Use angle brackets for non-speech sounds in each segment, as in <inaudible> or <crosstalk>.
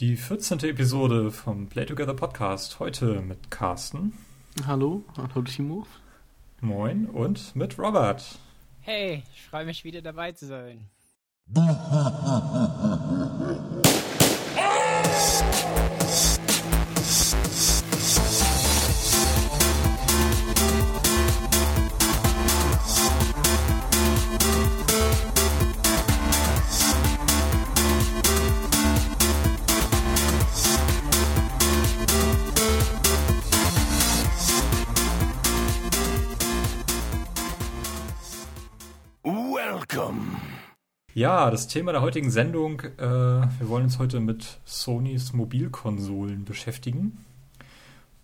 Die 14. Episode vom Play Together Podcast. Heute mit Carsten. Hallo, hallo Timo. Moin und mit Robert. Hey, ich freue mich wieder dabei zu sein. <laughs> Ja, das Thema der heutigen Sendung, äh, wir wollen uns heute mit Sonys Mobilkonsolen beschäftigen.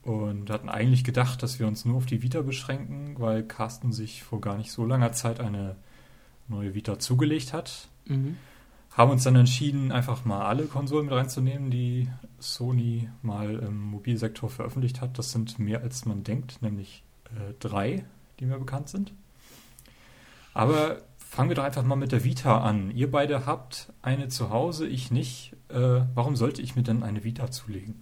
Und hatten eigentlich gedacht, dass wir uns nur auf die Vita beschränken, weil Carsten sich vor gar nicht so langer Zeit eine neue Vita zugelegt hat. Mhm. Haben uns dann entschieden, einfach mal alle Konsolen mit reinzunehmen, die Sony mal im Mobilsektor veröffentlicht hat. Das sind mehr als man denkt, nämlich äh, drei, die mir bekannt sind. Aber fangen wir doch einfach mal mit der Vita an. Ihr beide habt eine zu Hause, ich nicht. Äh, warum sollte ich mir denn eine Vita zulegen?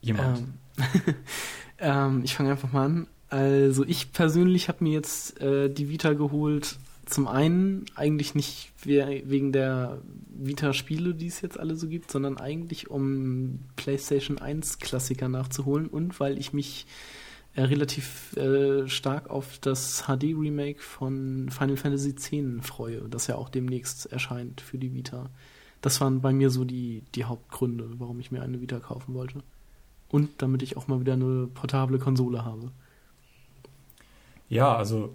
Jemand? Ähm, <laughs> ähm, ich fange einfach mal an. Also ich persönlich habe mir jetzt äh, die Vita geholt. Zum einen eigentlich nicht wegen der Vita-Spiele, die es jetzt alle so gibt, sondern eigentlich um PlayStation 1 Klassiker nachzuholen und weil ich mich relativ äh, stark auf das HD-Remake von Final Fantasy X freue, das ja auch demnächst erscheint für die Vita. Das waren bei mir so die, die Hauptgründe, warum ich mir eine Vita kaufen wollte. Und damit ich auch mal wieder eine portable Konsole habe. Ja, also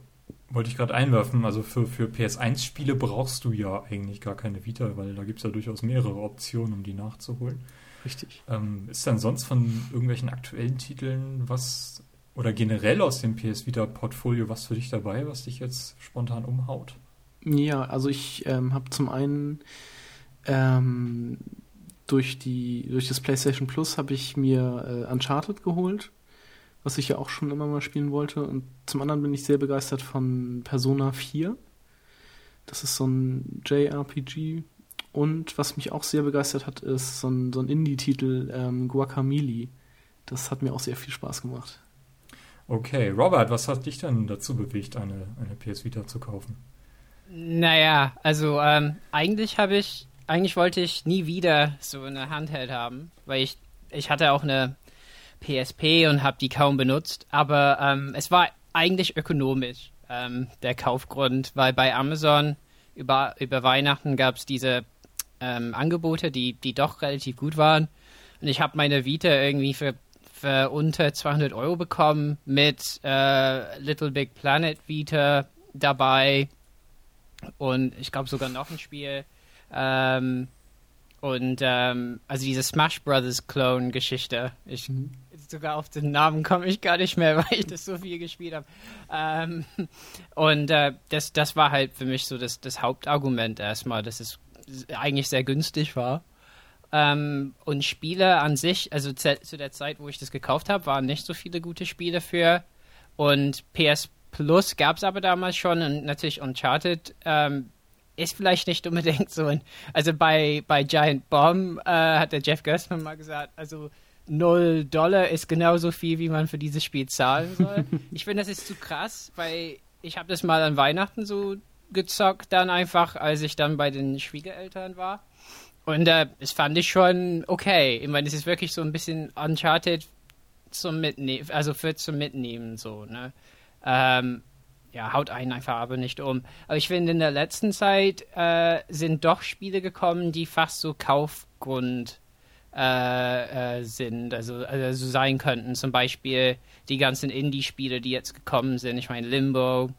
wollte ich gerade einwerfen, also für, für PS1-Spiele brauchst du ja eigentlich gar keine Vita, weil da gibt es ja durchaus mehrere Optionen, um die nachzuholen. Richtig. Ähm, ist dann sonst von irgendwelchen aktuellen Titeln was oder generell aus dem PS Vita Portfolio was für dich dabei, was dich jetzt spontan umhaut? Ja, also ich ähm, habe zum einen ähm, durch die durch das PlayStation Plus habe ich mir äh, Uncharted geholt, was ich ja auch schon immer mal spielen wollte und zum anderen bin ich sehr begeistert von Persona 4. Das ist so ein JRPG und was mich auch sehr begeistert hat, ist so ein, so ein Indie-Titel ähm, Guacamole. Das hat mir auch sehr viel Spaß gemacht. Okay, Robert, was hat dich denn dazu bewegt, eine, eine PS Vita zu kaufen? Naja, also ähm, eigentlich habe ich, eigentlich wollte ich nie wieder so eine Handheld haben, weil ich, ich hatte auch eine PSP und habe die kaum benutzt, aber ähm, es war eigentlich ökonomisch, ähm, der Kaufgrund, weil bei Amazon über, über Weihnachten gab es diese ähm, Angebote, die, die doch relativ gut waren. Und ich habe meine Vita irgendwie für für unter 200 Euro bekommen mit äh, Little Big Planet Vita dabei und ich glaube sogar noch ein Spiel. Ähm, und ähm, also diese Smash Brothers Clone Geschichte. Ich mhm. sogar auf den Namen komme ich gar nicht mehr, <laughs> weil ich das so viel gespielt habe. Ähm, und äh, das, das war halt für mich so das, das Hauptargument erstmal, dass es eigentlich sehr günstig war. Ähm, und Spiele an sich, also zu, der Zeit, wo ich das gekauft habe, waren nicht so viele gute Spiele für. Und PS Plus gab es aber damals schon und natürlich Uncharted ähm, ist vielleicht nicht unbedingt so ein. Also bei, bei Giant Bomb äh, hat der Jeff Gerstmann mal gesagt, also 0 Dollar ist genauso viel, wie man für dieses Spiel zahlen soll. <laughs> ich finde, das ist zu krass, weil ich habe das mal an Weihnachten so gezockt, dann einfach, als ich dann bei den Schwiegereltern war. Und äh, das fand ich schon okay. Ich meine, es ist wirklich so ein bisschen Uncharted zum Mitnehmen, also für zum Mitnehmen so, ne? Ähm, ja, haut einen einfach aber nicht um. Aber ich finde, in der letzten Zeit äh, sind doch Spiele gekommen, die fast so Kaufgrund äh, äh, sind, also, also sein könnten. Zum Beispiel die ganzen Indie-Spiele, die jetzt gekommen sind. Ich meine, Limbo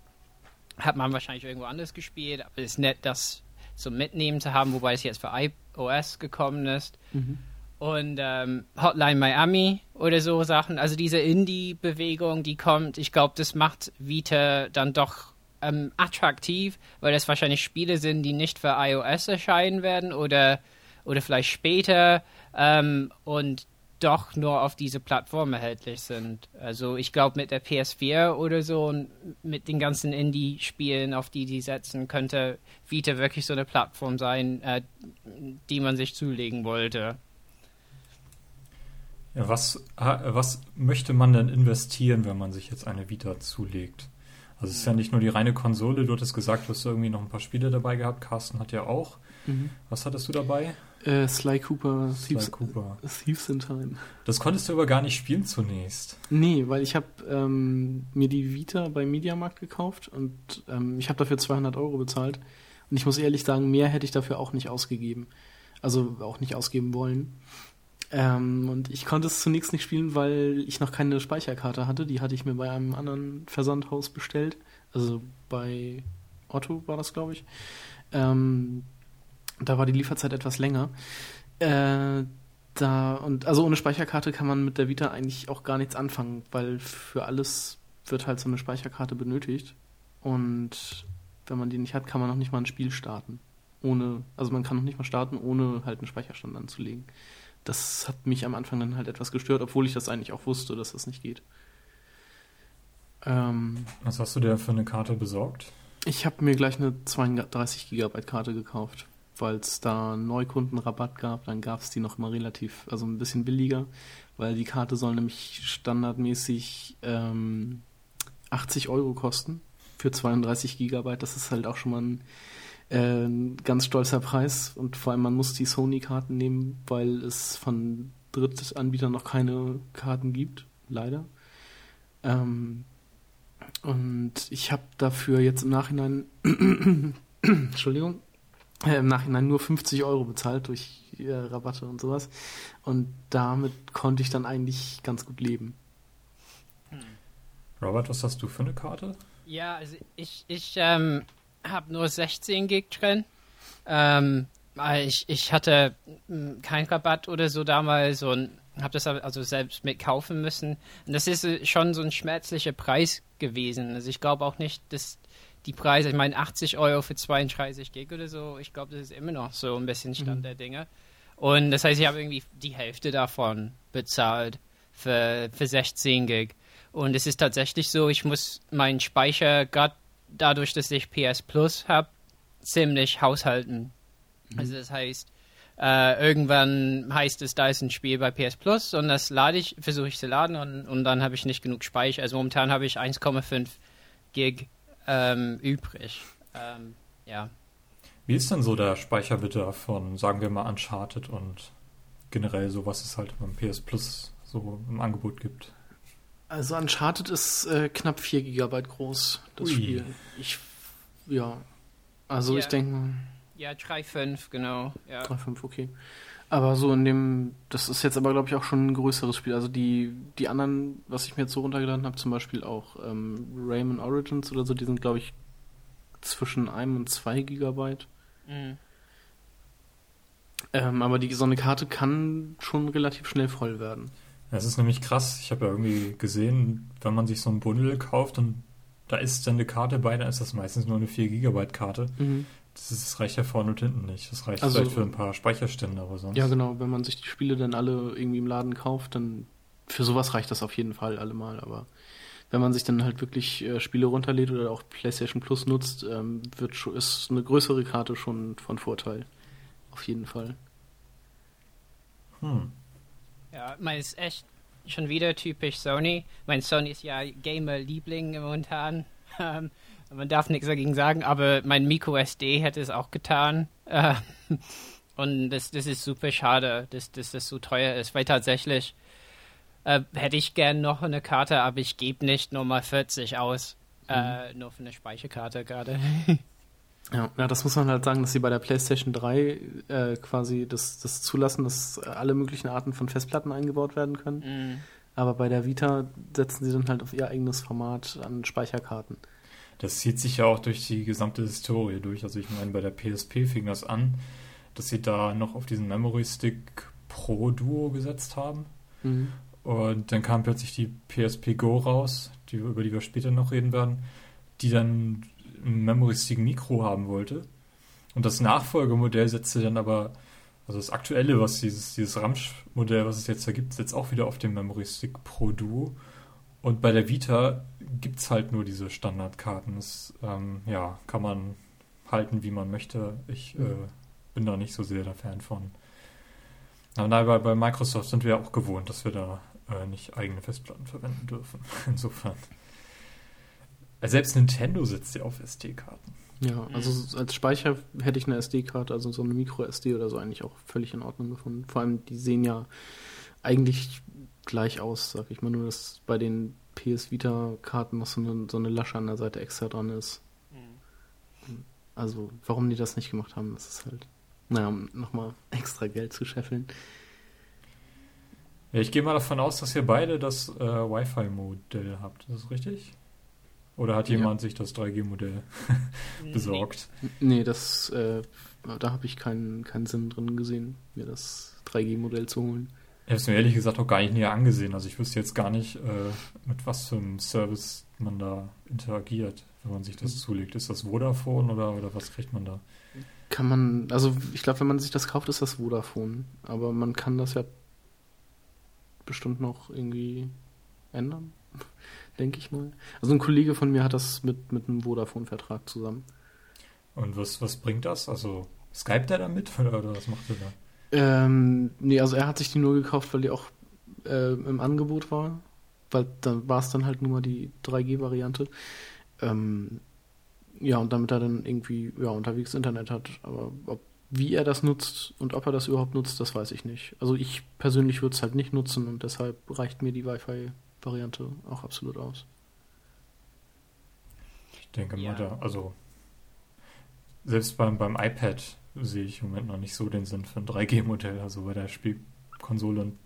hat man wahrscheinlich irgendwo anders gespielt, aber es ist nett, das zum Mitnehmen zu haben, wobei es jetzt für iOS gekommen ist. Mhm. Und ähm, Hotline Miami oder so Sachen. Also diese Indie-Bewegung, die kommt, ich glaube, das macht Vita dann doch ähm, attraktiv, weil das wahrscheinlich Spiele sind, die nicht für iOS erscheinen werden oder, oder vielleicht später. Ähm, und doch nur auf diese Plattform erhältlich sind. Also ich glaube mit der PS4 oder so und mit den ganzen Indie-Spielen, auf die die setzen, könnte Vita wirklich so eine Plattform sein, äh, die man sich zulegen wollte. Ja, was, was möchte man denn investieren, wenn man sich jetzt eine Vita zulegt? Also es ist ja nicht nur die reine Konsole, du hattest gesagt, du hast irgendwie noch ein paar Spiele dabei gehabt, Carsten hat ja auch. Mhm. Was hattest du dabei? Äh, Sly Cooper, Sly Thieves, Cooper. Thieves in Time. Das konntest du aber gar nicht spielen zunächst. Nee, weil ich habe ähm, mir die Vita beim Mediamarkt gekauft und ähm, ich habe dafür 200 Euro bezahlt. Und ich muss ehrlich sagen, mehr hätte ich dafür auch nicht ausgegeben. Also auch nicht ausgeben wollen. Ähm, und ich konnte es zunächst nicht spielen, weil ich noch keine Speicherkarte hatte. Die hatte ich mir bei einem anderen Versandhaus bestellt. Also bei Otto war das, glaube ich. Ähm, da war die Lieferzeit etwas länger. Äh, da und also ohne Speicherkarte kann man mit der Vita eigentlich auch gar nichts anfangen, weil für alles wird halt so eine Speicherkarte benötigt. Und wenn man die nicht hat, kann man noch nicht mal ein Spiel starten. Ohne, also man kann noch nicht mal starten, ohne halt einen Speicherstand anzulegen das hat mich am Anfang dann halt etwas gestört, obwohl ich das eigentlich auch wusste, dass das nicht geht. Ähm, Was hast du dir für eine Karte besorgt? Ich habe mir gleich eine 32 Gigabyte Karte gekauft, weil es da Neukundenrabatt gab. Dann gab es die noch mal relativ, also ein bisschen billiger, weil die Karte soll nämlich standardmäßig ähm, 80 Euro kosten für 32 Gigabyte. Das ist halt auch schon mal ein äh, ganz stolzer Preis und vor allem man muss die Sony-Karten nehmen, weil es von Drittanbietern noch keine Karten gibt, leider. Ähm, und ich habe dafür jetzt im Nachhinein, <coughs> Entschuldigung, im Nachhinein nur 50 Euro bezahlt durch äh, Rabatte und sowas. Und damit konnte ich dann eigentlich ganz gut leben. Robert, was hast du für eine Karte? Ja, also ich, ich ähm, habe nur 16 Gig drin. Ähm, ich, ich hatte hm, keinen Rabatt oder so damals und habe das also selbst mitkaufen müssen. Und das ist äh, schon so ein schmerzlicher Preis gewesen. Also ich glaube auch nicht, dass die Preise, ich meine 80 Euro für 32 Gig oder so, ich glaube, das ist immer noch so ein bisschen Stand mhm. der Dinge. Und das heißt, ich habe irgendwie die Hälfte davon bezahlt für, für 16 Gig. Und es ist tatsächlich so, ich muss meinen Speicher gerade dadurch, dass ich PS Plus habe, ziemlich haushalten. Mhm. Also das heißt, äh, irgendwann heißt es, da ist ein Spiel bei PS Plus und das lade ich, versuche ich zu laden und, und dann habe ich nicht genug Speicher. Also momentan habe ich 1,5 Gig ähm, übrig. Ähm, ja. Wie ist denn so der Speicherbedarf von, sagen wir mal, Uncharted und generell so, was es halt beim PS Plus so im Angebot gibt? Also Uncharted ist äh, knapp 4 GB groß, das Ui. Spiel. Ich, ja. Also ja. ich denke. Ja, 3,5, genau. Ja. 3,5, okay. Aber so in dem, das ist jetzt aber glaube ich auch schon ein größeres Spiel. Also die, die anderen, was ich mir jetzt so runtergeladen habe, zum Beispiel auch ähm, Rayman Origins oder so, die sind glaube ich zwischen 1 und 2 Gigabyte. Mhm. Ähm, aber die, so eine Karte kann schon relativ schnell voll werden. Es ist nämlich krass. Ich habe ja irgendwie gesehen, wenn man sich so ein Bundle kauft und da ist dann eine Karte bei, dann ist das meistens nur eine 4 Gigabyte Karte. Mhm. Das, reicht ja vorne und hinten nicht. Das reicht also, vielleicht für ein paar Speicherstände, aber sonst. Ja, genau. Wenn man sich die Spiele dann alle irgendwie im Laden kauft, dann für sowas reicht das auf jeden Fall allemal. Aber wenn man sich dann halt wirklich äh, Spiele runterlädt oder auch PlayStation Plus nutzt, ähm, wird schon, ist eine größere Karte schon von Vorteil. Auf jeden Fall. Hm. Ja, mein ist echt schon wieder typisch Sony. Mein Sony ist ja Gamer-Liebling momentan. <laughs> Ähm, man darf nichts dagegen sagen, aber mein Micro SD hätte es auch getan. Äh, und das, das ist super schade, dass, dass das so teuer ist, weil tatsächlich äh, hätte ich gern noch eine Karte, aber ich gebe nicht nochmal 40 aus. Äh, mhm. nur für eine Speicherkarte gerade. Ja, ja, das muss man halt sagen, dass sie bei der PlayStation 3 äh, quasi das, das zulassen, dass alle möglichen Arten von Festplatten eingebaut werden können. Mhm. Aber bei der Vita setzen sie dann halt auf ihr eigenes Format an Speicherkarten. Das zieht sich ja auch durch die gesamte Historie durch. Also ich meine, bei der PSP fing das an, dass sie da noch auf diesen Memory Stick Pro Duo gesetzt haben. Mhm. Und dann kam plötzlich die PSP Go raus, die, über die wir später noch reden werden, die dann ein Memory Stick Mikro haben wollte. Und das Nachfolgemodell setzte dann aber, Also das aktuelle, was dieses, dieses Ramsch-Modell, was es jetzt da gibt, ist jetzt auch wieder auf dem Memory Stick Pro Duo. Und bei der Vita gibt es halt nur diese Standardkarten. Das ähm, ja, kann man halten, wie man möchte. Ich äh, bin da nicht so sehr der Fan von. Aber nein, bei, bei Microsoft sind wir auch gewohnt, dass wir da äh, nicht eigene Festplatten verwenden dürfen. <laughs> Insofern. Selbst Nintendo sitzt ja auf SD-Karten. Ja, also als Speicher hätte ich eine SD-Karte, also so eine Micro-SD oder so eigentlich auch völlig in Ordnung gefunden. Vor allem, die sehen ja eigentlich gleich aus, sag ich mal, nur dass bei den PS Vita-Karten noch so eine, so eine Lasche an der Seite extra dran ist. Mhm. Also, warum die das nicht gemacht haben, das ist halt, naja, um nochmal <laughs> extra Geld zu scheffeln. Ja, ich gehe mal davon aus, dass ihr beide das äh, Wi-Fi-Modell habt. Ist das richtig? Oder hat jemand ja. sich das 3G-Modell <laughs> besorgt? Nee, das, äh, da habe ich keinen, keinen Sinn drin gesehen, mir das 3G-Modell zu holen. Ich habe es mir ehrlich gesagt auch gar nicht näher angesehen. Also ich wüsste jetzt gar nicht, äh, mit was für einem Service man da interagiert, wenn man sich das mhm. zulegt. Ist das Vodafone oder, oder was kriegt man da? Kann man, also ich glaube, wenn man sich das kauft, ist das Vodafone. Aber man kann das ja bestimmt noch irgendwie ändern <laughs> denke ich mal. Also ein Kollege von mir hat das mit, mit einem Vodafone-Vertrag zusammen. Und was, was bringt das? Also Skype der damit oder, <laughs> oder was macht er da? Ähm, nee, also er hat sich die nur gekauft, weil die auch äh, im Angebot war. Weil dann war es dann halt nur mal die 3G-Variante. Ähm, ja, und damit er dann irgendwie ja, unterwegs Internet hat. Aber ob, wie er das nutzt und ob er das überhaupt nutzt, das weiß ich nicht. Also ich persönlich würde es halt nicht nutzen und deshalb reicht mir die Wi-Fi Variante auch absolut aus. Ich denke ja. mal da, also selbst beim, beim iPad sehe ich im Moment noch nicht so den Sinn für ein 3G-Modell, also bei der Spielkonsole und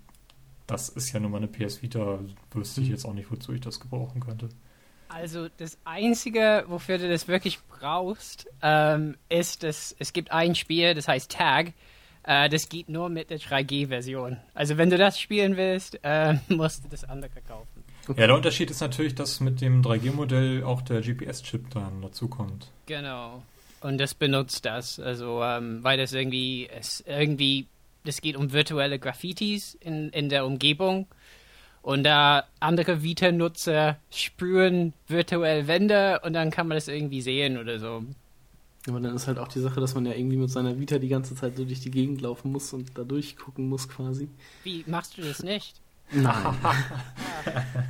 das ist ja nur mal eine PS Vita, wüsste ich mhm. jetzt auch nicht, wozu ich das gebrauchen könnte. Also das Einzige, wofür du das wirklich brauchst, ähm, ist, dass es gibt ein Spiel, das heißt Tag, äh, das geht nur mit der 3G-Version. Also wenn du das spielen willst, äh, <laughs> musst du das andere kaufen. Okay. Ja, der Unterschied ist natürlich, dass mit dem 3G-Modell auch der GPS-Chip dann dazukommt. Genau. Und das benutzt das. Also, ähm, weil das irgendwie, es irgendwie, das geht um virtuelle Graffitis in, in der Umgebung. Und da andere Vita-Nutzer sprühen virtuell Wände und dann kann man das irgendwie sehen oder so. Aber dann ist halt auch die Sache, dass man ja irgendwie mit seiner Vita die ganze Zeit so durch die Gegend laufen muss und da durchgucken muss quasi. Wie machst du das nicht? Nein.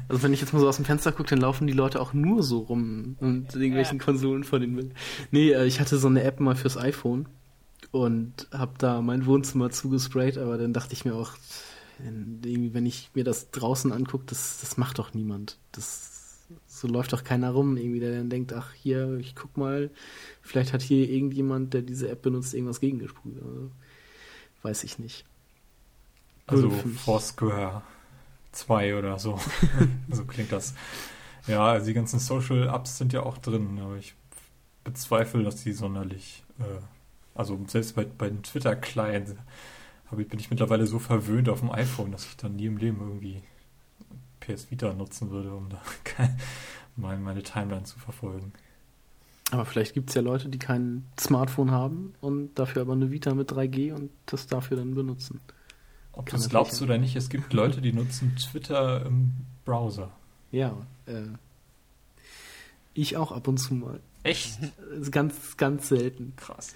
also wenn ich jetzt mal so aus dem Fenster gucke, dann laufen die Leute auch nur so rum und irgendwelchen. Konsolen vor den Bild. Nee, äh, ich hatte so eine App mal fürs iPhone und habe da mein Wohnzimmer zugesprayt, aber dann dachte ich mir auch, irgendwie, wenn ich mir das draußen angucke, das, das macht doch niemand. Das so läuft doch keiner rum, irgendwie, der dann denkt, ach hier, ich guck mal, vielleicht hat hier irgendjemand, der diese App benutzt, irgendwas gegengesprüht. Also, weiß ich nicht. Also Foursquare 2 oder so. <laughs> so klingt das. Ja, also die ganzen Social Apps sind ja auch drin, aber ich bezweifle, dass die sonderlich, äh, also selbst bei, bei den Twitter-Clients bin ich mittlerweile so verwöhnt auf dem iPhone, dass ich dann nie im Leben irgendwie PS Vita nutzen würde, um da <laughs> meine Timeline zu verfolgen. Aber vielleicht gibt es ja Leute, die kein Smartphone haben und dafür aber eine Vita mit 3G und das dafür dann benutzen. Ob du es glaubst oder nicht, es gibt Leute, die nutzen Twitter im Browser. Ja, äh, ich auch ab und zu mal. Echt? ganz, ganz selten. Krass.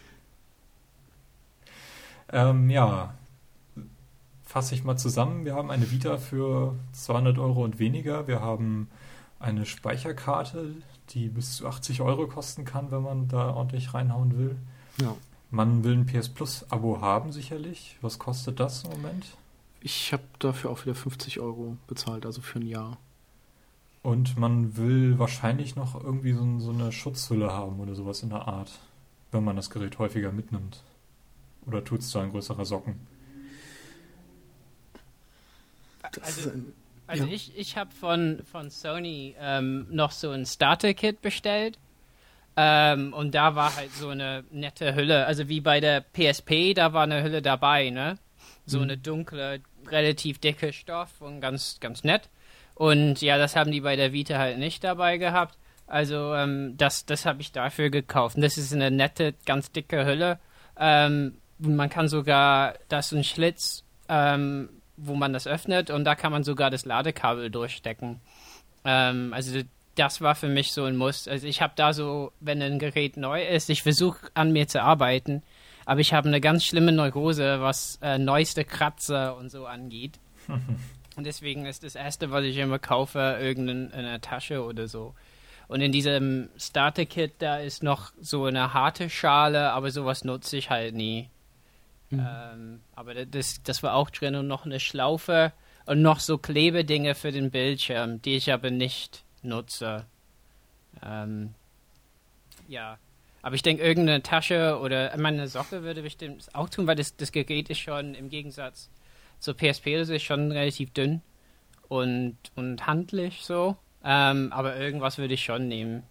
Ähm, ja, fasse ich mal zusammen. Wir haben eine Vita für 200 Euro und weniger. Wir haben eine Speicherkarte, die bis zu 80 Euro kosten kann, wenn man da ordentlich reinhauen will. Ja. Man will ein PS Plus Abo haben, sicherlich. Was kostet das im Moment? Ich habe dafür auch wieder 50 Euro bezahlt, also für ein Jahr. Und man will wahrscheinlich noch irgendwie so, so eine Schutzhülle haben oder sowas in der Art, wenn man das Gerät häufiger mitnimmt. Oder tut es da ein größerer Socken? also, also ja. ich, ich habe von, von Sony ähm, noch so ein Starter-Kit bestellt. Ähm, und da war halt so eine nette Hülle. Also wie bei der PSP, da war eine Hülle dabei, ne? So mhm. eine dunkle, relativ dicke Stoff und ganz, ganz nett. Und ja, das haben die bei der Vita halt nicht dabei gehabt. Also ähm, das, das habe ich dafür gekauft. Und das ist eine nette, ganz dicke Hülle. Ähm, man kann sogar, da ist ein Schlitz, ähm, wo man das öffnet und da kann man sogar das Ladekabel durchstecken. Ähm, also das war für mich so ein Muss. Also ich habe da so, wenn ein Gerät neu ist, ich versuche an mir zu arbeiten, aber ich habe eine ganz schlimme Neurose, was äh, neueste Kratzer und so angeht. <laughs> und deswegen ist das Erste, was ich immer kaufe, irgendeine Tasche oder so. Und in diesem Starter-Kit, da ist noch so eine harte Schale, aber sowas nutze ich halt nie. Mhm. Ähm, aber das, das war auch drin und noch eine Schlaufe und noch so Klebedinge für den Bildschirm, die ich aber nicht nutze. Ähm, ja. Aber ich denke, irgendeine Tasche oder meine Socke würde bestimmt auch tun, weil das, das Gerät ist schon im Gegensatz zur PSP, das ist schon relativ dünn und, und handlich so. Ähm, aber irgendwas würde ich schon nehmen.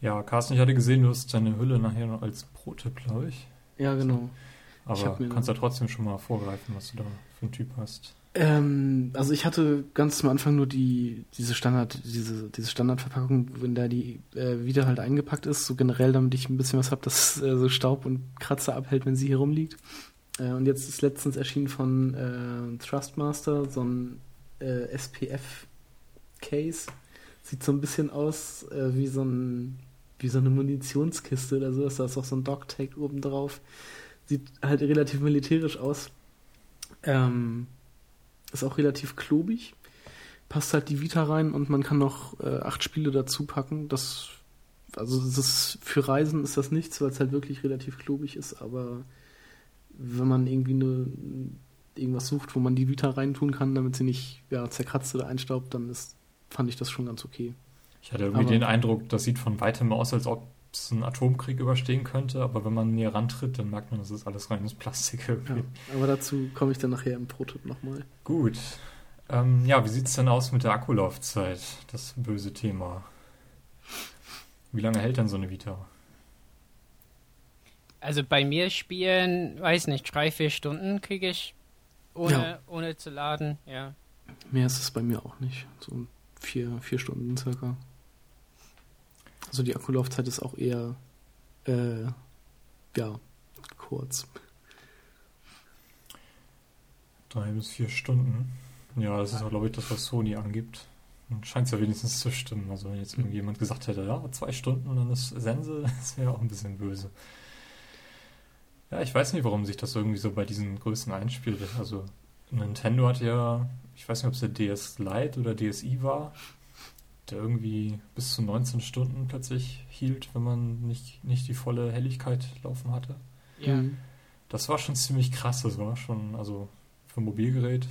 Ja, Carsten, ich hatte gesehen, du hast deine Hülle nachher noch als Pro-Tipp, glaube ich. Ja, genau. Aber kannst ja trotzdem schon mal vorgreifen, was du da für einen Typ hast. Ähm, also ich hatte ganz am Anfang nur die diese Standard diese diese Standardverpackung, wenn da die äh, wieder halt eingepackt ist, so generell, damit ich ein bisschen was habe, das äh, so Staub und Kratzer abhält, wenn sie hier rumliegt. Äh, und jetzt ist letztens erschienen von äh, Trustmaster so ein äh, SPF Case. Sieht so ein bisschen aus äh, wie so ein wie so eine Munitionskiste oder so. Da ist auch so ein Dog-Tag oben drauf. Sieht halt relativ militärisch aus. Ähm, ist auch relativ klobig. Passt halt die Vita rein und man kann noch äh, acht Spiele dazu packen. Das, also das ist, für Reisen ist das nichts, weil es halt wirklich relativ klobig ist, aber wenn man irgendwie eine, irgendwas sucht, wo man die Vita reintun kann, damit sie nicht ja, zerkratzt oder einstaubt, dann ist, fand ich das schon ganz okay. Ich hatte irgendwie aber, den Eindruck, das sieht von weitem aus, als ob es einen Atomkrieg überstehen könnte, aber wenn man näher rantritt, dann merkt man, das ist alles reines Plastik. Ja, aber dazu komme ich dann nachher im Prototyp nochmal. Gut. Ähm, ja, wie sieht es denn aus mit der Akkulaufzeit? Das böse Thema. Wie lange hält denn so eine Vita? Also bei mir spielen, weiß nicht, drei, vier Stunden kriege ich ohne, ja. ohne zu laden, ja. Mehr ist es bei mir auch nicht. So vier, vier Stunden circa. Also die Akkulaufzeit ist auch eher, äh, ja, kurz. Drei bis vier Stunden. Ja, das ist auch, glaube ich, das, was Sony angibt. Scheint es ja wenigstens zu stimmen. Also wenn jetzt irgendjemand gesagt hätte, ja, zwei Stunden und dann ist Sense, <laughs> das wäre auch ein bisschen böse. Ja, ich weiß nicht, warum sich das irgendwie so bei diesen Größen einspielt. Also Nintendo hat ja, ich weiß nicht, ob es der DS Lite oder DSi war, der irgendwie bis zu 19 Stunden plötzlich hielt, wenn man nicht, nicht die volle Helligkeit laufen hatte. Ja. Mhm. Das war schon ziemlich krass, das war schon, also für ein Mobilgerät.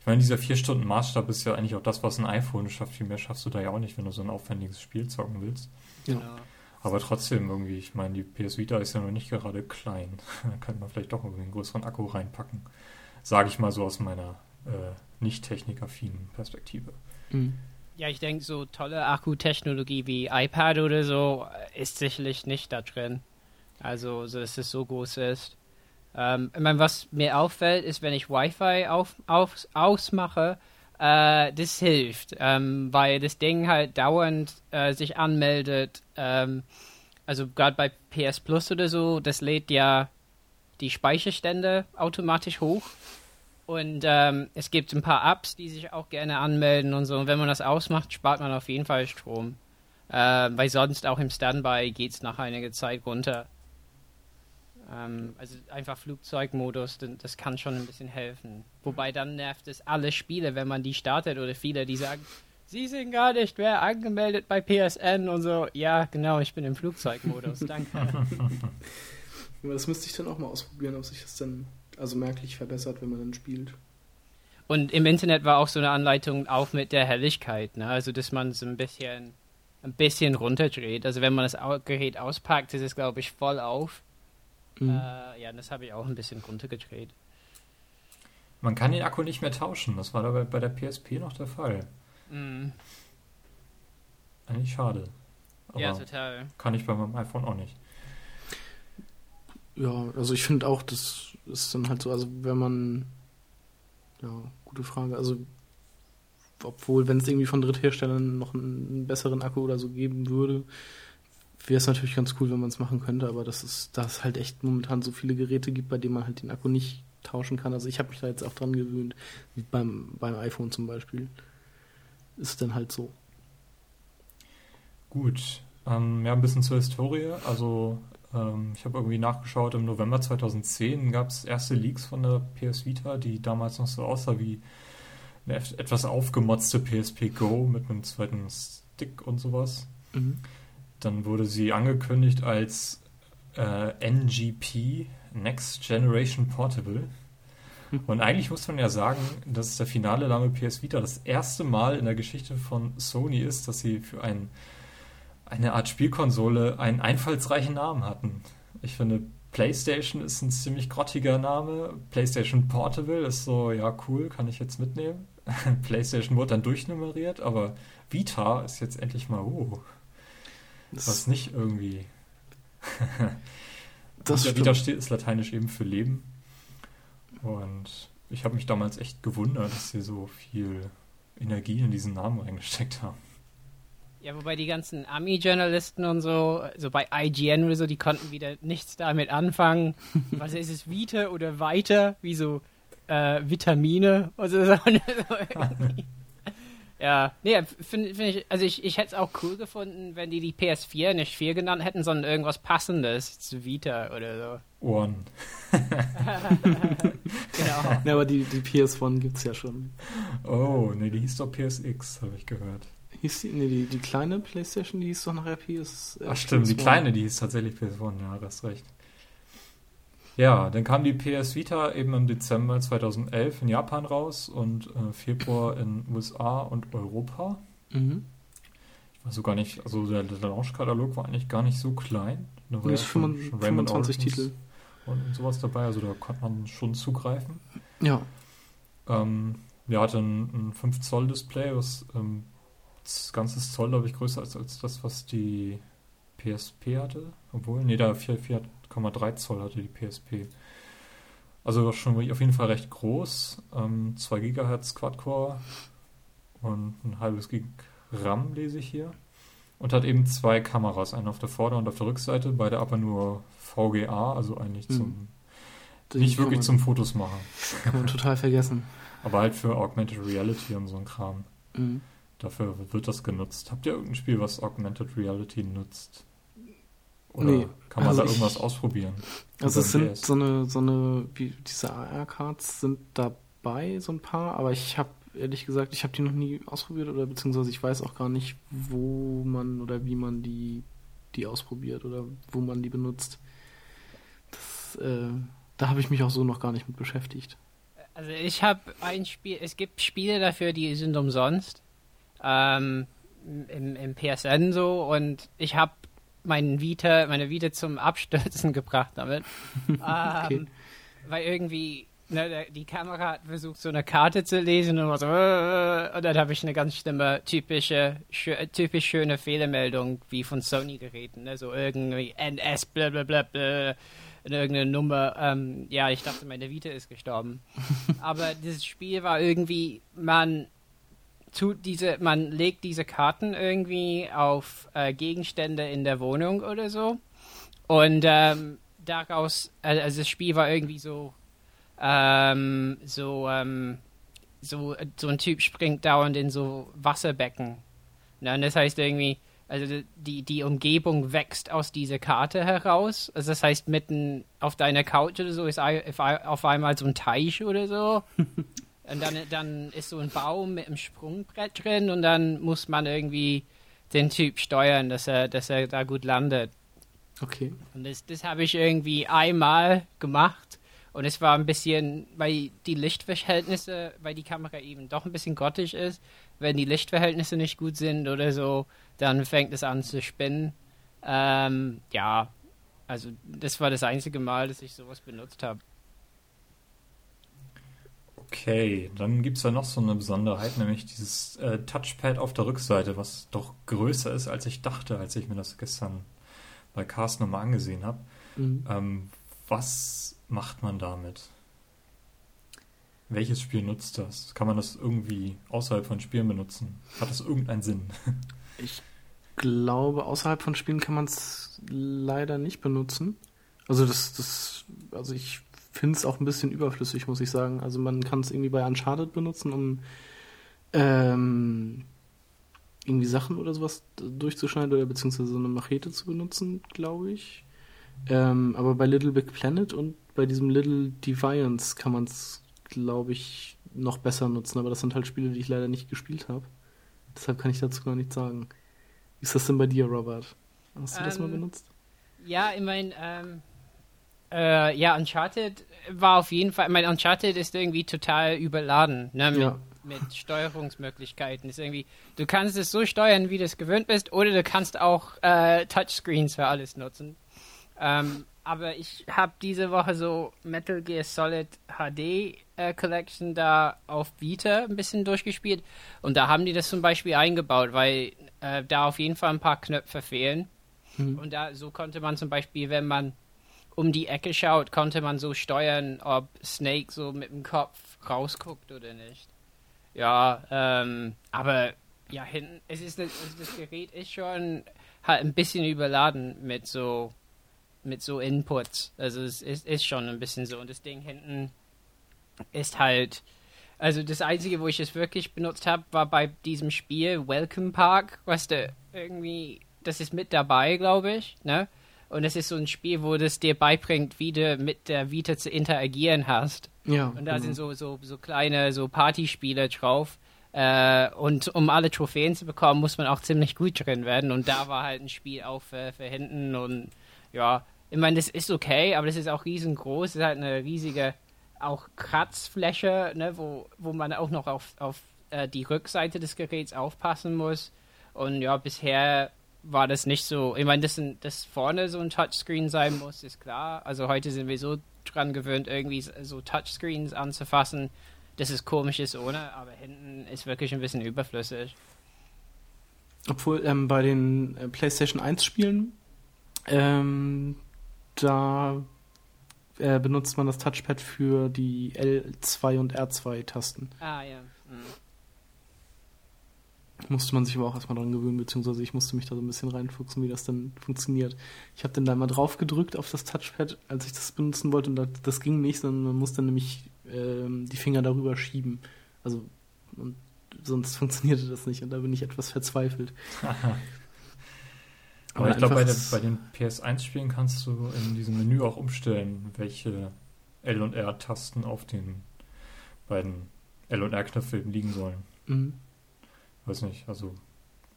Ich meine, dieser 4-Stunden-Maßstab ist ja eigentlich auch das, was ein iPhone schafft. Viel mehr schaffst du da ja auch nicht, wenn du so ein aufwendiges Spiel zocken willst. Genau. Aber trotzdem irgendwie, ich meine, die PS Vita ist ja noch nicht gerade klein. <laughs> da könnte man vielleicht doch irgendwie einen größeren Akku reinpacken. Sage ich mal so aus meiner äh, nicht technikaffinen Perspektive. Mhm. Ja, ich denke, so tolle Akkutechnologie wie iPad oder so ist sicherlich nicht da drin. Also, so, dass es so groß ist. Ähm, ich meine, was mir auffällt, ist, wenn ich Wi-Fi auf, auf, ausmache, äh, das hilft, ähm, weil das Ding halt dauernd äh, sich anmeldet. Ähm, also gerade bei PS Plus oder so, das lädt ja die Speicherstände automatisch hoch. Und ähm, es gibt ein paar Apps, die sich auch gerne anmelden und so. Und wenn man das ausmacht, spart man auf jeden Fall Strom. Äh, weil sonst auch im Standby geht es nach einiger Zeit runter. Ähm, also einfach Flugzeugmodus, das kann schon ein bisschen helfen. Wobei dann nervt es alle Spiele, wenn man die startet oder viele, die sagen, Sie sind gar nicht mehr angemeldet bei PSN und so. Ja, genau, ich bin im Flugzeugmodus, danke. <laughs> das müsste ich dann auch mal ausprobieren, ob sich das dann also merklich verbessert, wenn man dann spielt. Und im Internet war auch so eine Anleitung auch mit der Helligkeit, ne? Also dass man es ein bisschen ein bisschen runterdreht. Also wenn man das Gerät auspackt, ist es glaube ich voll auf. Mhm. Äh, ja, das habe ich auch ein bisschen runtergedreht. Man kann den Akku nicht mehr tauschen. Das war dabei bei der PSP noch der Fall. Mhm. Eigentlich schade. Aber ja, total. Kann ich bei meinem iPhone auch nicht. Ja, also ich finde auch, das ist dann halt so, also wenn man, ja, gute Frage, also obwohl, wenn es irgendwie von Drittherstellern noch einen, besseren Akku oder so geben würde, wäre es natürlich ganz cool, wenn man es machen könnte, aber das ist, da es halt echt momentan so viele Geräte gibt, bei denen man halt den Akku nicht tauschen kann. Also ich habe mich da jetzt auch dran gewöhnt, wie beim, beim iPhone zum Beispiel. Ist dann halt so. Gut. Ähm, ja, ein bisschen zur Historie. Also ähm, ich habe irgendwie nachgeschaut, im November 2010 gab es erste Leaks von der PS Vita, die damals noch so aussah wie eine etwas aufgemotzte PSP Go mit einem zweiten Stick und sowas. Mhm. Dann wurde sie angekündigt als äh, NGP, Next Generation Portable. Hm. Und eigentlich muss man ja sagen, dass der finale Name PS Vita das erste Mal in der Geschichte von Sony ist, dass sie für ein, eine Art Spielkonsole einen einfallsreichen Namen hatten. Ich finde, PlayStation ist ein ziemlich grottiger Name. PlayStation Portable ist so, ja, cool, kann ich jetzt mitnehmen. <laughs> PlayStation wurde dann durchnummeriert, aber Vita ist jetzt endlich mal, oh, was nicht irgendwie. <laughs> das der Vita steht, ist lateinisch eben für Leben. Und ich habe mich damals echt gewundert, dass sie so viel Energie in diesen Namen reingesteckt haben. Ja, wobei die ganzen Ami-Journalisten und so, so bei IGN oder so, die konnten wieder nichts damit anfangen. Was <laughs> ist es, Vita oder weiter? Wie so äh, Vitamine oder so. <laughs> ja, nee, finde find ich, also ich, ich hätte es auch cool gefunden, wenn die die PS4 nicht 4 genannt hätten, sondern irgendwas Passendes zu Vita oder so. One. <laughs> genau. Ja, aber die, die PS1 gibt es ja schon. Oh, nee, die hieß doch PSX, habe ich gehört. Hieß die, nee, die, die kleine Playstation, die hieß doch nachher PS. Äh, Ach stimmt, PS1. die kleine, die hieß tatsächlich PS1, ja, hast recht. Ja, dann kam die PS Vita eben im Dezember 2011 in Japan raus und äh, Februar in USA und Europa. Mhm. Ich weiß so gar nicht, also der, der Launch-Katalog war eigentlich gar nicht so klein. Da war ja schon, 25 Titel. Und, und, sowas dabei, also da konnte man schon zugreifen. Ja. Ähm, wir hatten ein, ein 5 Zoll Display, was ähm, das ganze Zoll, glaube ich, größer ist als das, was die PSP hatte. Obwohl, nee, da 4, 4 8,3 Zoll hatte die PSP. Also schon auf jeden Fall recht groß. Ähm, 2 GHz Quad-Core und ein halbes Gig RAM lese ich hier. Und hat eben zwei Kameras, eine auf der Vorder- und auf der Rückseite, beide aber nur VGA, also eigentlich hm. zum hm. nicht wirklich man, zum Fotos machen. Kann <laughs> man total vergessen. aber halt für Augmented Reality und so ein Kram. Hm. Dafür wird das genutzt. Habt ihr irgendein Spiel, was Augmented Reality nutzt? Oder nee, kann man also da irgendwas ich, ausprobieren? Also es sind so eine, so eine, wie diese AR-Cards sind dabei, so ein paar, aber ich habe ehrlich gesagt, ich habe die noch nie ausprobiert oder beziehungsweise ich weiß auch gar nicht, wo man oder wie man die, die ausprobiert oder wo man die benutzt. Das, äh, da habe ich mich auch so noch gar nicht mit beschäftigt. Also ich habe ein Spiel, es gibt Spiele dafür, die sind umsonst. Ähm, im, im PSN so und ich habe meinen Vita, meine Vita zum Abstürzen <laughs> gebracht damit. <laughs> okay. ähm, weil irgendwie ne, die Kamera hat versucht, so eine Karte zu lesen und, so, äh, und dann habe ich eine ganz schlimme, typische, schö typisch schöne Fehlermeldung wie von Sony-Geräten. Ne? So irgendwie NS, blablabla, irgendeine Nummer. Ähm, ja, ich dachte, meine Vita ist gestorben. <laughs> Aber dieses Spiel war irgendwie, man diese, man legt diese Karten irgendwie auf äh, Gegenstände in der Wohnung oder so. Und ähm, daraus, also das Spiel war irgendwie so, ähm, so, ähm, so, so ein Typ springt dauernd in so Wasserbecken. Ne? Und das heißt irgendwie, also die, die Umgebung wächst aus dieser Karte heraus. Also das heißt, mitten auf deiner Couch oder so ist auf einmal so ein Teich oder so. <laughs> Und dann, dann ist so ein Baum mit einem Sprungbrett drin und dann muss man irgendwie den Typ steuern, dass er, dass er da gut landet. Okay. Und das, das habe ich irgendwie einmal gemacht. Und es war ein bisschen, weil die Lichtverhältnisse, weil die Kamera eben doch ein bisschen grottig ist, wenn die Lichtverhältnisse nicht gut sind oder so, dann fängt es an zu spinnen. Ähm, ja, also das war das einzige Mal, dass ich sowas benutzt habe. Okay, dann gibt es da noch so eine Besonderheit, nämlich dieses äh, Touchpad auf der Rückseite, was doch größer ist, als ich dachte, als ich mir das gestern bei Carsten nochmal angesehen habe. Mhm. Ähm, was macht man damit? Welches Spiel nutzt das? Kann man das irgendwie außerhalb von Spielen benutzen? Hat das irgendeinen Sinn? <laughs> Ich glaube, außerhalb von Spielen kann man es leider nicht benutzen. Also das, das, also ich finde es auch ein bisschen überflüssig, muss ich sagen. Also man kann es irgendwie bei Uncharted benutzen, um ähm, irgendwie Sachen oder sowas durchzuschneiden oder beziehungsweise so eine Machete zu benutzen, glaube ich. Ähm, aber bei Little Big Planet und bei diesem Little Deviance kann man es, glaube ich, noch besser nutzen. Aber das sind halt Spiele, die ich leider nicht gespielt habe. Deshalb kann ich dazu gar nichts sagen. Wie ist das denn bei dir, Robert? Hast du ähm, das mal ähm, benutzt? Ja, ich meine, ähm, äh, ja, Uncharted war auf jeden Fall, ich meine, Uncharted ist irgendwie total überladen, ne, mit, ja. mit Steuerungsmöglichkeiten. Ist irgendwie, du kannst es so steuern, wie du es gewöhnt bist, oder du kannst auch äh, Touchscreens für alles nutzen. Ähm, aber ich habe diese Woche so Metal Gear Solid HD äh, Collection da auf Vita ein bisschen durchgespielt und da haben die das zum Beispiel eingebaut, weil äh, da auf jeden Fall ein paar Knöpfe fehlen. Mhm. Und da so konnte man zum Beispiel, wenn man um die Ecke schaut, konnte man so steuern, ob Snake so mit dem Kopf rausguckt oder nicht. Ja, ähm, aber ja, hinten, es ist also das Gerät ist schon halt ein bisschen überladen mit so mit so Inputs. Also es ist, ist schon ein bisschen so. Und das Ding hinten ist halt. Also das Einzige, wo ich es wirklich benutzt habe, war bei diesem Spiel Welcome Park, was du irgendwie, das ist mit dabei, glaube ich, ne? Und es ist so ein Spiel, wo das dir beibringt, wie du mit der Vita zu interagieren hast. Ja. Und da genau. sind so, so, so kleine so Partyspiele drauf. Äh, und um alle Trophäen zu bekommen, muss man auch ziemlich gut drin werden. Und da war halt ein Spiel auch für, für hinten. Und ja, ich meine, das ist okay, aber das ist auch riesengroß. Das ist halt eine riesige auch Kratzfläche, ne, wo, wo man auch noch auf, auf äh, die Rückseite des Geräts aufpassen muss. Und ja, bisher war das nicht so. Ich meine, dass, dass vorne so ein Touchscreen sein muss, ist klar. Also heute sind wir so dran gewöhnt, irgendwie so Touchscreens anzufassen, dass es komisch ist ohne, aber hinten ist wirklich ein bisschen überflüssig. Obwohl ähm, bei den äh, PlayStation 1 Spielen, ähm, da äh, benutzt man das Touchpad für die L2 und R2 Tasten. Ah, ja. Mhm. Musste man sich aber auch erstmal dran gewöhnen, beziehungsweise ich musste mich da so ein bisschen reinfuchsen, wie das dann funktioniert. Ich habe dann da mal drauf gedrückt auf das Touchpad, als ich das benutzen wollte, und das, das ging nicht, sondern man musste nämlich ähm, die Finger darüber schieben. Also, und sonst funktionierte das nicht, und da bin ich etwas verzweifelt. <laughs> Aber ich glaube, bei, bei, den PS1-Spielen kannst du in diesem Menü auch umstellen, welche L- und R-Tasten auf den beiden L- und R-Knöpfen liegen sollen. Mhm. Weiß nicht, also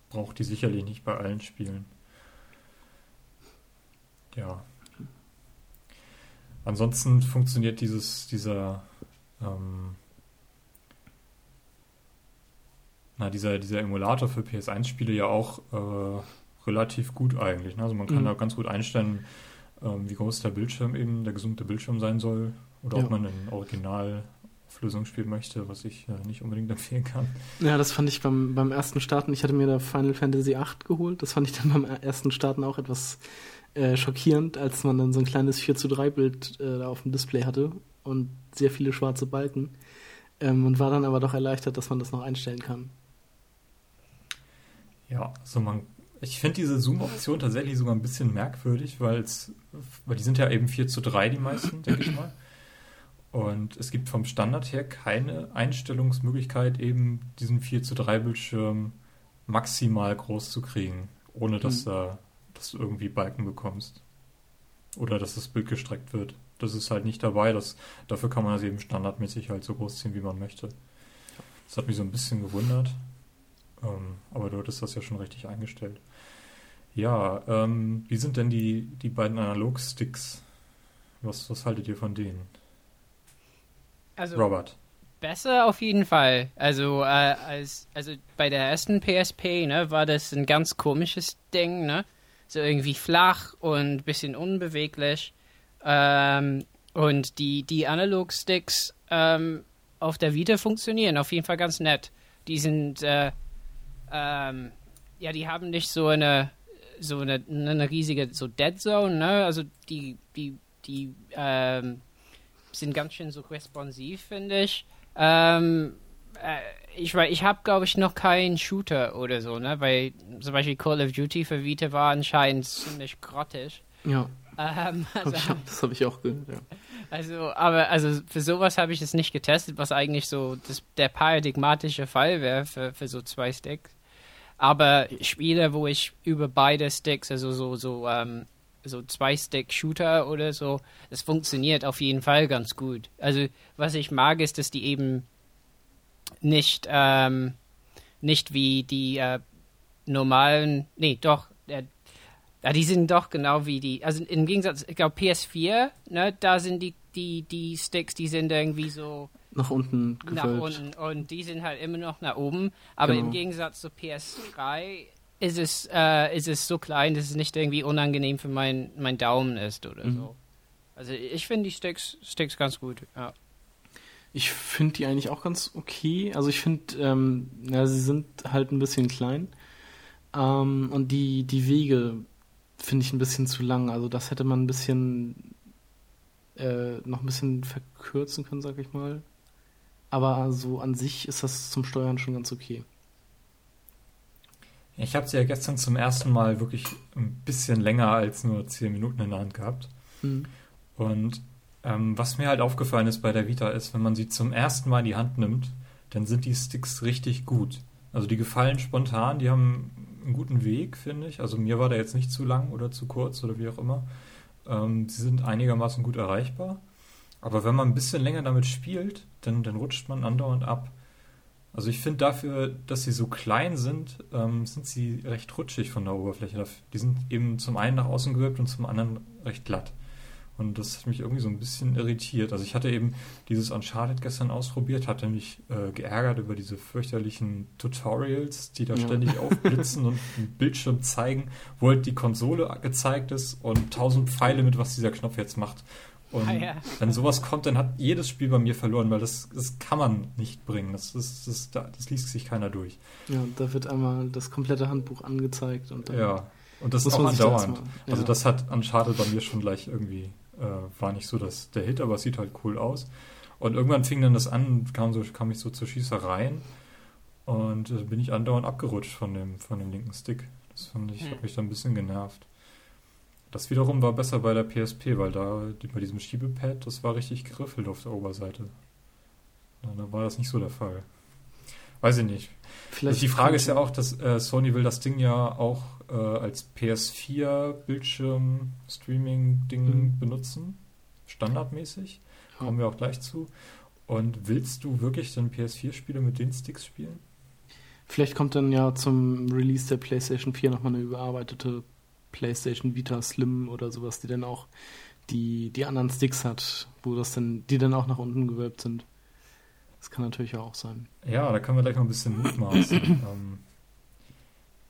braucht die sicherlich nicht bei allen Spielen. Ja. Ansonsten funktioniert dieses, dieser, ähm, na, dieser, dieser Emulator für PS1-Spiele ja auch äh, relativ gut eigentlich. Ne? Also man kann mhm. da ganz gut einstellen, ähm, wie groß der Bildschirm eben, der gesummte Bildschirm sein soll. Oder ja. ob man in Original Auflösung spielen möchte, was ich äh, nicht unbedingt <laughs> empfehlen kann. Ja, das fand ich beim, beim ersten Starten, ich hatte mir da Final Fantasy VIII geholt, das fand ich dann beim ersten Starten auch etwas äh, schockierend, als man dann so ein kleines 4 zu 3 Bild äh, auf dem Display hatte und sehr viele schwarze Balken ähm, und war dann aber doch erleichtert, dass man das noch einstellen kann. Ja, also man, ich finde diese Zoom-Option tatsächlich sogar ein bisschen merkwürdig, weil weil die sind ja eben 4 zu 3, die meisten, denke ich mal. <clears throat> Und es gibt vom Standard her keine Einstellungsmöglichkeit, eben diesen 4 zu 3 Bildschirm maximal groß zu kriegen, ohne dass, mhm. da, dass du irgendwie Balken bekommst. Oder dass das Bild gestreckt wird. Das ist halt nicht dabei. Das, dafür kann man das eben standardmäßig halt so groß ziehen, wie man möchte. Das hat mich so ein bisschen gewundert. Ähm, aber du hattest das ja schon richtig eingestellt. Ja, ähm, wie sind denn die, die beiden Analog-Sticks? Was, was haltet ihr von denen? Also Robert. Besser auf jeden Fall. Also, äh, als, also bei der ersten PSP, ne, war das ein ganz komisches Ding, ne? So irgendwie flach und ein bisschen unbeweglich. Ähm, und die, die Analog-Sticks ähm, auf der Vita funktionieren auf jeden Fall ganz nett. Die sind, äh, ähm, ja, die haben nicht so eine, so eine, eine riesige, so Dead Zone, ne? Also die, die, die, ähm, sind ganz schön so responsiv, finde ich. Ähm, äh, ich, ich habe, glaube ich, noch keinen Shooter oder so, ne? Weil zum Beispiel Call of Duty für Vita war anscheinend ziemlich grottig. Ja. Ähm, <laughs> also, Hab ich, das habe ich auch gehört, ja. <laughs> Also, aber also für sowas habe ich es nicht getestet, was eigentlich so das, der paradigmatische Fall wäre für, für so zwei Sticks. Aber Spiele, wo ich über beide Sticks, also so, so, ähm, so Zwei-Stick-Shooter oder so, das funktioniert auf jeden Fall ganz gut. Also, was ich mag, ist, dass die eben nicht, ähm, nicht wie die äh, normalen, nee, doch, äh, die sind doch genau wie die, also im Gegensatz, ich glaube PS4, ne, da sind die, die, die Sticks, die sind irgendwie so nach unten gewölbt. Nach unten und die sind halt immer noch nach oben, aber genau. im Gegensatz zu PS3 ist es, äh, ist es so klein, dass es nicht irgendwie unangenehm für mein, mein Daumen ist oder mhm. so. Also ich finde die Sticks, Sticks ganz gut, ja. Ich finde die eigentlich auch ganz okay. Also ich finde, ähm, ja, sie sind halt ein bisschen klein. Ähm, und die, die Wege finde ich ein bisschen zu lang. Also das hätte man ein bisschen äh, noch ein bisschen verkürzen können, sag ich mal. Aber so an sich ist das zum Steuern schon ganz okay. Ich habe sie ja gestern zum ersten Mal wirklich ein bisschen länger als nur 10 Minuten in der Hand gehabt. Mhm. Und ähm, was mir halt aufgefallen ist bei der Vita ist, wenn man sie zum ersten Mal in die Hand nimmt, dann sind die Sticks richtig gut. Also die gefallen spontan, die haben einen guten Weg, finde ich. Also mir war der jetzt nicht zu lang oder zu kurz oder wie auch immer. Ähm, sie sind einigermaßen gut erreichbar. Aber wenn man ein bisschen länger damit spielt, dann, dann rutscht man andauernd ab. Also ich finde dafür, dass sie so klein sind, ähm, sind sie recht rutschig von der Oberfläche. Die sind eben zum einen nach außen gewölbt und zum anderen recht glatt. Und das hat mich irgendwie so ein bisschen irritiert. Also ich hatte eben dieses Uncharted gestern ausprobiert, hatte mich äh, geärgert über diese fürchterlichen Tutorials, die da ja. ständig <laughs> aufblitzen und einen Bildschirm zeigen, wo halt die Konsole gezeigt ist und tausend Pfeile mit, was dieser Knopf jetzt macht. Und ah, ja. wenn sowas kommt, dann hat jedes Spiel bei mir verloren, weil das, das kann man nicht bringen. Das, das, das, das liest sich keiner durch. Ja, da wird einmal das komplette Handbuch angezeigt. Und ja, und das ist auch andauernd. Also ja. Also das hat Uncharted bei mir schon gleich irgendwie äh, war nicht so dass der Hit, aber es sieht halt cool aus. Und irgendwann fing dann das an, kam, so, kam ich so zu Schießereien und äh, bin ich andauernd abgerutscht von dem, von dem linken Stick. Das fand ich, hm. hat mich da ein bisschen genervt. Das wiederum war besser bei der PSP, weil da bei diesem Schiebepad, das war richtig geriffelt auf der Oberseite. Da war das nicht so der Fall. Weiß ich nicht. Vielleicht also die Frage ist ja auch, dass äh, Sony will das Ding ja auch äh, als PS4 Bildschirm Streaming Ding mhm. benutzen, standardmäßig. Ja. Kommen wir auch gleich zu. Und willst du wirklich dann PS4-Spiele mit den Sticks spielen? Vielleicht kommt dann ja zum Release der PlayStation 4 nochmal eine überarbeitete PlayStation Vita Slim oder sowas, die dann auch die, die anderen Sticks hat, wo das dann, die dann auch nach unten gewölbt sind. Das kann natürlich auch sein. Ja, da können wir gleich noch ein bisschen mutmaßen. <laughs> ähm,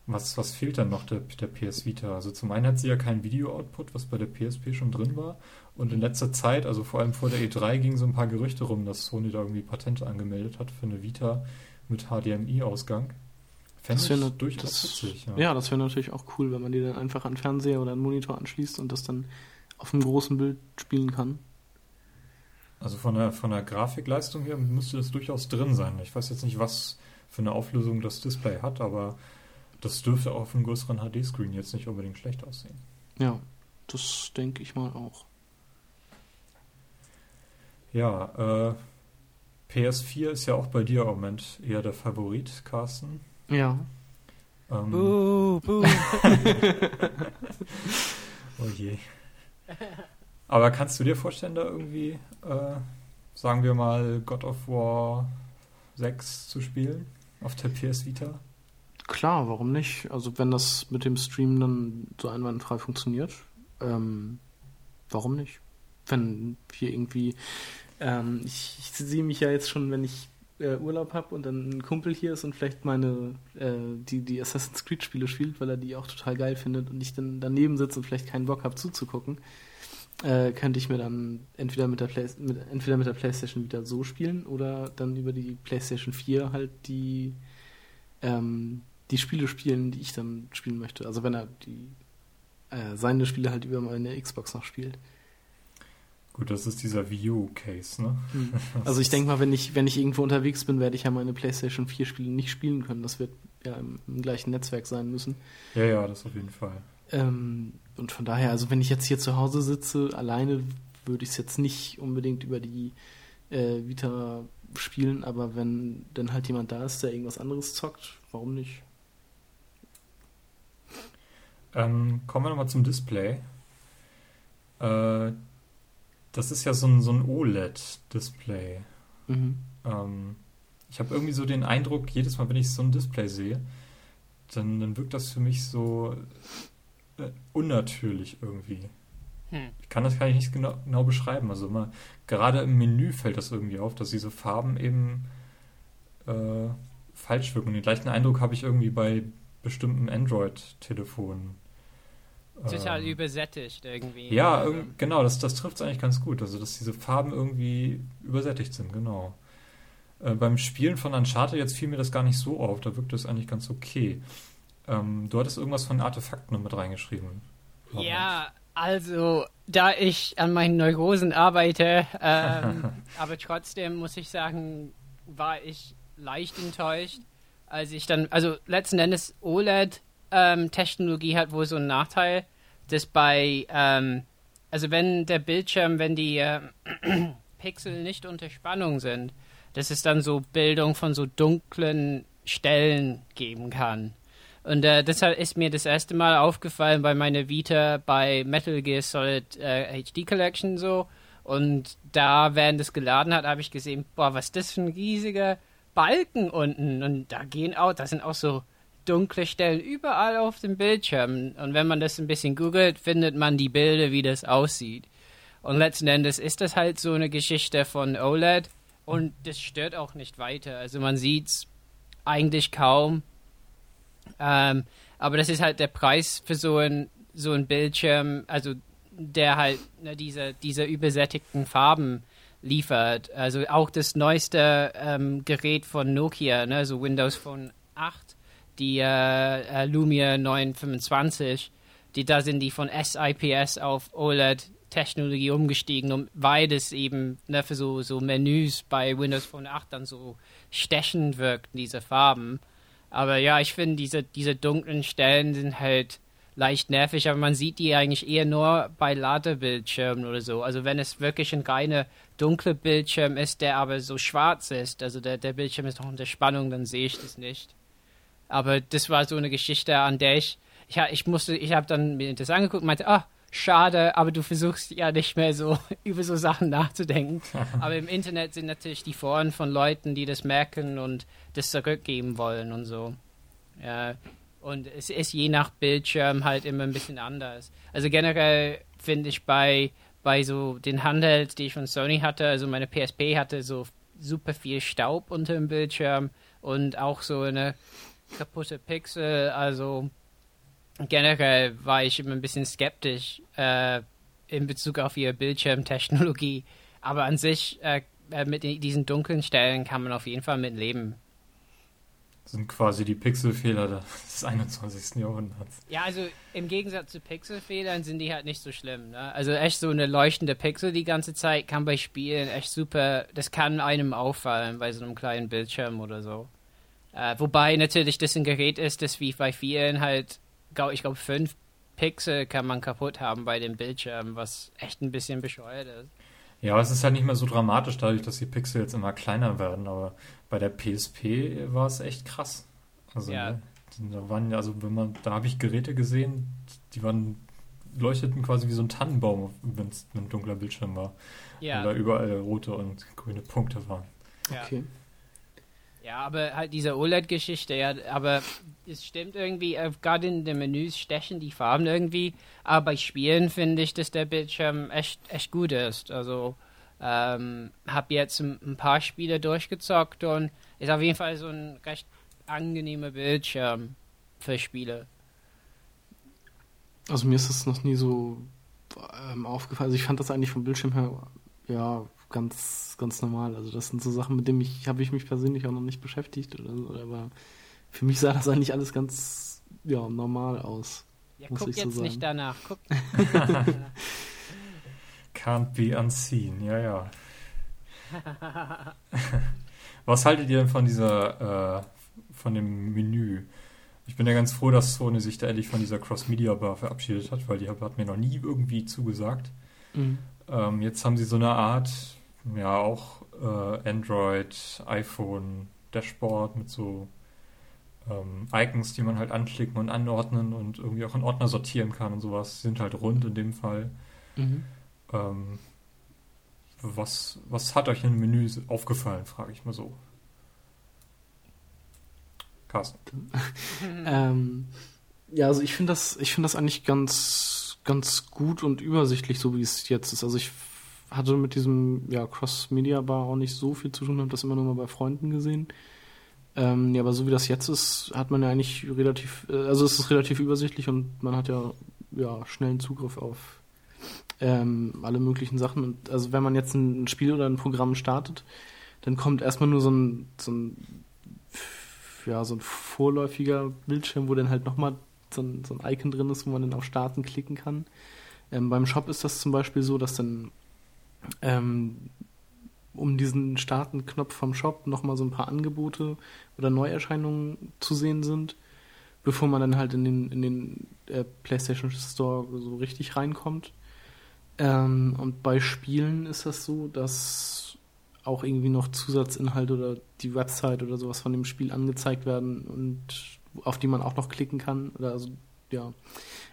was, was fehlt dann noch der, der PS Vita? Also zum einen hat sie ja keinen Video-Output, was bei der PSP schon drin war. Und in letzter Zeit, also vor allem vor der E3, gingen so ein paar Gerüchte rum, dass Sony da irgendwie Patente angemeldet hat für eine Vita mit HDMI-Ausgang. Fände das wäre durchaus witzig. Ja. ja das wäre natürlich auch cool, wenn man die dann einfach an Fernseher oder einen Monitor anschließt und das dann auf einem großen Bild spielen kann. Also von der, von der Grafikleistung her müsste das durchaus drin sein. Ich weiß jetzt nicht, was für eine Auflösung das Display hat, aber das dürfte auch auf einem größeren HD-Screen jetzt nicht unbedingt schlecht aussehen. Ja, das denke ich mal auch. Ja, äh, PS4 ist ja auch bei dir im Moment eher der Favorit, Carsten. Ja. Ähm, buh, buh. <laughs> oh je. Aber kannst du dir vorstellen, da irgendwie, äh, sagen wir mal, God of War 6 zu spielen auf der PS Vita? Klar, warum nicht? Also wenn das mit dem Stream dann so einwandfrei funktioniert, ähm, warum nicht? Wenn hier irgendwie, ähm, ich, ich sehe mich ja jetzt schon, wenn ich äh, Urlaub habe und dann ein Kumpel hier ist und vielleicht meine, äh, die, die Assassin's Creed Spiele spielt, weil er die auch total geil findet und ich dann daneben sitze und vielleicht keinen Bock habe zuzugucken, äh, könnte ich mir dann entweder mit der Play mit, entweder mit der PlayStation wieder so spielen oder dann über die PlayStation 4 halt die ähm, die Spiele spielen, die ich dann spielen möchte. Also wenn er die äh, seine Spiele halt über meine Xbox noch spielt. Gut, das ist dieser Wii U-Case, ne? Hm. <laughs> Also ich denke mal, wenn ich, wenn ich irgendwo unterwegs bin, werde ich ja meine PlayStation 4 Spiele nicht spielen können. Das wird ja im, im gleichen Netzwerk sein müssen. Ja, ja, das auf jeden Fall. Ähm, und von daher, also wenn ich jetzt hier zu Hause sitze, alleine würde ich es jetzt nicht unbedingt über die äh, Vita spielen, aber wenn dann halt jemand da ist, der irgendwas anderes zockt, warum nicht? Ähm, kommen wir nochmal zum Display. Äh, das ist ja so ein, so ein OLED-Display. Mhm. Ähm, ich habe irgendwie so den Eindruck, jedes Mal, wenn ich so ein Display sehe, dann, dann wirkt das für mich so äh, unnatürlich irgendwie. Hm. Ich kann das gar nicht genau, genau beschreiben. Also immer, gerade im Menü fällt das irgendwie auf, dass diese Farben eben äh, falsch wirken. Und den gleichen Eindruck habe ich irgendwie bei bestimmten Android-Telefonen. Total Ähm, übersättigt irgendwie. Ja, irg- genau, das, das trifft es eigentlich ganz gut. Also, dass diese Farben irgendwie übersättigt sind, genau. Äh, beim Spielen von Uncharted jetzt fiel mir das gar nicht so auf, da wirkt es eigentlich ganz okay. Ähm, du hattest irgendwas von Artefakten noch mit reingeschrieben. Ja, also, da ich an meinen Neurosen arbeite, ähm, <laughs> aber trotzdem muss ich sagen, war ich leicht enttäuscht, als ich dann, also letzten Endes OLED-Technologie hat wohl so einen Nachteil, dass bei, ähm, also wenn der Bildschirm, wenn die äh, <clears throat> Pixel nicht unter Spannung sind, dass es dann so Bildung von so dunklen Stellen geben kann. Und äh, deshalb ist mir das erste Mal aufgefallen bei meiner Vita bei Metal Gear Solid äh, HD Collection so. Und da, während es geladen hat, habe ich gesehen, boah, was ist das für ein riesiger Balken unten. Und da gehen auch, da sind auch so dunkle Stellen überall auf dem Bildschirm. Und wenn man das ein bisschen googelt, findet man die Bilder, wie das aussieht. Und letzten Endes ist das halt so eine Geschichte von OLED. Und das stört auch nicht weiter. Also man sieht's eigentlich kaum. Ähm, aber das ist halt der Preis für so ein, so ein Bildschirm, also der halt ne, diese, diese übersättigten Farben liefert. Also auch das neueste ähm, Gerät von Nokia, ne, so Windows Phone 8, die äh, äh, Lumia 925, die, da sind die von SIPS auf OLED-Technologie umgestiegen, um, weil das eben ne, für so, so Menüs bei Windows Phone 8 dann so stechend wirkt, diese Farben. Aber ja, ich finde, diese, diese dunklen Stellen sind halt leicht nervig, aber man sieht die eigentlich eher nur bei Ladebildschirmen oder so. Also wenn es wirklich ein reiner dunkler Bildschirm ist, der aber so schwarz ist, also der, der Bildschirm ist noch unter Spannung, dann sehe ich das nicht. Aber das war so eine Geschichte, an der ich, ich, ich musste, ich habe dann mir das angeguckt und meinte, ah, schade, aber du versuchst ja nicht mehr so <laughs> über so Sachen nachzudenken. <laughs> aber im Internet sind natürlich die Foren von Leuten, die das merken und das zurückgeben wollen und so. Ja, und es ist je nach Bildschirm halt immer ein bisschen anders. Also generell finde ich bei, bei so den Handhelds, die ich von Sony hatte, also meine PSP hatte so super viel Staub unter dem Bildschirm und auch so eine kaputte Pixel. Also generell war ich immer ein bisschen skeptisch äh, in Bezug auf ihre Bildschirmtechnologie. Aber an sich, äh, äh, mit diesen dunklen Stellen kann man auf jeden Fall mit leben. Das sind quasi die Pixelfehler des <laughs> 21. Jahrhunderts. Ja, also im Gegensatz zu Pixelfehlern sind die halt nicht so schlimm. Ne? Also echt so eine leuchtende Pixel die ganze Zeit kann bei Spielen echt super, das kann einem auffallen bei so einem kleinen Bildschirm oder so. Äh, wobei natürlich das ein Gerät ist, das wie bei vielen halt, glaub, ich glaube, fünf Pixel kann man kaputt haben bei dem Bildschirm, was echt ein bisschen bescheuert ist. Ja, aber es ist halt nicht mehr so dramatisch, dadurch, dass die Pixel jetzt immer kleiner werden. Aber bei der PSP war es echt krass. Also, Ja. ne, da waren ja, also wenn man, da habe ich Geräte gesehen, die waren, leuchteten quasi wie so ein Tannenbaum, wenn's, wenn ein dunkler Bildschirm war. Weil da Ja, überall rote und grüne Punkte waren. ja. Okay. Ja, aber halt diese OLED-Geschichte, ja, aber es stimmt irgendwie, äh, gerade in den Menüs stechen die Farben irgendwie, aber bei Spielen finde ich, dass der Bildschirm echt, echt gut ist. Also, ähm, hab jetzt ein, ein paar Spiele durchgezockt und ist auf jeden Fall so ein recht angenehmer Bildschirm für Spiele. Also mir ist das noch nie so ähm, aufgefallen. Also ich fand das eigentlich vom Bildschirm her ja ganz ganz normal. Also das sind so Sachen, mit denen ich habe ich mich persönlich auch noch nicht beschäftigt oder so. Aber für mich sah das eigentlich alles ganz ja normal aus. Ja, Muss guck ich so jetzt sagen. nicht danach. Guck. <laughs> Can't be unseen, ja, ja. <laughs> Was haltet ihr denn von dieser, äh, von dem Menü? Ich bin ja ganz froh, dass Sony sich da endlich von dieser Cross-Media-Bar verabschiedet hat, weil die hat mir noch nie irgendwie zugesagt. Mhm. Ähm, jetzt haben sie so eine Art, ja, auch äh, Android, iPhone, Dashboard mit so ähm, Icons, die man halt anklicken und anordnen und irgendwie auch in Ordner sortieren kann und sowas. Sind halt rund in dem Fall. Mhm. Ähm, was, was hat euch im Menü aufgefallen, frage ich mal so. Carsten. <laughs> ähm, ja, also ich finde das, ich finde das eigentlich ganz, ganz gut und übersichtlich, so wie es jetzt ist. Also ich hatte mit diesem ja, Cross-Media-Bar auch nicht so viel zu tun, habe das immer nur mal bei Freunden gesehen. Ähm, ja, aber so wie das jetzt ist, hat man ja eigentlich relativ, äh, also es ist relativ übersichtlich und man hat ja, ja schnellen Zugriff auf ähm, alle möglichen Sachen. Und also wenn man jetzt ein Spiel oder ein Programm startet, dann kommt erstmal nur so ein, so ein ja, so ein vorläufiger Bildschirm, wo dann halt nochmal so ein, so ein Icon drin ist, wo man dann auf Starten klicken kann. Ähm, beim Shop ist das zum Beispiel so, dass dann ähm, um diesen Starten-Knopf vom Shop nochmal so ein paar Angebote oder Neuerscheinungen zu sehen sind, bevor man dann halt in den, in den äh, PlayStation Store so richtig reinkommt. Ähm, und bei Spielen ist das so, dass auch irgendwie noch Zusatzinhalte oder die Website oder sowas von dem Spiel angezeigt werden und auf die man auch noch klicken kann oder also ja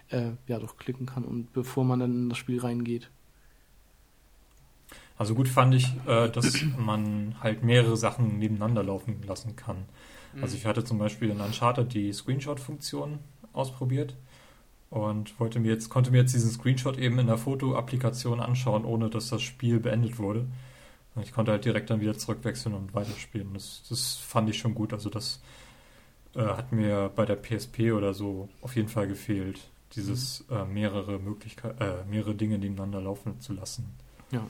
äh, ja doch klicken kann und bevor man dann in das Spiel reingeht. Also gut fand ich, äh, dass man halt mehrere Sachen nebeneinander laufen lassen kann. Mhm. Also ich hatte zum Beispiel in Uncharted die Screenshot-Funktion ausprobiert und wollte mir jetzt, konnte mir jetzt diesen Screenshot eben in der Foto-Applikation anschauen, ohne dass das Spiel beendet wurde. Ich konnte halt direkt dann wieder zurückwechseln und weiterspielen. Das, das fand ich schon gut. Also das äh, hat mir bei der PSP oder so auf jeden Fall gefehlt, dieses mhm. äh, mehrere Möglichkeiten, äh, mehrere Dinge nebeneinander laufen zu lassen. Ja.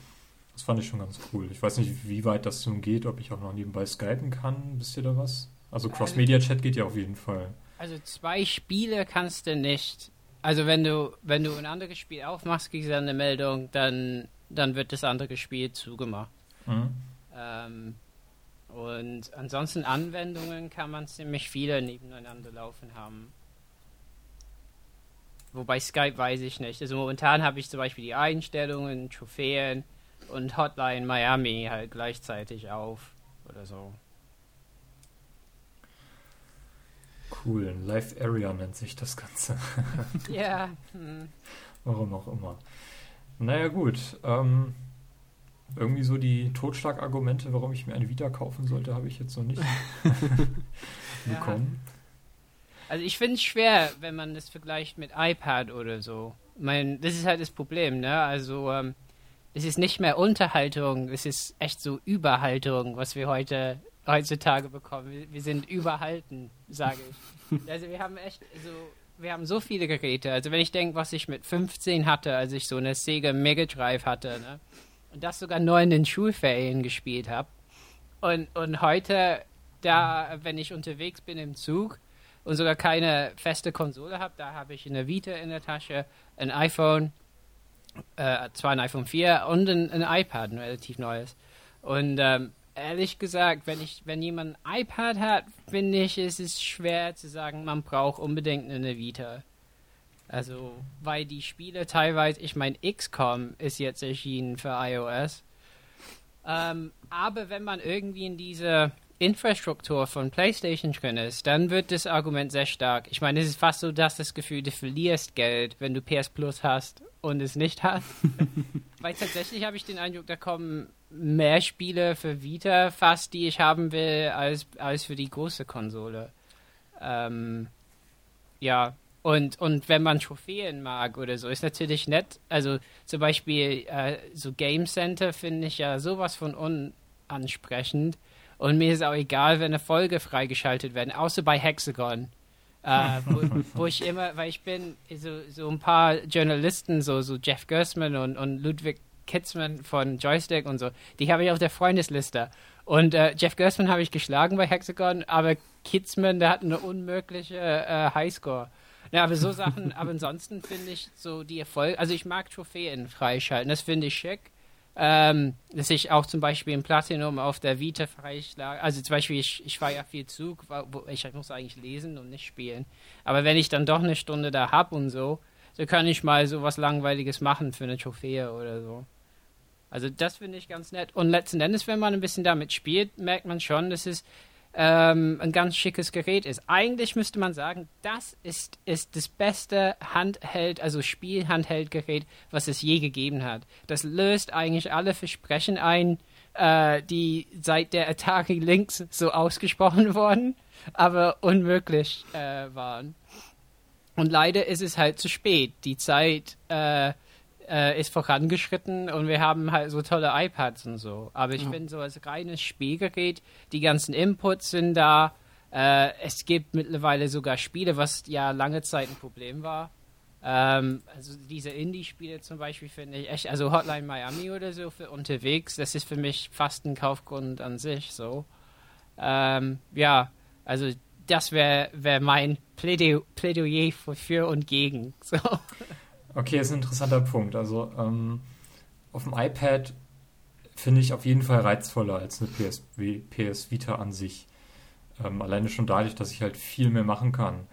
Das fand ich schon ganz cool. Ich weiß nicht, wie weit das nun geht, ob ich auch noch nebenbei skypen kann. Wisst ihr da was? Also Cross-Media-Chat geht ja auf jeden Fall. Also zwei Spiele kannst du nicht. Also wenn du, wenn du ein anderes Spiel aufmachst, kriegst du eine Meldung, dann, dann wird das andere Spiel zugemacht. Mhm. Ähm, und ansonsten Anwendungen kann man ziemlich viele nebeneinander laufen haben. Wobei Skype weiß ich nicht. Also momentan habe ich zum Beispiel die Einstellungen, Trophäen und Hotline Miami halt gleichzeitig auf oder so. Cool, Live Area nennt sich das Ganze. <laughs> Ja. Hm. Warum auch immer. Naja gut, ähm, irgendwie so die Totschlagargumente, warum ich mir eine Vita kaufen sollte, habe ich jetzt noch nicht <laughs> bekommen. Also ich finde es schwer, wenn man das vergleicht mit iPad oder so. Mein, das ist halt das Problem, ne? Also ähm, es ist nicht mehr Unterhaltung, es ist echt so Überhaltung, was wir heute heutzutage bekommen. Wir, sind überhalten, sage ich. also wir haben echt so wir haben so viele Geräte. Also wenn ich denke, was ich mit 15 hatte, als ich so eine Sega Mega Drive hatte, ne? und das sogar nur in den Schulferien gespielt habe. Und, und heute, da, wenn ich unterwegs bin im Zug und sogar keine feste Konsole habe, da habe ich eine Vita in der Tasche, ein iPhone, äh, zwar ein iPhone 4 und ein, ein iPad, ein relativ neues. Und ähm, ehrlich gesagt, wenn ich, wenn jemand ein iPad hat, finde ich, es ist schwer zu sagen, man braucht unbedingt eine Vita. Also, weil die Spiele teilweise, ich meine, XCOM ist jetzt erschienen für iOS. Ähm, aber wenn man irgendwie in diese Infrastruktur von PlayStation drin ist, dann wird das Argument sehr stark. Ich meine, es ist fast so, dass das Gefühl, du verlierst Geld, wenn du PS Plus hast und es nicht hast. <laughs> weil tatsächlich habe ich den Eindruck, da kommen mehr Spiele für Vita fast, die ich haben will, als, als für die große Konsole. Ähm, ja, und, und wenn man Trophäen mag oder so, ist natürlich nett. Also zum Beispiel äh, so Game Center finde ich ja sowas von unansprechend. Und mir ist auch egal, wenn eine Folge freigeschaltet werden, außer bei Hexagon. Äh, wo, <laughs> wo, ich immer, weil ich bin so, so ein paar Journalisten, so, so Jeff Gersman und, und Ludwig Kitzman von Joystick und so, die habe ich auf der Freundesliste. Und äh, Jeff Gersman habe ich geschlagen bei Hexagon, aber Kitzman, der hat eine unmögliche äh, Highscore. Ja, aber so Sachen, aber ansonsten finde ich so die Erfolge, also ich mag Trophäen freischalten, das finde ich schick. Ähm, dass ich auch zum Beispiel im Platinum auf der Vita freischlage. Also zum Beispiel, ich, ich fahre ja viel Zug, ich muss eigentlich lesen und nicht spielen. Aber wenn ich dann doch eine Stunde da hab und so, so kann ich mal so was Langweiliges machen für eine Trophäe oder so. Also das finde ich ganz nett. Und letzten Endes, wenn man ein bisschen damit spielt, merkt man schon, dass es ähm, ein ganz schickes Gerät ist. Eigentlich müsste man sagen, das ist, ist das beste Handheld, also Spiel-Handheld-Gerät, was es je gegeben hat. Das löst eigentlich alle Versprechen ein, äh, die seit der Atari Lynx so ausgesprochen <laughs> wurden, aber unmöglich äh, waren. Und leider ist es halt zu spät. Die Zeit äh, äh, ist vorangeschritten und wir haben halt so tolle iPads und so. Aber ich ja. finde, so als reines Spielgerät, die ganzen Inputs sind da. Äh, es gibt mittlerweile sogar Spiele, was ja lange Zeit ein Problem war. Ähm, also diese Indie-Spiele zum Beispiel finde ich echt, also Hotline Miami oder so für unterwegs, das ist für mich fast ein Kaufgrund an sich so. Ähm, ja, also das wäre wär mein Plädoyer für, für und gegen. <laughs> So. Okay, ist ein interessanter Punkt. Also ähm, auf dem iPad finde ich auf jeden Fall reizvoller als eine PS, PS Vita an sich. Ähm, alleine schon dadurch, dass ich halt viel mehr machen kann.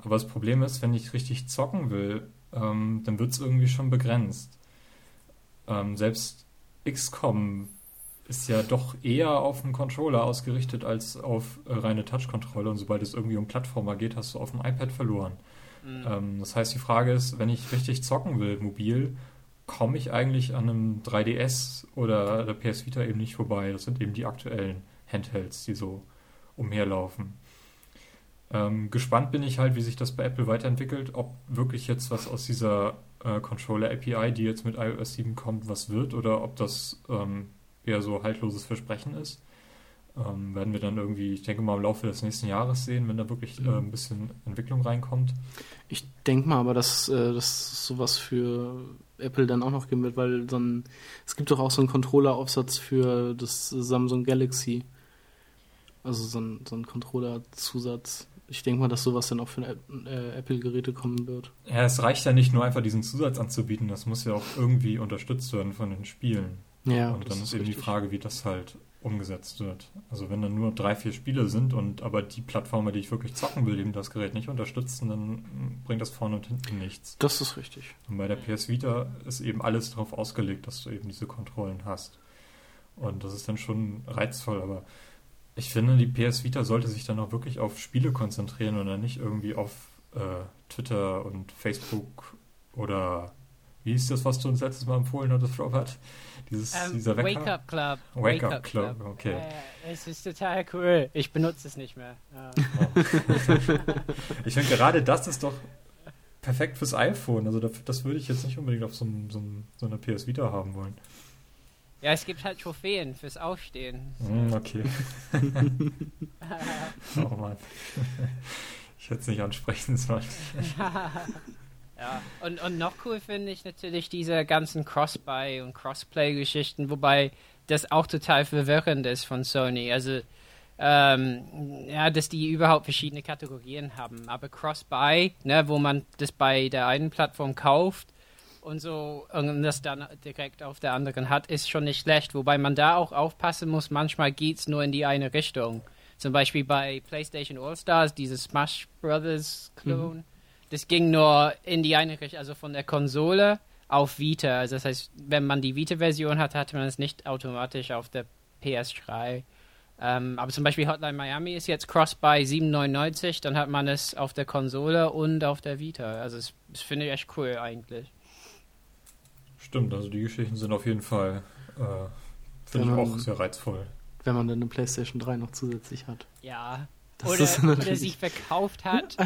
Aber das Problem ist, wenn ich richtig zocken will, ähm, dann wird es irgendwie schon begrenzt. Ähm, selbst XCOM ist ja doch eher auf dem Controller ausgerichtet als auf äh, reine Touch-Kontrolle. Und sobald es irgendwie um Plattformer geht, hast du auf dem iPad verloren. Mhm. Ähm, das heißt, die Frage ist, wenn ich richtig zocken will, mobil, komme ich eigentlich an einem 3DS oder der PS Vita eben nicht vorbei. Das sind eben die aktuellen Handhelds, die so umherlaufen. Ähm, gespannt bin ich halt, wie sich das bei Apple weiterentwickelt, ob wirklich jetzt was aus dieser äh, Controller API, die jetzt mit iOS 7 kommt, was wird oder ob das ähm, eher so haltloses Versprechen ist. Ähm, werden wir dann irgendwie, ich denke mal, im Laufe des nächsten Jahres sehen, wenn da wirklich äh, ein bisschen Entwicklung reinkommt. Ich denke mal aber, dass, äh, dass sowas für Apple dann auch noch geben wird, weil dann, es gibt doch auch so einen Controller-Aufsatz für das Samsung Galaxy. Also so ein, so ein Controller-Zusatz. Ich denke mal, dass sowas dann auch für äh, Apple-Geräte kommen wird. Ja, es reicht ja nicht nur einfach diesen Zusatz anzubieten, das muss ja auch irgendwie unterstützt werden von den Spielen. Ja, und dann ist, ist eben die Frage, wie das halt umgesetzt wird. Also wenn dann nur drei, vier Spiele sind und aber die Plattformer, die ich wirklich zocken will, eben das Gerät nicht unterstützen, dann bringt das vorne und hinten nichts. Das ist richtig. Und bei der PS Vita ist eben alles darauf ausgelegt, dass du eben diese Kontrollen hast. Und das ist dann schon reizvoll, aber ich finde, die PS Vita sollte sich dann auch wirklich auf Spiele konzentrieren und dann nicht irgendwie auf äh, Twitter und Facebook oder wie ist das, was du uns letztes Mal empfohlen hattest, Robert? Dieses, ähm, dieser Wecker? Wake Up Club. Wake, Wake Up, Club. Club, okay. Ja, es ist total cool. Ich benutze es nicht mehr. Ja. ich finde, gerade das ist doch perfekt fürs iPhone. Also das, das würde ich jetzt nicht unbedingt auf so, so, so einer PS Vita haben wollen. Ja, es gibt halt Trophäen fürs Aufstehen. Mm, okay. <laughs> oh Mann. Ich hätte es nicht ansprechen sollen. <laughs> Ja, und, und noch cool finde ich natürlich diese ganzen Cross-Buy- und Crossplay-Geschichten, wobei das auch total verwirrend ist von Sony. Also, ähm, ja, dass die überhaupt verschiedene Kategorien haben. Aber Cross-Buy, ne, wo man das bei der einen Plattform kauft und so und das dann direkt auf der anderen hat, ist schon nicht schlecht. Wobei man da auch aufpassen muss, manchmal geht es nur in die eine Richtung. Zum Beispiel bei PlayStation All-Stars, dieses Smash Brothers Clone. Mhm das ging nur in die eine Richtung, also von der Konsole auf Vita. Also das heißt, wenn man die Vita-Version hat, hatte man es nicht automatisch auf der PS3. Ähm, aber zum Beispiel Hotline Miami ist jetzt Cross-Buy 7,99, dann hat man es auf der Konsole und auf der Vita. Also das, das finde ich echt cool eigentlich. Stimmt, also die Geschichten sind auf jeden Fall, äh, finde ich auch sehr reizvoll. Wenn man dann eine PlayStation 3 noch zusätzlich hat. Ja, oder, oder sich verkauft hat.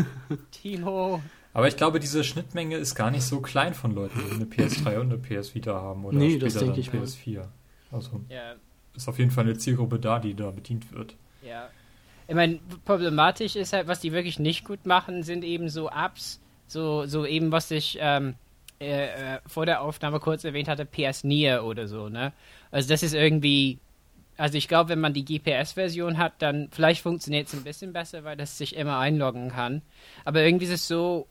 <laughs> Timo. Aber ich glaube, diese Schnittmenge ist gar nicht so klein von Leuten, die eine PS3 und eine PS Vita haben oder nee, das denke ich PS4. Also ja. ist auf jeden Fall eine Zielgruppe da, die da bedient wird. Ja. Ich meine, problematisch ist halt, was die wirklich nicht gut machen, sind eben so Apps, so, so eben, was ich ähm, äh, äh vor der Aufnahme kurz erwähnt hatte, PS Nier oder so, ne? Also das ist irgendwie also ich glaube, wenn man die GPS-Version hat, dann vielleicht funktioniert es ein bisschen besser, weil das sich immer einloggen kann. Aber irgendwie ist es so,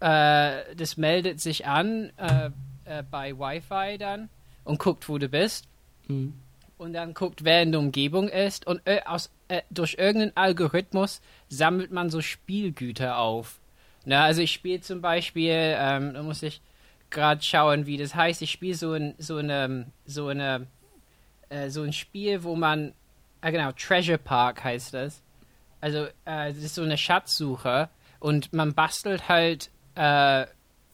äh, das meldet sich an äh, äh, bei Wi-Fi dann und guckt, wo du bist. Mhm. Und dann guckt, wer in der Umgebung ist. Und äh, aus, äh, durch irgendeinen Algorithmus sammelt man so Spielgüter auf. Na, also ich spiele zum Beispiel, ähm, da muss ich gerade schauen, wie das heißt. Ich spiele so ein, so eine, so eine, äh, so ein Spiel, wo man, ah genau, Treasure Park heißt das. Also, äh, ist so eine Schatzsuche und man bastelt halt äh,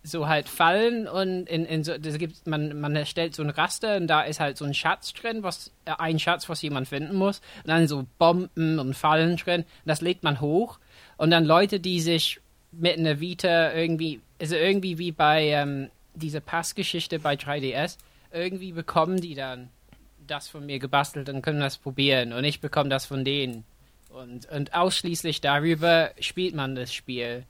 so halt Fallen und in, in so, das gibt, man, man erstellt so ein Raster und da ist halt so ein Schatz drin, was, äh, ein Schatz, was jemand finden muss. Und dann so Bomben und Fallen drin. Und das legt man hoch. Und dann Leute, die sich mit einer Vita irgendwie, also irgendwie wie bei ähm, dieser Passgeschichte bei 3DS, irgendwie bekommen die dann das von mir gebastelt und können das probieren. Und ich bekomme das von denen. Und, und ausschließlich darüber spielt man das Spiel.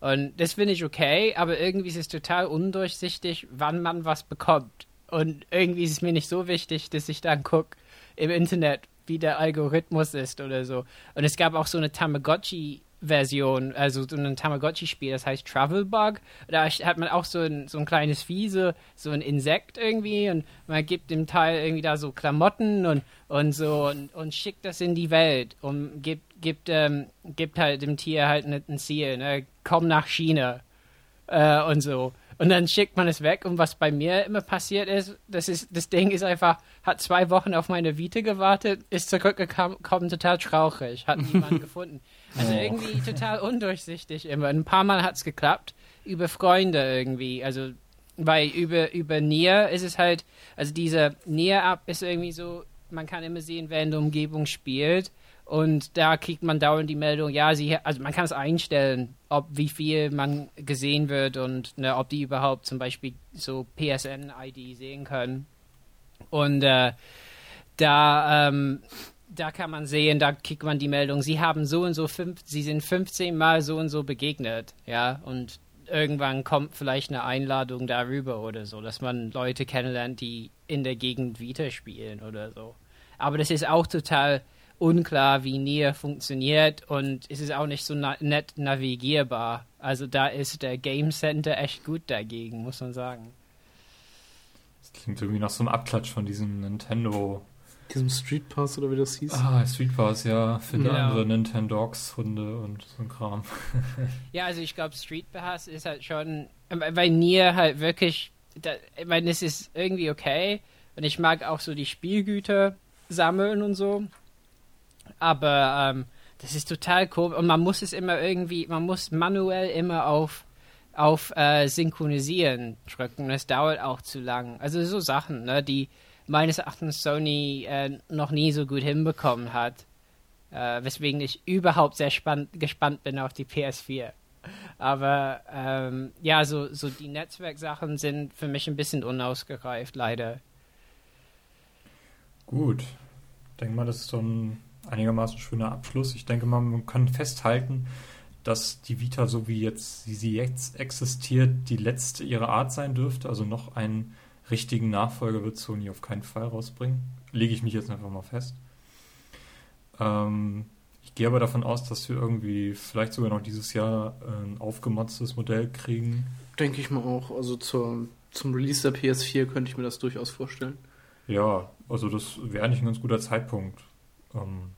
Und das finde ich okay, aber irgendwie ist es total undurchsichtig, wann man was bekommt. Und irgendwie ist es mir nicht so wichtig, dass ich dann gucke im Internet, wie der Algorithmus ist oder so. Und es gab auch so eine Tamagotchi Version, also so ein Tamagotchi-Spiel, das heißt Travel Bug. Da hat man auch so ein, so ein kleines Vieh, so, ein Insekt irgendwie und man gibt dem Teil irgendwie da so Klamotten und, und so und, und schickt das in die Welt und gibt, gibt, ähm, gibt halt dem Tier halt ein Ziel, ne? komm nach China äh, und so. Und dann schickt man es weg. Und was bei mir immer passiert ist, das ist, das Ding ist einfach, hat zwei Wochen auf meine Vita gewartet, ist zurückgekommen, total traurig, hat niemand <laughs> gefunden. Also oh. irgendwie total undurchsichtig immer. Ein paar Mal hat es geklappt, über Freunde irgendwie. Also, weil über, über Nier ist es halt, also diese Nier-App ist irgendwie so, man kann immer sehen, wer in der Umgebung spielt. Und da kriegt man dauernd die Meldung, ja, sie, also man kann es einstellen, ob wie viel man gesehen wird und ne, ob die überhaupt zum Beispiel so PSN-ID sehen können. Und äh, da, ähm, da kann man sehen, da kriegt man die Meldung, sie haben so und so fünf, sie sind 15 Mal so und so begegnet, ja, und irgendwann kommt vielleicht eine Einladung darüber oder so, dass man Leute kennenlernt, die in der Gegend Vita spielen oder so. Aber das ist auch total unklar, wie Nier funktioniert und es ist auch nicht so na nett navigierbar. Also da ist der Game Center echt gut dagegen, muss man sagen. Das klingt irgendwie nach so einem Abklatsch von diesem Nintendo. Diesem Street Pass oder wie das hieß? Ah, Street Pass, ja, für genau. andere Nintendogs, Hunde und so ein Kram. <laughs> ja, also ich glaube, Street Pass ist halt schon, weil Nier halt wirklich, da, ich meine, es ist irgendwie okay und ich mag auch so die Spielgüter sammeln und so. Aber ähm, das ist total komisch und man muss es immer irgendwie, man muss manuell immer auf auf äh, Synchronisieren drücken. Das dauert auch zu lang. Also so Sachen, ne, die meines Erachtens Sony äh, noch nie so gut hinbekommen hat. Äh, weswegen ich überhaupt sehr gespannt bin auf die PS4. Aber ähm, ja, so, so die Netzwerksachen sind für mich ein bisschen unausgereift, leider. Gut. Ich denke mal, das ist so ein einigermaßen schöner Abschluss. Ich denke mal, man kann festhalten, dass die Vita, so wie jetzt, wie sie jetzt existiert, die letzte ihrer Art sein dürfte. Also noch einen richtigen Nachfolger wird Sony auf keinen Fall rausbringen. Lege ich mich jetzt einfach mal fest. Ähm, ich gehe aber davon aus, dass wir irgendwie vielleicht sogar noch dieses Jahr ein aufgemotztes Modell kriegen. Denke ich mal auch. Also zur, zum Release der PS4 könnte ich mir das durchaus vorstellen. Ja, also das wäre eigentlich ein ganz guter Zeitpunkt. Ähm,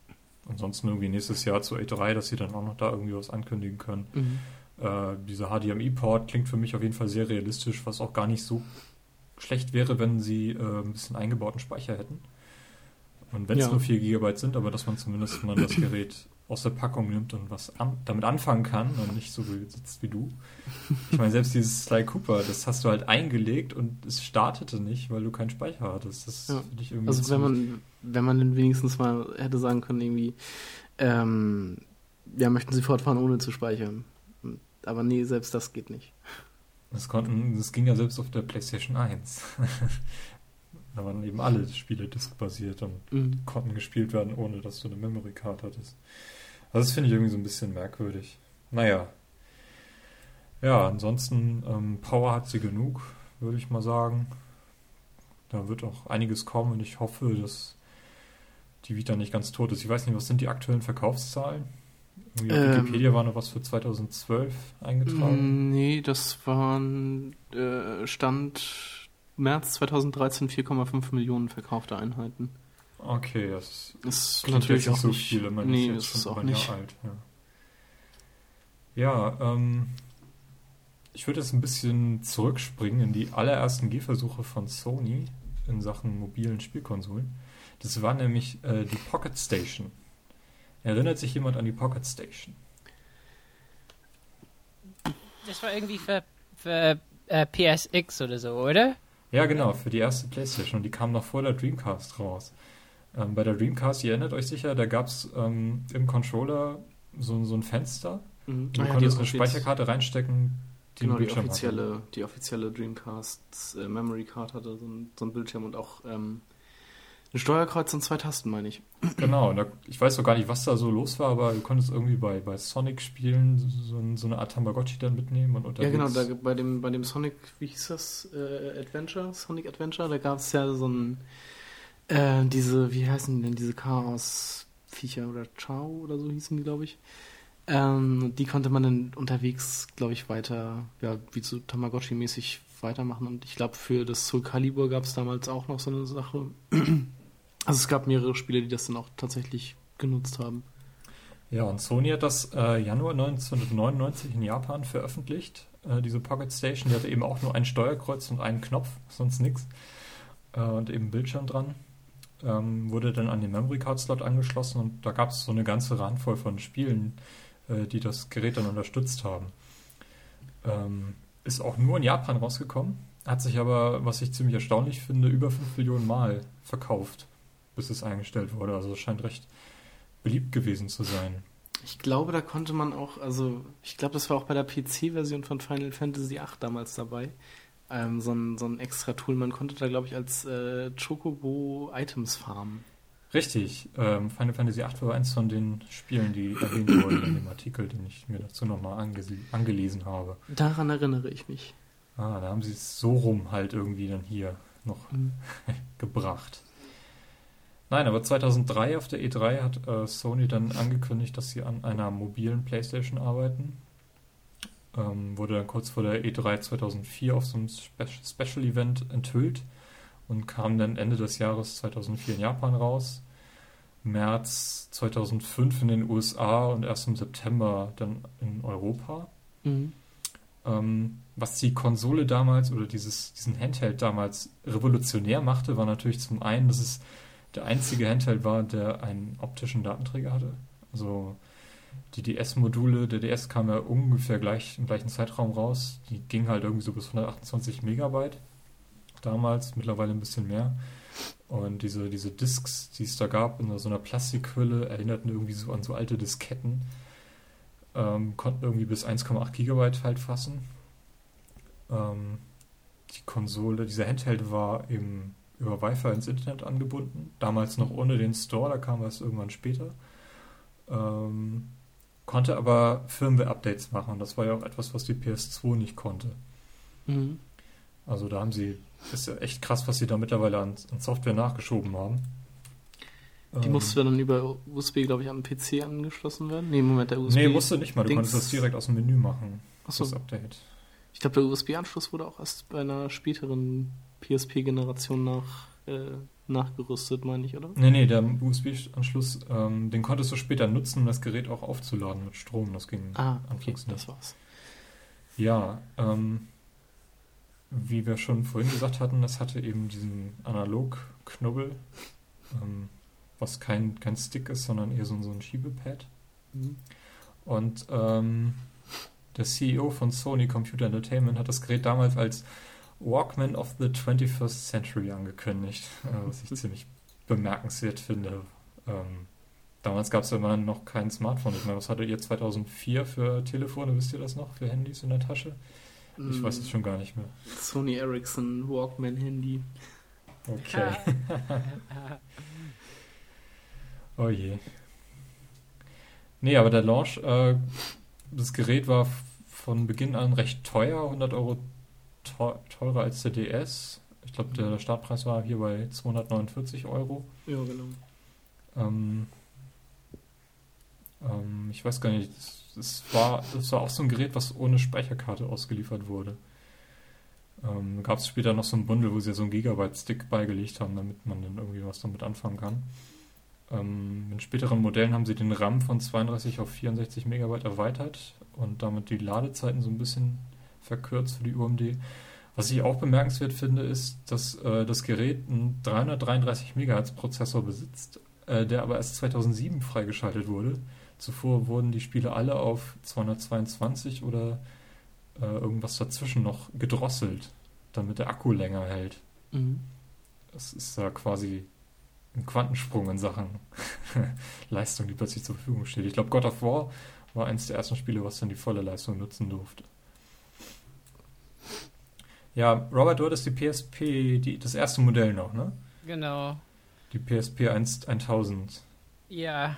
ansonsten irgendwie nächstes Jahr zu A3, dass sie dann auch noch da irgendwie was ankündigen können. Mhm. Äh, dieser HDMI-Port klingt für mich auf jeden Fall sehr realistisch, was auch gar nicht so schlecht wäre, wenn sie äh, ein bisschen eingebauten Speicher hätten. Und wenn es ja. nur 4 GB sind, aber dass man zumindest mal das Gerät aus der Packung nimmt und was an, damit anfangen kann und nicht so sitzt wie du. Ich meine, selbst dieses Sly Cooper, das hast du halt eingelegt und es startete nicht, weil du keinen Speicher hattest. Das ja. ich irgendwie also wenn man, wenn man dann wenigstens mal hätte sagen können, irgendwie, ähm, ja, möchten sie fortfahren, ohne zu speichern. Aber nee, selbst das geht nicht. Das, konnten, das ging ja selbst auf der PlayStation 1. <laughs> da waren eben alle Spiele diskbasiert und mhm. konnten gespielt werden, ohne dass du eine Memory Card hattest. Also das finde ich irgendwie so ein bisschen merkwürdig. Naja. Ja, ansonsten ähm, Power hat sie genug, würde ich mal sagen. Da wird auch einiges kommen und ich hoffe, dass die Vita nicht ganz tot ist. Ich weiß nicht, was sind die aktuellen Verkaufszahlen? Auf Ähm. Wikipedia war noch was für 2012 eingetragen. Mm, Nee, das waren äh, Stand März 2013 4,5 Millionen verkaufte Einheiten. Okay, das Ist klingt natürlich jetzt auch nicht so viel. Man nee, ist ist jetzt es schon auch nicht. Jahr alt. Ja, ja ähm, ich würde jetzt ein bisschen zurückspringen in die allerersten Gehversuche von Sony in Sachen mobilen Spielkonsolen. Das war nämlich äh, die Pocket Station. Erinnert sich jemand an die Pocket Station? Das war irgendwie für, für äh, PSX oder so, oder? Ja, genau, für die erste PlayStation. Und die kam noch vor der Dreamcast raus. Ähm, bei der Dreamcast, ihr erinnert euch sicher, da gab es ähm, im Controller so, so ein Fenster. Mhm. Du Ah ja, konntest eine Speicherkarte reinstecken, die Genau, einen die hatte. offizielle, die offizielle Dreamcast äh, Memory Card hatte so ein, so ein Bildschirm und auch ähm, ein Steuerkreuz und zwei Tasten, meine ich. Genau, da, ich weiß auch gar nicht, was da so los war, aber du konntest irgendwie bei, bei Sonic spielen, so, so eine Art Tamagotchi dann mitnehmen und Ja, unterwegs. genau, da, bei, dem, bei dem Sonic, wie hieß das? Äh, Adventure? Sonic Adventure? Da gab es ja so ein. Äh, diese, wie heißen die denn, diese Chaos-Viecher oder Chao oder so hießen die, glaube ich. Ähm, die konnte man dann unterwegs, glaube ich, weiter, ja, wie so Tamagotchi-mäßig weitermachen. Und ich glaube, für das Soul Calibur gab es damals auch noch so eine Sache. Also es gab mehrere Spiele, die das dann auch tatsächlich genutzt haben. Ja, und Sony hat das äh, Januar 1999 in Japan veröffentlicht, äh, diese Pocket Station. Die hatte eben auch nur ein Steuerkreuz und einen Knopf, sonst nichts. Äh, und eben Bildschirm dran. Ähm, wurde dann an den Memory Card Slot angeschlossen und da gab es so eine ganze Randvoll von Spielen, äh, die das Gerät dann unterstützt haben. Ähm, ist auch nur in Japan rausgekommen, hat sich aber, was ich ziemlich erstaunlich finde, über 5 Millionen Mal verkauft, bis es eingestellt wurde. Also es scheint recht beliebt gewesen zu sein. Ich glaube, da konnte man auch, also ich glaube, das war auch bei der PC-Version von Final Fantasy VIII damals dabei. Ähm, so, ein, so ein extra Tool. Man konnte da, glaube ich, als äh, Chocobo Items farmen. Richtig, ähm, Final Fantasy VIII war eins von den Spielen, die erwähnt wurden in dem Artikel, den ich mir dazu nochmal angelesen habe. Daran erinnere ich mich. Ah, da haben sie es so rum halt irgendwie dann hier noch Mhm. <laughs> gebracht. Nein, aber 2003 auf der E3 hat äh, Sony dann angekündigt, dass sie an einer mobilen PlayStation arbeiten. Ähm, wurde dann kurz vor der E3 2004 auf so einem Spe Special Event enthüllt und kam dann Ende des Jahres 2004 in Japan raus. März 2005 in den USA und erst im September dann in Europa. Mhm. Ähm, was die Konsole damals oder dieses, diesen Handheld damals revolutionär machte, war natürlich zum einen, dass es der einzige Handheld war, der einen optischen Datenträger hatte. Also die DS-Module, der DS kam ja ungefähr gleich im gleichen Zeitraum raus. Die ging halt irgendwie so bis 128 Megabyte damals, mittlerweile ein bisschen mehr. Und diese, diese Discs, die es da gab, in so einer Plastikhülle, erinnerten irgendwie so an so alte Disketten. Ähm, konnten irgendwie bis 1,8 Gigabyte halt fassen. Ähm, die Konsole, dieser Handheld war eben über Wi-Fi ins Internet angebunden. Damals noch ohne den Store, da kam es irgendwann später. Ähm, konnte aber Firmware-Updates machen. Das war ja auch etwas, was die PS2 nicht konnte. Mhm. Also da haben sie, ist ja echt krass, was sie da mittlerweile an, an Software nachgeschoben haben. Die Ähm, musste dann über USB, glaube ich, an den PC angeschlossen werden. Nee, Moment, der USB. Nee, musste nicht mal. Du Dings- konntest das direkt aus dem Menü machen, Achso, das Update. ich glaube, der USB-Anschluss wurde auch erst bei einer späteren PSP-Generation nach, äh, nachgerüstet, meine ich, oder? Nee, nee, der USB-Anschluss, ähm, den konntest du später nutzen, um das Gerät auch aufzuladen mit Strom. Das ging Ah, okay, anfangs das nicht. war's. Ja, ähm, wie wir schon vorhin gesagt hatten, es hatte eben diesen Analog-Knubbel, ähm, was kein, kein Stick ist, sondern eher so, so ein Schiebepad. Mhm. Und ähm, der CEO von Sony Computer Entertainment hat das Gerät damals als Walkman of the 21st Century angekündigt, äh, was ich ziemlich bemerkenswert finde. Ähm, damals gab es ja immer noch kein Smartphone. Ich meine, was hattet ihr 2004 für Telefone? Wisst ihr das noch? Für Handys in der Tasche? Ich weiß es schon gar nicht mehr. Sony Ericsson Walkman Handy. Okay. <laughs> Oh je. Nee, aber der Launch, äh, das Gerät war von Beginn an recht teuer, 100 Euro teurer als der DS. Ich glaube, der Startpreis war hier bei 249 Euro. Ja, genau. Ähm, ähm, ich weiß gar nicht, es war, das war auch so ein Gerät, was ohne Speicherkarte ausgeliefert wurde. Ähm, Gab es später noch so ein Bundle, wo sie so einen Gigabyte-Stick beigelegt haben, damit man dann irgendwie was damit anfangen kann. Ähm, in späteren Modellen haben sie den RAM von 32 auf 64 Megabyte erweitert und damit die Ladezeiten so ein bisschen verkürzt für die UMD. Was ich auch bemerkenswert finde, ist, dass äh, das Gerät einen 333 MHz Prozessor besitzt, äh, der aber erst 2007 freigeschaltet wurde. Zuvor wurden die Spiele alle auf 222 oder äh, irgendwas dazwischen noch gedrosselt, damit der Akku länger hält. Mhm. Das ist ja quasi ein Quantensprung in Sachen <laughs> Leistung, die plötzlich zur Verfügung steht. Ich glaube, God of War war eines der ersten Spiele, was dann die volle Leistung nutzen durfte. Ja, Robert, du hattest die PSP, die, das erste Modell noch, ne? Genau. Die PSP 1, 1000. Ja.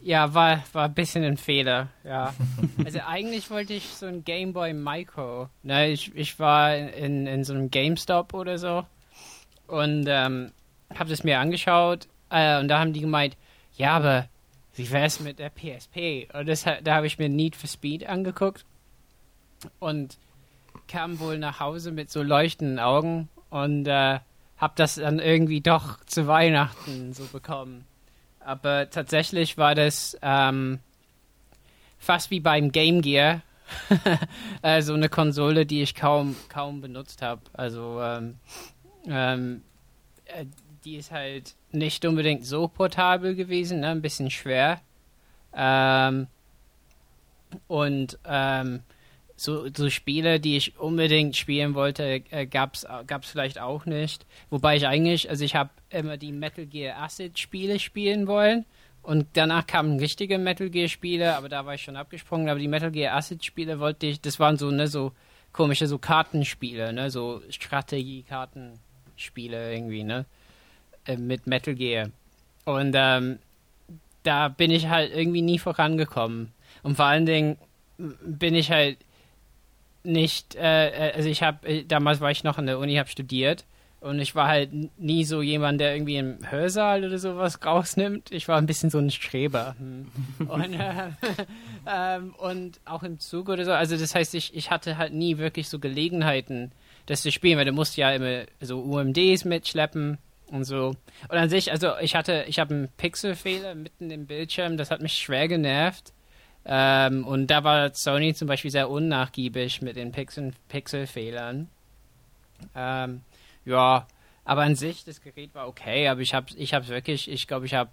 Ja, war, war ein bisschen ein Fehler, ja. <laughs> also eigentlich wollte ich so ein Game Boy Micro. Ne, ich, ich war in, in so einem GameStop oder so und ähm, habe das mir angeschaut äh, und da haben die gemeint, ja, aber wie wäre es mit der PSP? Und das, da habe ich mir Need for Speed angeguckt und kam wohl nach Hause mit so leuchtenden Augen und äh, habe das dann irgendwie doch zu Weihnachten so bekommen. Aber tatsächlich war das ähm, fast wie beim Game Gear, <laughs> also eine Konsole, die ich kaum kaum benutzt habe. Also ähm, ähm, äh, die ist halt nicht unbedingt so portabel gewesen, ne? ein bisschen schwer. Ähm, und ähm, so, so Spiele, die ich unbedingt spielen wollte, äh, gab's gab's vielleicht auch nicht. Wobei ich eigentlich, also ich habe immer die Metal Gear Acid Spiele spielen wollen und danach kamen richtige Metal Gear Spiele, aber da war ich schon abgesprungen. Aber die Metal Gear Acid Spiele wollte ich, das waren so ne so komische so Kartenspiele, ne so Strategie-Kartenspiele irgendwie, ne äh, mit Metal Gear und ähm, da bin ich halt irgendwie nie vorangekommen und vor allen Dingen bin ich halt nicht, äh, äh, also ich habe, äh, damals war ich noch in der Uni, habe studiert und ich war halt nie so jemand, der irgendwie im Hörsaal oder sowas <laughs> rausnimmt. Ich war ein bisschen so ein Streber. Hm. Und, äh, <laughs> ähm, und auch im Zug oder so. Also das heißt, ich, ich hatte halt nie wirklich so Gelegenheiten, das zu spielen, weil du musst ja immer so UMDs mitschleppen und so. Und an sich, also ich hatte, ich habe einen Pixelfehler mitten im Bildschirm, das hat mich schwer genervt. Ähm, und da war Sony zum Beispiel sehr unnachgiebig mit den Pixel Pixelfehlern. Ähm, ja, aber an sich, das Gerät war okay, aber ich habe ich hab's wirklich, ich glaube, ich habe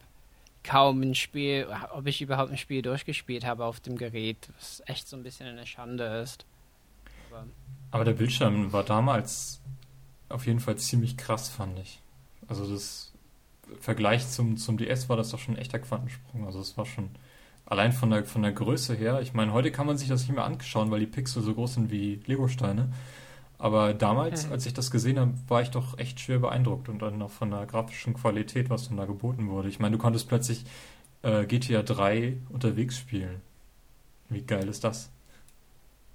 kaum ein Spiel, ob ich überhaupt ein Spiel durchgespielt habe auf dem Gerät, was echt so ein bisschen eine Schande ist. Aber, aber der Bildschirm war damals auf jeden Fall ziemlich krass, fand ich. Also das Vergleich zum, zum DS war das doch schon ein echter Quantensprung. Also es war schon allein von der, von der Größe her, ich meine, heute kann man sich das nicht mehr anschauen, weil die Pixel so groß sind wie Legosteine. Aber damals, mhm. als ich das gesehen habe, war ich doch echt schwer beeindruckt und dann auch von der grafischen Qualität, was dann da geboten wurde. Ich meine, du konntest plötzlich äh, GTA 3 unterwegs spielen. Wie geil ist das?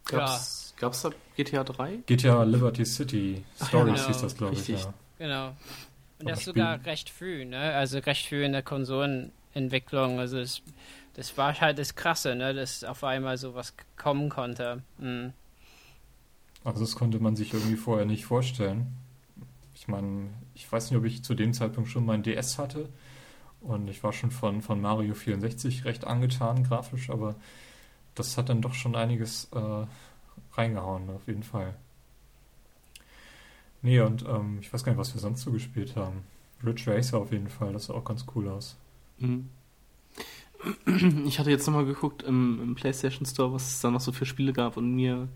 Gab's, ja. gab's da GTA 3? GTA Liberty City Stories ja, hieß das, glaube ich. Ja. Genau. Und das sogar recht früh, ne? Also recht früh in der Konsolenentwicklung. Also es das war halt das Krasse, ne? dass auf einmal sowas kommen konnte. Mhm. Also das konnte man sich irgendwie vorher nicht vorstellen. Ich meine, ich weiß nicht, ob ich zu dem Zeitpunkt schon mein DS hatte und ich war schon von, von Mario 64 recht angetan grafisch, aber das hat dann doch schon einiges äh, reingehauen, auf jeden Fall. Nee, und ähm, ich weiß gar nicht, was wir sonst so gespielt haben. Ridge Racer auf jeden Fall, das sah auch ganz cool aus. Mhm. <clears throat> Ich hatte jetzt nochmal geguckt im, im, PlayStation Store, was es da noch so für Spiele gab und mir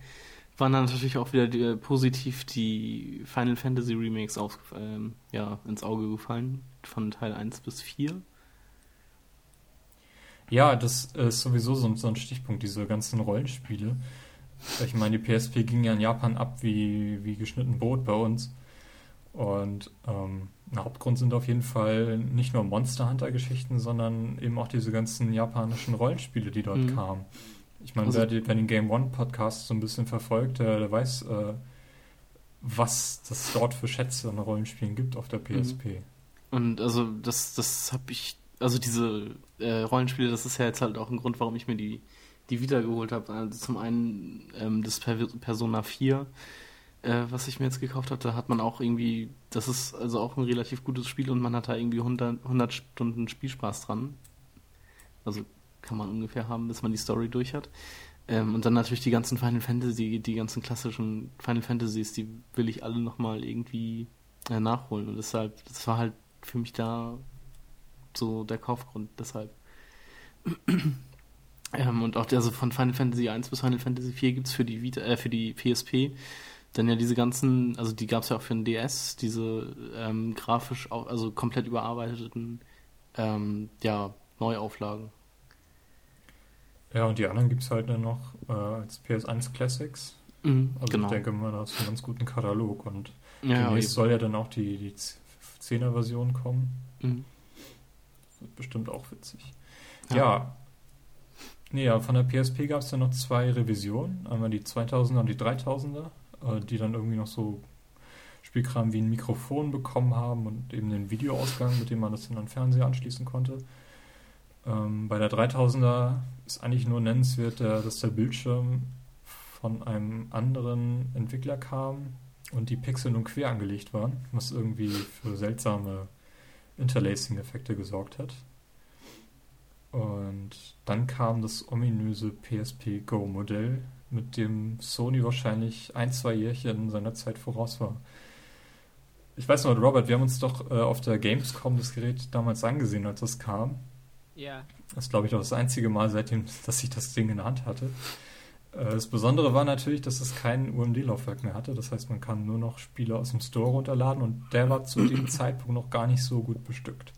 waren dann natürlich auch wieder die, äh, positiv die Final Fantasy Remakes auf, ähm, ja, ins Auge gefallen, von Teil 1 bis 4. Ja, das ist sowieso so, so ein Stichpunkt, diese ganzen Rollenspiele. Ich meine, die PSP ging ja in Japan ab wie, wie geschnitten Brot bei uns. Und ähm, Hauptgrund sind auf jeden Fall nicht nur Monster Hunter-Geschichten, sondern eben auch diese ganzen japanischen Rollenspiele, die dort mhm. kamen. Ich meine, also, wer, wer, den Game One Podcast so ein bisschen verfolgt, der, der weiß, äh, was das dort für Schätze an Rollenspielen gibt auf der PSP. Mhm. Und also das, das habe ich, also diese äh, Rollenspiele, das ist ja jetzt halt auch ein Grund, warum ich mir die, die Vita geholt habe. Also zum einen ähm, das Persona 4, äh, was ich mir jetzt gekauft da hat man auch irgendwie, das ist also auch ein relativ gutes Spiel und man hat da irgendwie 100, 100 Stunden Spielspaß dran. Also kann man ungefähr haben, bis man die Story durch hat. Ähm, und dann natürlich die ganzen Final Fantasy, die ganzen klassischen Final Fantasies, die will ich alle nochmal irgendwie äh, nachholen. Und deshalb, das war halt für mich da so der Kaufgrund, deshalb. <clears throat> ähm, und auch also von Final Fantasy 1 bis Final Fantasy 4 gibt es für äh, für die PSP dann ja diese ganzen, also die gab es ja auch für den DS, diese ähm, grafisch, auch, also komplett überarbeiteten ähm, ja, Neuauflagen. Ja, und die anderen gibt es halt dann noch äh, als PS1 Classics. Mhm, also genau. ich denke mal, da hast du einen ganz guten Katalog und ja, demnächst ja, soll ja dann auch die, die 10er Version kommen. Mhm. Das wird bestimmt auch witzig. Ja. ja. Nee, ja, von der PSP gab es dann noch zwei Revisionen. Einmal die 2000er und die 3000er, äh, die dann irgendwie noch so Spielkram wie ein Mikrofon bekommen haben und eben den Videoausgang, mit dem man das dann an Fernseher anschließen konnte. Ähm, bei der 3000er ist eigentlich nur nennenswert, dass der Bildschirm von einem anderen Entwickler kam und die Pixel nun quer angelegt waren, was irgendwie für seltsame Interlacing-Effekte gesorgt hat. Und dann kam das ominöse PSP Go-Modell, mit dem Sony wahrscheinlich ein, zwei Jährchen seiner Zeit voraus war. Ich weiß noch, Robert, wir haben uns doch äh, auf der Gamescom das Gerät damals angesehen, als das kam. Ja. Das ist, glaube ich, auch das einzige Mal seitdem, <laughs> dass ich das Ding in der Hand hatte. Äh, das Besondere war natürlich, dass es kein UMD-Laufwerk mehr hatte. Das heißt, man kann nur noch Spiele aus dem Store runterladen und der war zu dem <clears throat> Zeitpunkt noch gar nicht so gut bestückt.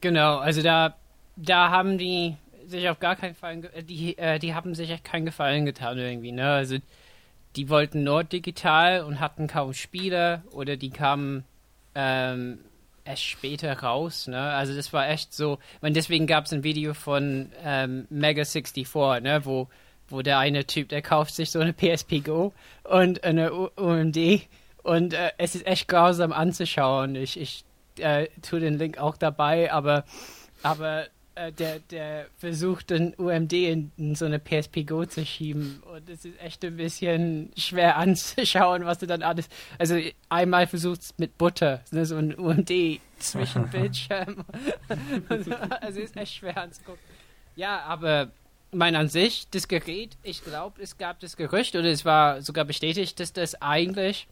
Genau, also da, da haben die sich auf gar keinen Fall, die, äh, die haben sich echt keinen Gefallen getan irgendwie, ne? Also die wollten nur digital und hatten kaum Spiele oder die kamen ähm, erst später raus, ne? Also das war echt so. Und deswegen gab es ein Video von ähm, Mega 64, ne, wo, wo der eine Typ, der kauft sich so eine PSP Go und eine UMD und äh, es ist echt grausam anzuschauen. Ich, ich äh, tue den Link auch dabei, aber aber äh, der, der versucht, den UMD in, in, so eine PSP Go zu schieben. Und es ist echt ein bisschen schwer <laughs> anzuschauen, was du dann alles. Also einmal versucht mit Butter, ne, so ein UMD zwischen <laughs> Bildschirm. <laughs> also ist echt schwer anzugucken. Ja, aber mein an sich, das Gerät, ich glaube, es gab das Gerücht oder es war sogar bestätigt, dass das eigentlich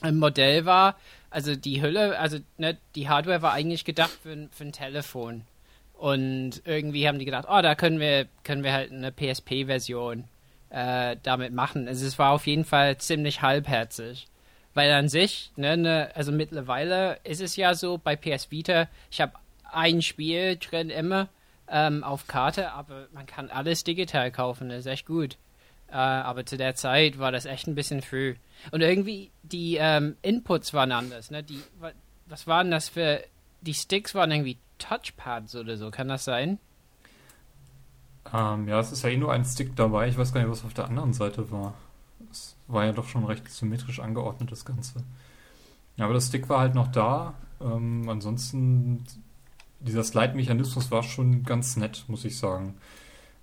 ein Modell war. Also die Hülle, also ne, die Hardware war eigentlich gedacht für, für ein Telefon. Und irgendwie haben die gedacht, oh, da können wir, können wir halt eine PSP-Version äh, damit machen. Also es war auf jeden Fall ziemlich halbherzig. Weil an sich, ne, ne, also mittlerweile ist es ja so bei PS Vita, ich habe ein Spiel drin immer ähm, auf Karte, aber man kann alles digital kaufen, das ist echt gut. Äh, aber zu der Zeit war das echt ein bisschen früh. Und irgendwie die ähm, Inputs waren anders. Ne? Die, was waren das für. Die Sticks waren irgendwie Touchpads oder so, kann das sein? Ähm, ja, es ist ja eh nur ein Stick dabei. Ich weiß gar nicht, was auf der anderen Seite war. Es war ja doch schon recht symmetrisch angeordnet, das Ganze. Ja, aber das Stick war halt noch da. Ähm, ansonsten, dieser Slide-Mechanismus war schon ganz nett, muss ich sagen.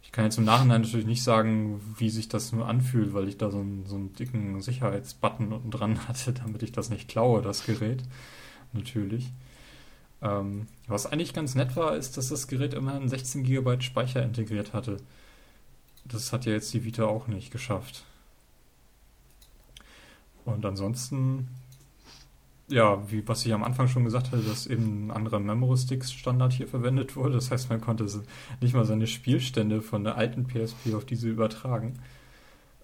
Ich kann jetzt im Nachhinein natürlich nicht sagen, wie sich das nur anfühlt, weil ich da so einen, so einen dicken Sicherheitsbutton unten dran <laughs> hatte, damit ich das nicht klaue, das Gerät. Natürlich. Ähm, was eigentlich ganz nett war, ist, dass das Gerät immerhin 16 GB Speicher integriert hatte. Das hat ja jetzt die Vita auch nicht geschafft. Und ansonsten, ja, wie was ich am Anfang schon gesagt hatte, dass eben ein anderer Memory Sticks Standard hier verwendet wurde. Das heißt, man konnte nicht mal seine Spielstände von der alten PSP auf diese übertragen.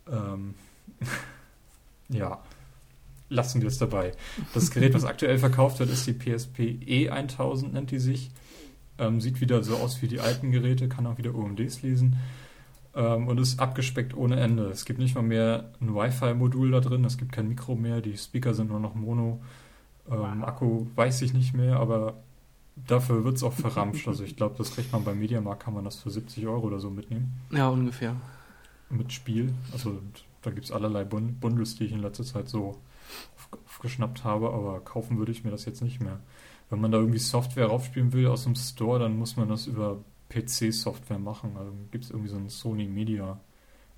Ähm, <laughs> ja, lassen wir es dabei. Das Gerät, was aktuell verkauft wird, ist die PSP E1000, nennt die sich. Ähm, sieht wieder so aus wie die alten Geräte, kann auch wieder OMDs lesen ähm, und ist abgespeckt ohne Ende. Es gibt nicht mal mehr ein Wi-Fi-Modul da drin, es gibt kein Mikro mehr, die Speaker sind nur noch Mono. Ähm, wow. Akku weiß ich nicht mehr, aber dafür wird es auch verramscht. also ich glaube, das kriegt man beim Mediamarkt, kann man das für 70 Euro oder so mitnehmen. Ja, ungefähr. Mit Spiel. Also da gibt es allerlei Bund Bundles, die ich in letzter Zeit so aufgeschnappt habe, aber kaufen würde ich mir das jetzt nicht mehr. Wenn man da irgendwie Software raufspielen will aus dem Store, dann muss man das über PC-Software machen. Also gibt es irgendwie so eine Sony Media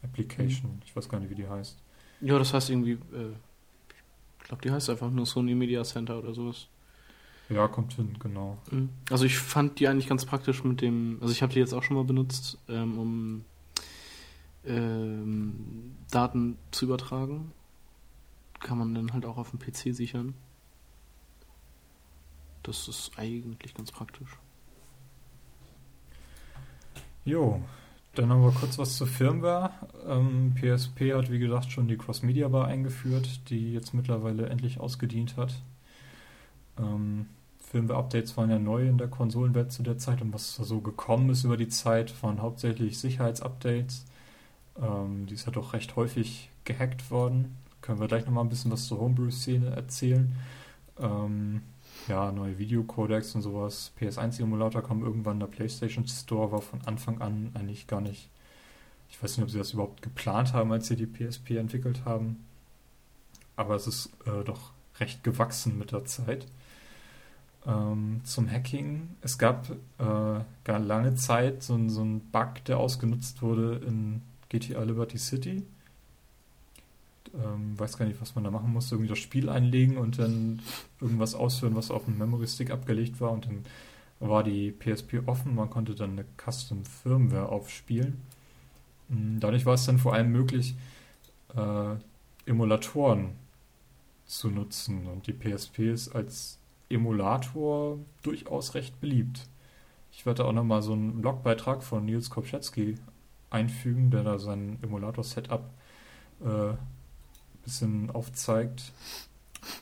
Application. Mhm. Ich weiß gar nicht, wie die heißt. Ja, das heißt irgendwie, äh, ich glaube, die heißt einfach nur Sony Media Center oder sowas. Ja, kommt hin, genau. Mhm. Also ich fand die eigentlich ganz praktisch mit dem, also ich habe die jetzt auch schon mal benutzt, ähm, um ähm, Daten zu übertragen. Kann man dann halt auch auf dem PC sichern. Das ist eigentlich ganz praktisch. Jo, dann haben wir kurz was zur Firmware. Ähm, PSP hat, wie gesagt, schon die Cross-Media Bar eingeführt, die jetzt mittlerweile endlich ausgedient hat. Ähm, Firmware-Updates waren ja neu in der Konsolenwelt zu der Zeit und was so gekommen ist über die Zeit, waren hauptsächlich Sicherheitsupdates. Ähm, die ist ja doch recht häufig gehackt worden. Können wir gleich nochmal ein bisschen was zur Homebrew-Szene erzählen. Ähm, ja, neue Videocodecs und sowas. PS1-Emulator kam irgendwann, der PlayStation Store war von Anfang an eigentlich gar nicht. Ich weiß nicht, ob sie das überhaupt geplant haben, als sie die PSP entwickelt haben. Aber es ist äh, doch recht gewachsen mit der Zeit. Ähm, zum Hacking. Es gab äh, gar lange Zeit so, so einen Bug, der ausgenutzt wurde in GTA Liberty City. Ähm, weiß gar nicht, was man da machen musste. Irgendwie das Spiel einlegen und dann irgendwas ausführen, was auf dem Memory Stick abgelegt war. Und dann war die PSP offen. Man konnte dann eine Custom Firmware aufspielen. Mm, dadurch war es dann vor allem möglich, äh, Emulatoren zu nutzen. Und die PSP ist als Emulator durchaus recht beliebt. Ich werde auch nochmal so einen Blogbeitrag von Nils Kopczewski einfügen, der da sein Emulator-Setup äh, bisschen aufzeigt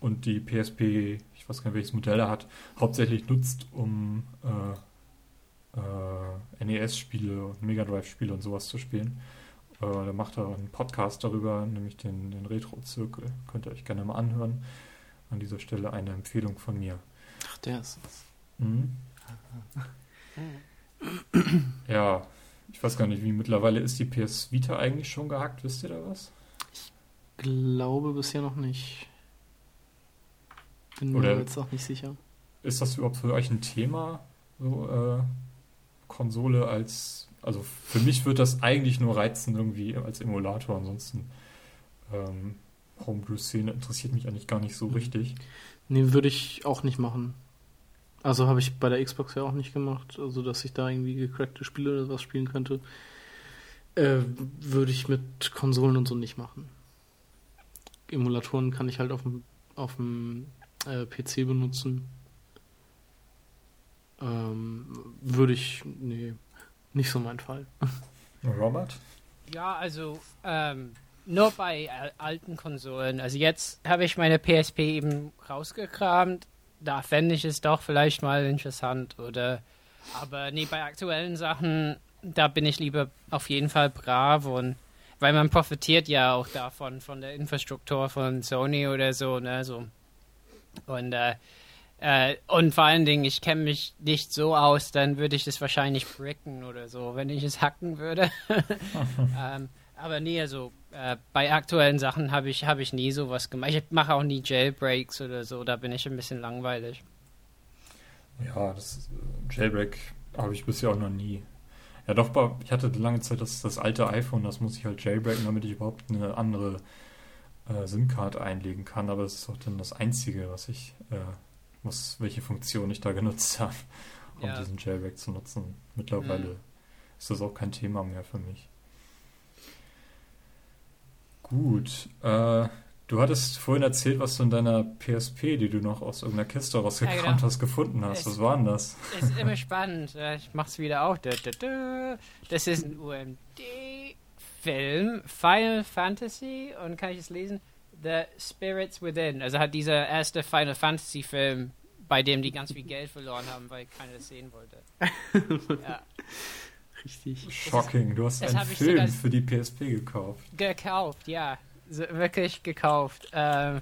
und die PSP, ich weiß gar nicht welches Modell er hat, hauptsächlich nutzt, um äh, äh, NES-Spiele und Mega Drive-Spiele und sowas zu spielen. Äh, da macht er einen Podcast darüber, nämlich den, den Retro-Zirkel. Könnt ihr euch gerne mal anhören. An dieser Stelle eine Empfehlung von mir. Ach, der ist es. Mhm. ja, ich weiß gar nicht, wie mittlerweile ist die PS Vita eigentlich schon gehackt, wisst ihr da was? Glaube bisher noch nicht. Bin mir jetzt auch nicht sicher. Ist das überhaupt für euch ein Thema? So, äh, Konsole als. Also für mich wird das eigentlich nur reizen, irgendwie als Emulator. Ansonsten ähm, Homebrew-Szene interessiert mich eigentlich gar nicht so mhm. richtig. Nee, würde ich auch nicht machen. Also habe ich bei der Xbox ja auch nicht gemacht, also dass ich da irgendwie gecrackte Spiele oder was spielen könnte. Äh, würde ich mit Konsolen und so nicht machen. Emulatoren kann ich halt auf dem, auf dem äh, PC benutzen. Ähm, würde ich, nee, nicht so mein Fall. <laughs> Robert? Ja, also ähm, nur bei alten Konsolen. Also jetzt habe ich meine PSP eben rausgekramt da fände ich es doch vielleicht mal interessant. Oder aber nee, bei aktuellen Sachen, da bin ich lieber auf jeden Fall brav und weil man profitiert ja auch davon, von der Infrastruktur von Sony oder so, ne? So. Und äh, äh, und vor allen Dingen, ich kenne mich nicht so aus, dann würde ich das wahrscheinlich bricken oder so, wenn ich es hacken würde. <laughs> ähm, aber nee, also äh, bei aktuellen Sachen habe ich, hab ich nie sowas gemacht. Ich mache auch nie Jailbreaks oder so, da bin ich ein bisschen langweilig. Ja, das äh, Jailbreak habe ich bisher auch noch nie. Ja, doch, ich hatte lange Zeit das, das alte iPhone, das muss ich halt jailbreaken, damit ich überhaupt eine andere äh, SIM-Card einlegen kann. Aber das ist auch dann das Einzige, was ich, äh, was, welche Funktion ich da <laughs> genutzt habe, um ja. diesen Jailbreak zu nutzen. Mittlerweile mhm. ist das auch kein Thema mehr für mich. Gut. Äh, du hattest vorhin erzählt, was du in deiner PSP, die du noch aus irgendeiner Kiste rausgekramt ja, genau. hast, gefunden hast. Es, was war denn das? Ist immer <laughs> spannend. Ich mach's wieder auch. Das ist ein UMD-Film, Final Fantasy, und kann ich es lesen? The Spirits Within. Also hat dieser erste Final Fantasy-Film, bei dem die ganz viel Geld verloren haben, weil keiner das sehen wollte. <laughs> ja. Richtig. Shocking, du hast einen Film für die PSP gekauft. Gekauft, ja. Wirklich gekauft. Ähm,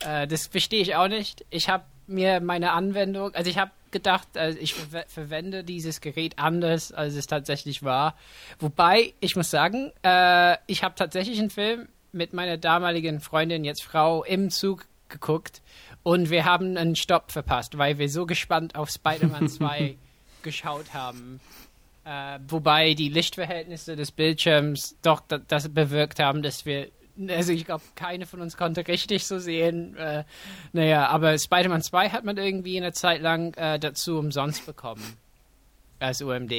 äh, das verstehe ich auch nicht. Ich habe mir meine Anwendung, also ich habe gedacht, also ich ver verwende dieses Gerät anders, als es tatsächlich war. Wobei, ich muss sagen, äh, ich habe tatsächlich einen Film mit meiner damaligen Freundin, jetzt Frau, im Zug geguckt und wir haben einen Stopp verpasst, weil wir so gespannt auf Spider-Man <laughs> 2 geschaut haben. Äh, wobei die Lichtverhältnisse des Bildschirms doch das bewirkt haben, dass wir also ich glaube, keine von uns konnte richtig so sehen. Äh, naja, aber Spider-Man 2 hat man irgendwie eine Zeit lang äh, dazu umsonst bekommen. Als UMD.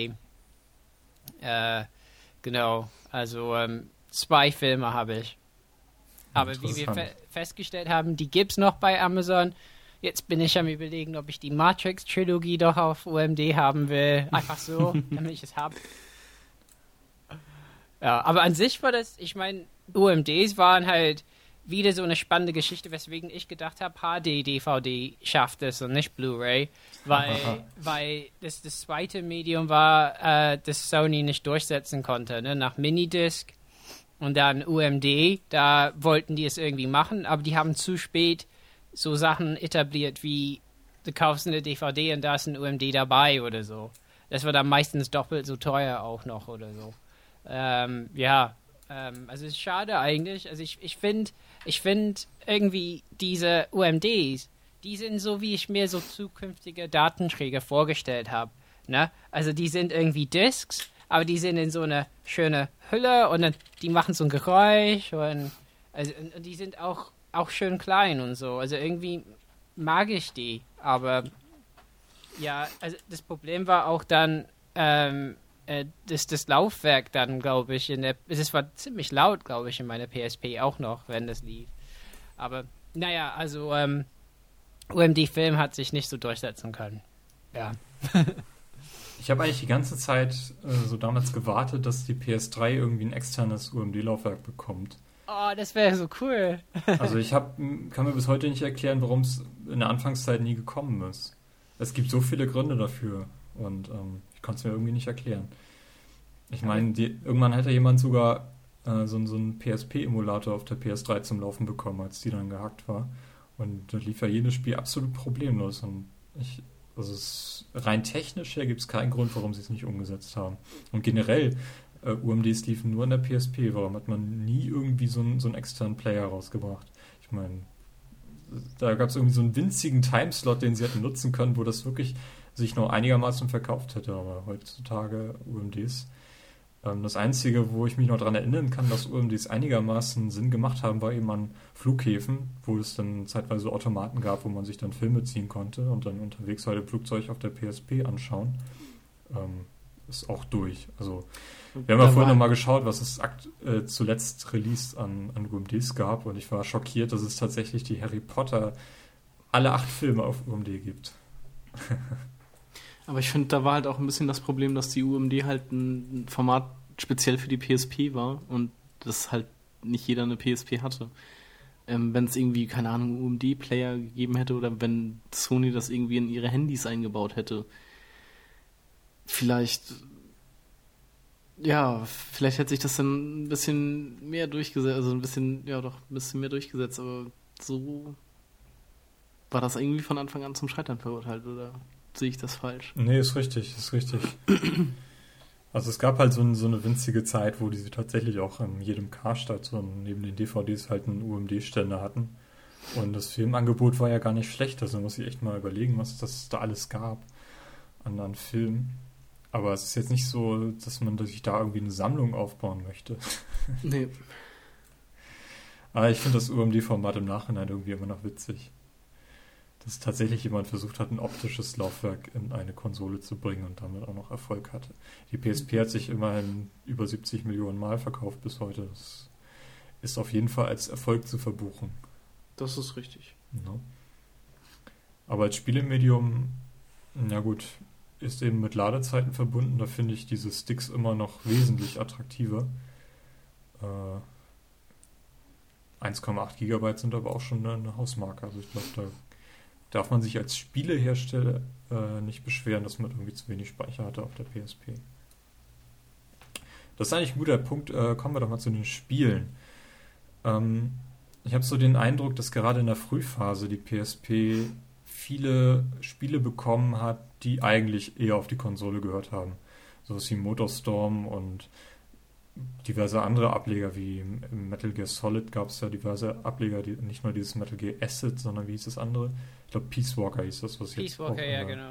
Äh, genau, also ähm, zwei Filme habe ich. Aber wie wir fe festgestellt haben, die gibt es noch bei Amazon. Jetzt bin ich am überlegen, ob ich die Matrix-Trilogie doch auf UMD haben will. Einfach so, <laughs> damit ich es habe. Ja, aber an sich war das, ich meine, UMDs waren halt wieder so eine spannende Geschichte, weswegen ich gedacht habe, HD-DVD schafft es und nicht Blu-ray, weil, weil das das zweite Medium war, äh, das Sony nicht durchsetzen konnte. Ne? Nach Minidisc und dann UMD, da wollten die es irgendwie machen, aber die haben zu spät so Sachen etabliert wie, du kaufst eine DVD und da ist ein UMD dabei oder so. Das war dann meistens doppelt so teuer auch noch oder so. Ähm, ja, ähm, also es ist schade eigentlich. Also ich, ich finde ich find irgendwie diese UMDs, die sind so, wie ich mir so zukünftige Datenträger vorgestellt habe. Ne? Also die sind irgendwie Disks, aber die sind in so eine schöne Hülle und dann, die machen so ein Geräusch und, also, und die sind auch, auch schön klein und so. Also irgendwie mag ich die, aber ja, also das Problem war auch dann, ähm, äh, das, das Laufwerk dann, glaube ich, in der. Es war ziemlich laut, glaube ich, in meiner PSP auch noch, wenn das lief. Aber naja, also ähm, UMD-Film hat sich nicht so durchsetzen können. Ja. <laughs> ich habe eigentlich die ganze Zeit äh, so damals gewartet, dass die PS3 irgendwie ein externes UMD-Laufwerk bekommt. Oh, das wäre so cool. <laughs> also ich hab, kann mir bis heute nicht erklären, warum es in der Anfangszeit nie gekommen ist. Es gibt so viele Gründe dafür. Und ähm, konnte es mir irgendwie nicht erklären. Ich meine, irgendwann hätte jemand sogar äh, so, so einen PSP-Emulator auf der PS3 zum Laufen bekommen, als die dann gehackt war. Und da lief ja jedes Spiel absolut problemlos. Und ich, also es, rein technisch her gibt es keinen Grund, warum sie es nicht umgesetzt haben. Und generell, äh, UMDs liefen nur in der PSP. Warum hat man nie irgendwie so, einen, so einen externen Player rausgebracht? Ich meine, da gab es irgendwie so einen winzigen Timeslot, den sie hätten nutzen können, wo das wirklich sich noch einigermaßen verkauft hätte, aber heutzutage UMDs. Ähm, das Einzige, wo ich mich noch daran erinnern kann, dass UMDs einigermaßen Sinn gemacht haben, war eben an Flughäfen, wo es dann zeitweise Automaten gab, wo man sich dann Filme ziehen konnte und dann unterwegs halt Flugzeug auf der PSP anschauen. Ähm, ist auch durch. Also wir haben ja vorhin nochmal geschaut, was es äh, zuletzt released an, an UMDs gab und ich war schockiert, dass es tatsächlich die Harry Potter alle acht Filme auf UMD gibt. <laughs> Aber ich finde, da war halt auch ein bisschen das Problem, dass die UMD halt ein Format speziell für die PSP war und dass halt nicht jeder eine PSP hatte. Ähm, wenn es irgendwie, keine Ahnung, UMD-Player gegeben hätte oder wenn Sony das irgendwie in ihre Handys eingebaut hätte, vielleicht, ja, vielleicht hätte sich das dann ein bisschen mehr durchgesetzt, also ein bisschen, ja doch, ein bisschen mehr durchgesetzt, aber so war das irgendwie von Anfang an zum Scheitern verurteilt, oder? Sehe ich das falsch? Nee, ist richtig, ist richtig. <clears throat> Also es gab halt so, ein, so, eine winzige Zeit, wo die tatsächlich auch in jedem Karstadt so neben den DVDs halt einen UMD-Ständer hatten. Und das Filmangebot war ja gar nicht schlecht, also muss ich echt mal überlegen, was das da alles gab an, an Filmen. Aber es ist jetzt nicht so, dass man sich da irgendwie eine Sammlung aufbauen möchte. Nee. <laughs> Aber ich finde das UMD-Format im Nachhinein irgendwie immer noch witzig dass tatsächlich jemand versucht hat, ein optisches Laufwerk in eine Konsole zu bringen und damit auch noch Erfolg hatte. Die PSP hat sich immerhin über 70 Millionen Mal verkauft bis heute. Das ist auf jeden Fall als Erfolg zu verbuchen. Das ist richtig. Ja. Aber als Spielemedium, na gut, ist eben mit Ladezeiten verbunden. Da finde ich diese Sticks immer noch wesentlich attraktiver. Äh, 1,8 Gigabyte sind aber auch schon eine Hausmarke. Also ich glaube, da darf man sich als Spielehersteller äh, nicht beschweren, dass man irgendwie zu wenig Speicher hatte auf der PSP. Das ist eigentlich ein guter Punkt. Äh, kommen wir doch mal zu den Spielen. Ähm, ich habe so den Eindruck, dass gerade in der Frühphase die PSP viele Spiele bekommen hat, die eigentlich eher auf die Konsole gehört haben. So wie Motorstorm und diverse andere Ableger, wie Metal Gear Solid gab es ja diverse Ableger, die, nicht nur dieses Metal Gear Acid, sondern wie hieß das andere? Ich glaube Peace Walker hieß das, was Peace jetzt Walker, auch ja, genau.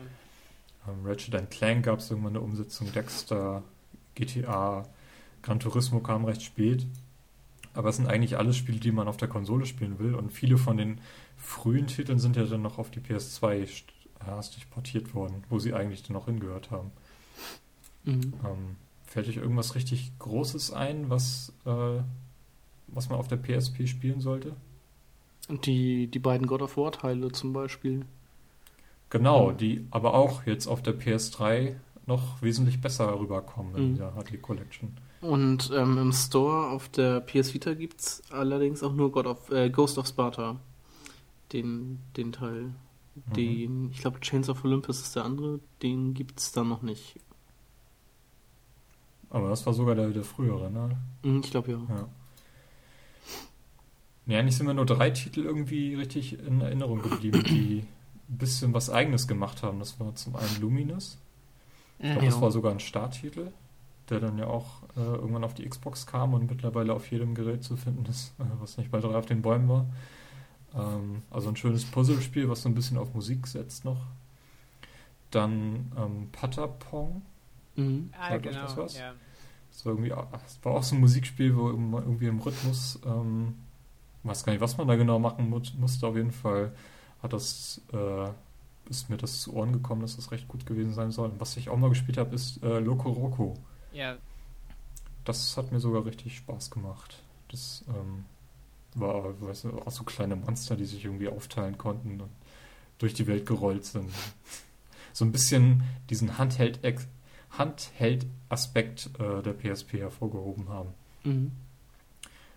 ähm, Ratchet Clank gab es irgendwann eine Umsetzung, Dexter, GTA, Gran Turismo kam recht spät. Aber es sind eigentlich alles Spiele, die man auf der Konsole spielen will. Und viele von den frühen Titeln sind ja dann noch auf die PS2 st- hastig portiert worden, wo sie eigentlich dann noch hingehört haben. Mhm. Ähm, fällt euch irgendwas richtig Großes ein, was, äh, was man auf der PSP spielen sollte? Die, die beiden God of War Teile zum Beispiel. Genau, Mhm. die aber auch jetzt auf der PS3 noch wesentlich besser rüberkommen in Mhm. dieser HD Collection. Und ähm, im Store auf der PS Vita gibt es allerdings auch nur God of, äh, Ghost of Sparta. Den, den Teil. Mhm. Den, ich glaube, Chains of Olympus ist der andere. Den gibt es da noch nicht. Aber das war sogar der, der frühere, ne? Mhm, Ich glaube ja. Ja. Nee, eigentlich sind mir nur drei Titel irgendwie richtig in Erinnerung geblieben, die ein bisschen was Eigenes gemacht haben. Das war zum einen Luminous. Ich glaube, das Ja. war sogar ein Starttitel, der dann ja auch äh, irgendwann auf die Xbox kam und mittlerweile auf jedem Gerät zu finden ist, äh, was nicht bei drei auf den Bäumen war. Ähm, also ein schönes Puzzlespiel, was so ein bisschen auf Musik setzt noch. Dann ähm, Patapong. Mhm. Ah, Sagt genau. das was? Ja. Das war irgendwie, das war auch so ein Musikspiel, wo man irgendwie im Rhythmus, ähm, weiß gar nicht, was man da genau machen mu musste. Auf jeden Fall hat das, äh, ist mir das zu Ohren gekommen, dass das recht gut gewesen sein soll. Und was ich auch mal gespielt habe, ist äh, Loco Roco. ja, Das hat mir sogar richtig Spaß gemacht. Das ähm, war, weißt du, auch so kleine Monster, die sich irgendwie aufteilen konnten und durch die Welt gerollt sind. <laughs> So ein bisschen diesen Handheld- Handheld-Aspekt äh, der PSP hervorgehoben haben. Mhm.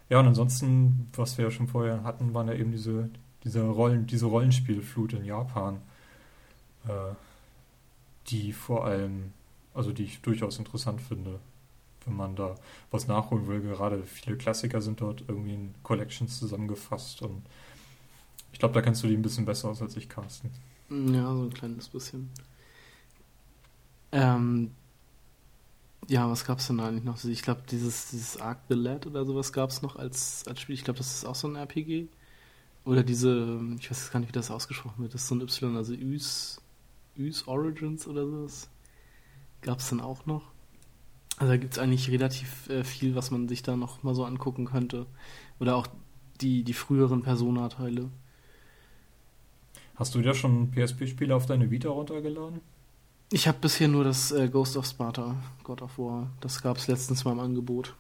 Ja, und ansonsten, was wir ja schon vorher hatten, waren ja eben diese, diese, Rollen, diese Rollenspielflut in Japan, äh, die vor allem, also die ich durchaus interessant finde, wenn man da was nachholen will. Gerade viele Klassiker sind dort irgendwie in Collections zusammengefasst und ich glaube, da kennst du die ein bisschen besser aus als ich, Carsten. Ja, so ein kleines bisschen. Ähm, ja, was gab's denn da eigentlich noch? Ich glaube, dieses, dieses Arc the Lad oder sowas gab's noch als, als Spiel. Ich glaube, das ist auch so ein RPG. Oder diese, ich weiß jetzt gar nicht, wie das ausgesprochen wird. Das ist so ein Y, also Ys, Ys Origins oder sowas. Gab's dann auch noch. Also da gibt's eigentlich relativ äh, viel, was man sich da noch mal so angucken könnte. Oder auch die, die früheren Persona-Teile. Hast du dir schon PSP-Spiele auf deine Vita runtergeladen? Ich habe bisher nur das äh, Ghost of Sparta, God of War. Das gab es letztens mal im Angebot.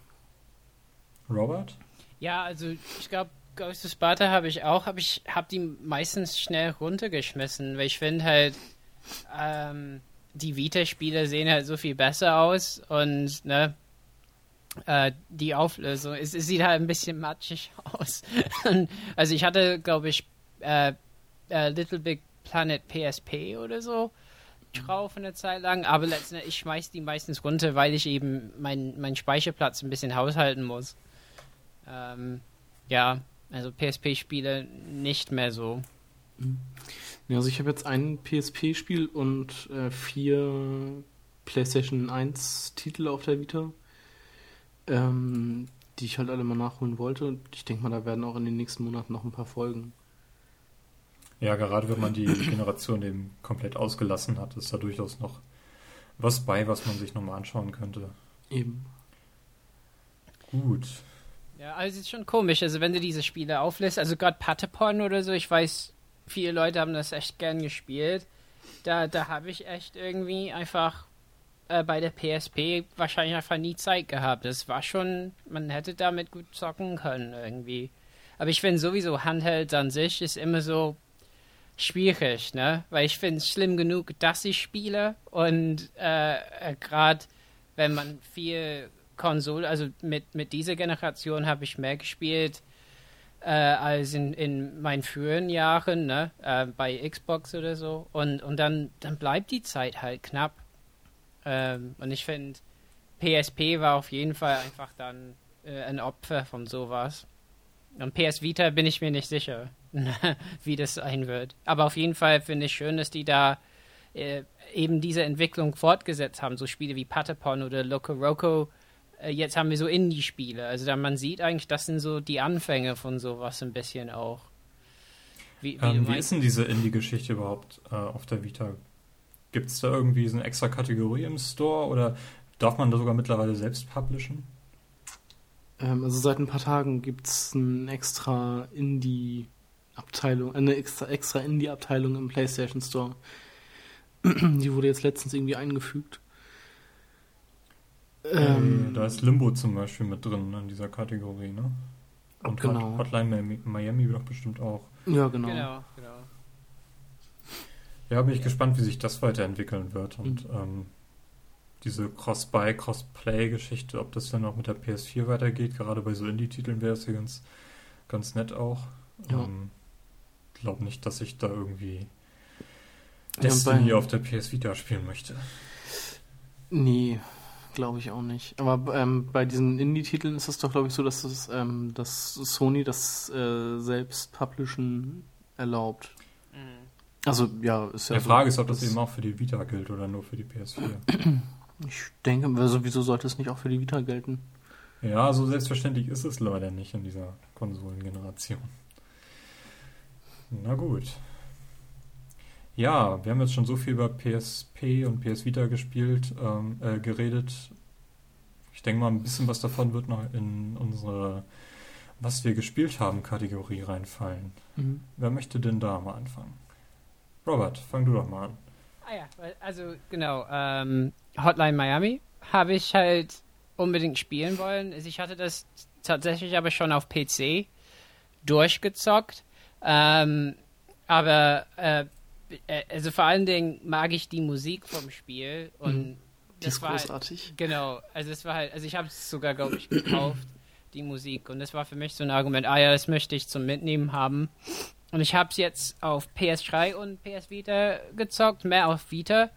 Robert? ja, also ich glaube, Ghost of Sparta habe ich auch, aber ich habe die meistens schnell runtergeschmissen, weil ich finde halt, ähm, die Vita-Spiele sehen halt so viel besser aus und ne, äh, die Auflösung, es, es sieht halt ein bisschen matschig <laughs> aus. also ich hatte, glaube ich, äh, äh, Little Big Planet PSP oder so drauf eine Zeit lang, aber letztendlich, ich schmeiß die meistens runter, weil ich eben meinen mein Speicherplatz ein bisschen haushalten muss. Ähm, ja, also PSP-Spiele nicht mehr so. Ja, also ich habe jetzt ein PSP-Spiel und äh, vier PlayStation 1-Titel auf der Vita, ähm, die ich halt alle mal nachholen wollte. Und ich denke mal, da werden auch in den nächsten Monaten noch ein paar Folgen. Ja, gerade wenn man die Generation eben komplett ausgelassen hat, ist da durchaus noch was bei, was man sich nochmal anschauen könnte. Eben. Gut. Ja, also es ist schon komisch, also wenn du diese Spiele auflässt, also gerade Patapon oder so, ich weiß, viele Leute haben das echt gern gespielt. Da, da habe ich echt irgendwie einfach äh, bei der PSP wahrscheinlich einfach nie Zeit gehabt. Das war schon, man hätte damit gut zocken können irgendwie. Aber ich finde sowieso Handheld an sich ist immer so schwierig, ne? Weil ich finde es schlimm genug, dass ich spiele und äh, gerade wenn man viel Konsole, also mit, mit dieser Generation habe ich mehr gespielt äh, als in, in meinen früheren Jahren, ne? Äh, bei Xbox oder so. Und, und dann, dann bleibt die Zeit halt knapp. Ähm, und ich finde, PSP war auf jeden Fall einfach dann äh, ein Opfer von sowas. Und PS Vita bin ich mir nicht sicher, <laughs> wie das sein wird. Aber auf jeden Fall finde ich schön, dass die da äh, eben diese Entwicklung fortgesetzt haben. So Spiele wie Patapon oder Loco Roco äh, jetzt haben wir so Indie-Spiele. Also da man sieht eigentlich, das sind so die Anfänge von sowas ein bisschen auch. Wie, wie, ähm, wie ist denn diese Indie-Geschichte überhaupt äh, auf der Vita? Gibt es da irgendwie so eine extra Kategorie im Store oder darf man da sogar mittlerweile selbst publishen? Ähm, also seit ein paar Tagen gibt es eine extra Indie-Abteilung, eine extra, extra Indie-Abteilung im PlayStation Store. <clears throat> Die wurde jetzt letztens irgendwie eingefügt. Ähm, da ist Limbo zum Beispiel mit drin in dieser Kategorie, ne? Und genau. Hotline Miami doch bestimmt auch. Ja, genau. genau, genau. Ja, bin ich gespannt, wie sich das weiterentwickeln wird und mhm. ähm, diese Cross-Buy, Cross-Play-Geschichte, ob das dann auch mit der PS4 weitergeht. Gerade bei so Indie-Titeln wäre es ja ganz, ganz nett auch. Ja. Ähm, glaube nicht, dass ich da irgendwie Destiny ja, auf der PS Vita spielen möchte. Nee, glaube ich auch nicht. Aber ähm, bei diesen Indie-Titeln ist es doch, glaube ich, so, dass, es, ähm, dass Sony das äh, selbst publishen erlaubt. Mhm. Also, ja, ist ja. Die Frage so, ist, ob das, das eben auch für die Vita gilt oder nur für die PS4. <clears throat> Ich denke, also, wieso sollte es nicht auch für die Vita gelten? Ja, so selbstverständlich ist es leider nicht in dieser Konsolengeneration. Na gut. Ja, wir haben jetzt schon so viel über PSP und PS Vita gespielt, ähm, äh, geredet. Ich denke mal, ein bisschen was davon wird noch in unsere Was wir gespielt haben Kategorie reinfallen. Mhm. Wer möchte denn da mal anfangen? Robert, fang du doch mal an. Ah ja, also genau, ähm, Hotline Miami habe ich halt unbedingt spielen wollen. Ich hatte das tatsächlich aber schon auf PC durchgezockt. Ähm, aber äh, äh, also vor allen Dingen mag ich die Musik vom Spiel und mhm. die das ist war halt großartig. Halt, genau, also es war halt, also ich habe es sogar glaube ich gekauft, die Musik und das war für mich so ein Argument, ah ja, das möchte ich zum Mitnehmen haben. Und ich habe es jetzt auf PS3 und PS Vita gezockt, mehr auf Vita.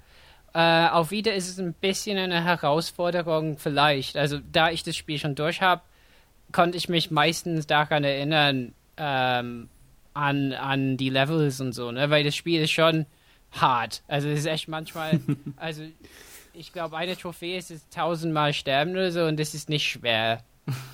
Äh, auf Vita ist es ein bisschen eine Herausforderung vielleicht. Also da ich das Spiel schon durch habe, konnte ich mich meistens daran erinnern, ähm, an, an die Levels und so, ne? Weil das Spiel ist schon hart. Also es ist echt manchmal, <laughs> also ich glaube, eine Trophäe ist es tausendmal sterben oder so und das ist nicht schwer.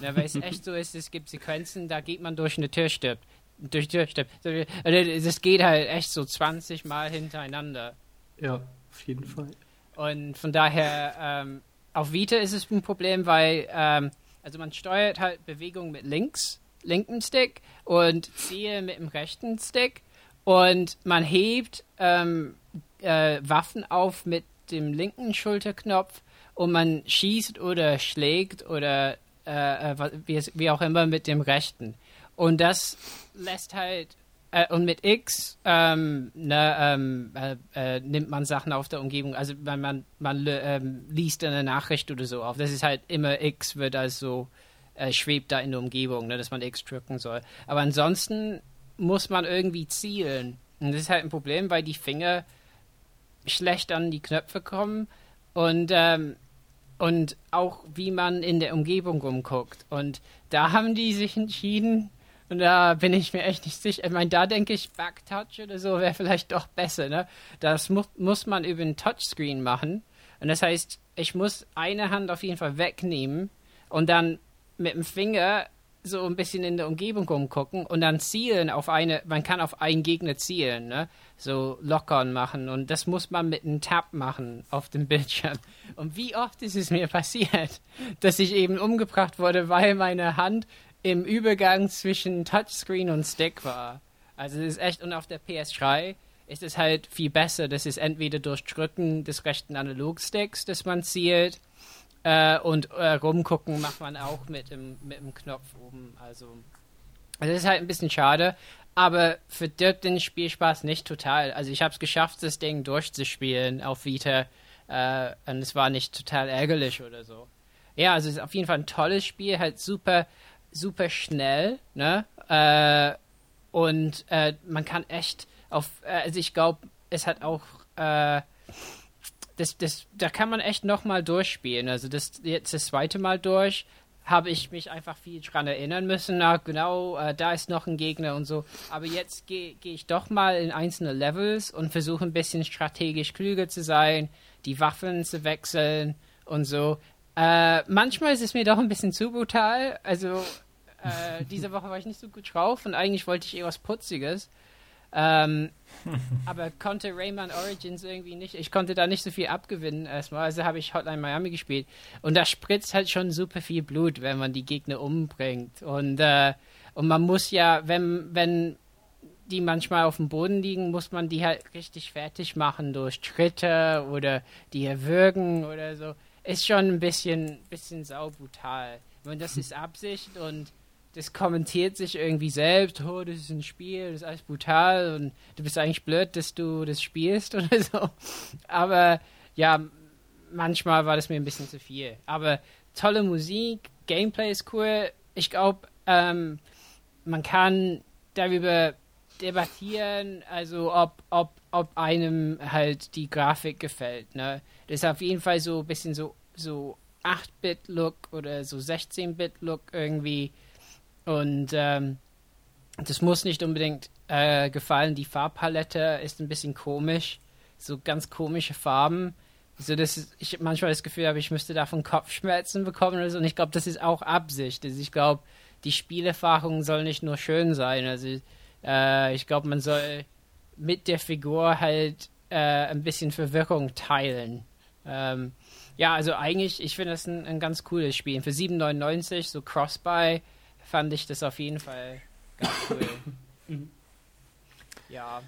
Ne? Weil es echt so ist, es gibt Sequenzen, da geht man durch eine Tür, stirbt. Durch die Tür stirbt. Das geht halt echt so 20 Mal hintereinander. Ja, auf jeden Fall. Und von daher, ähm, auf Vita ist es ein Problem, weil, ähm, also man steuert halt Bewegung mit links linken Stick und ziehe mit dem rechten Stick und man hebt ähm, äh, Waffen auf mit dem linken Schulterknopf und man schießt oder schlägt oder äh, äh wie, wie, auch immer mit dem rechten. Und das lässt halt äh, und mit X ähm, ne, ähm, äh, äh, nimmt man Sachen auf der Umgebung. Also wenn man man ähm, liest eine Nachricht oder so auf, das ist halt immer X wird als so äh, schwebt da in der Umgebung, ne, dass man X drücken soll. Aber ansonsten muss man irgendwie zielen. Und das ist halt ein Problem, weil die Finger schlecht an die Knöpfe kommen und, ähm, und auch wie man in der Umgebung rumguckt. Und da haben die sich entschieden, und da bin ich mir echt nicht sicher. Ich meine, da denke ich, Backtouch oder so wäre vielleicht doch besser, ne? Das mu muss man über ein Touchscreen machen. Und das heißt, ich muss eine Hand auf jeden Fall wegnehmen und dann mit dem Finger so ein bisschen in der Umgebung rumgucken und dann zielen auf eine, man kann auf einen Gegner zielen, ne? So lockern machen und das muss man mit einem Tab machen auf dem Bildschirm. Und wie oft ist es mir passiert, <laughs> dass ich eben umgebracht wurde, weil meine Hand im Übergang zwischen Touchscreen und Stick war. Also es ist echt, und auf der PS3 ist es halt viel besser, das ist entweder durch Drücken des rechten Analogsticks, dass man zielt, äh, und äh, rumgucken macht man auch mit dem, mit dem Knopf oben. Also, also das ist halt ein bisschen schade, aber verdirbt den Spielspaß nicht total. Also ich habe es geschafft, das Ding durchzuspielen auf Vita äh, und es war nicht total ärgerlich oder so. Ja, also es ist auf jeden Fall ein tolles Spiel, halt super, super schnell, ne? Äh, und äh, man kann echt auf, äh, also ich glaube, es hat auch das, das, da kann man echt nochmal durchspielen. Also das jetzt das zweite Mal durch habe ich mich einfach viel dran erinnern müssen. Na genau, äh, da ist noch ein Gegner und so. Aber jetzt gehe geh ich doch mal in einzelne Levels und versuche ein bisschen strategisch klüger zu sein, die Waffen zu wechseln und so. Äh, manchmal ist es mir doch ein bisschen zu brutal. Also, äh, diese Woche war ich nicht so gut drauf und eigentlich wollte ich eh was Putziges. Ähm, <laughs> aber konnte Rayman Origins irgendwie nicht. Ich konnte da nicht so viel abgewinnen erstmal. Also habe ich Hotline Miami gespielt. Und da spritzt halt schon super viel Blut, wenn man die Gegner umbringt. Und, äh, und man muss ja, wenn, wenn die manchmal auf dem Boden liegen, muss man die halt richtig fertig machen durch Tritte oder die erwürgen oder so. Ist schon ein bisschen, bisschen saubrutal. Und das ist Absicht und das kommentiert sich irgendwie selbst, oh, das ist ein Spiel, das ist alles brutal und du bist eigentlich blöd, dass du das spielst <laughs> oder so. Aber ja, manchmal war das mir ein bisschen zu viel. Aber tolle Musik, Gameplay ist cool. Ich glaube, ähm, man kann darüber debattieren, also ob, ob, ob einem halt die Grafik gefällt. Ne? Das ist auf jeden Fall so ein bisschen so, so 8-Bit-Look oder so 16-Bit-Look irgendwie und ähm, das muss nicht unbedingt äh, gefallen. Die Farbpalette ist ein bisschen komisch. So ganz komische Farben. So dass ich manchmal das Gefühl habe, ich müsste davon Kopfschmerzen bekommen oder so. Und ich glaube, das ist auch Absicht. Also ich glaube, die Spielerfahrung soll nicht nur schön sein. Also äh, ich glaube, man soll mit der Figur halt äh, ein bisschen Verwirrung teilen. Ähm, ja, also eigentlich, ich finde das ein, ein ganz cooles Spiel. Für 7,99 so Cross-Buy fand ich das auf jeden Fall ganz cool. Mhm. ja.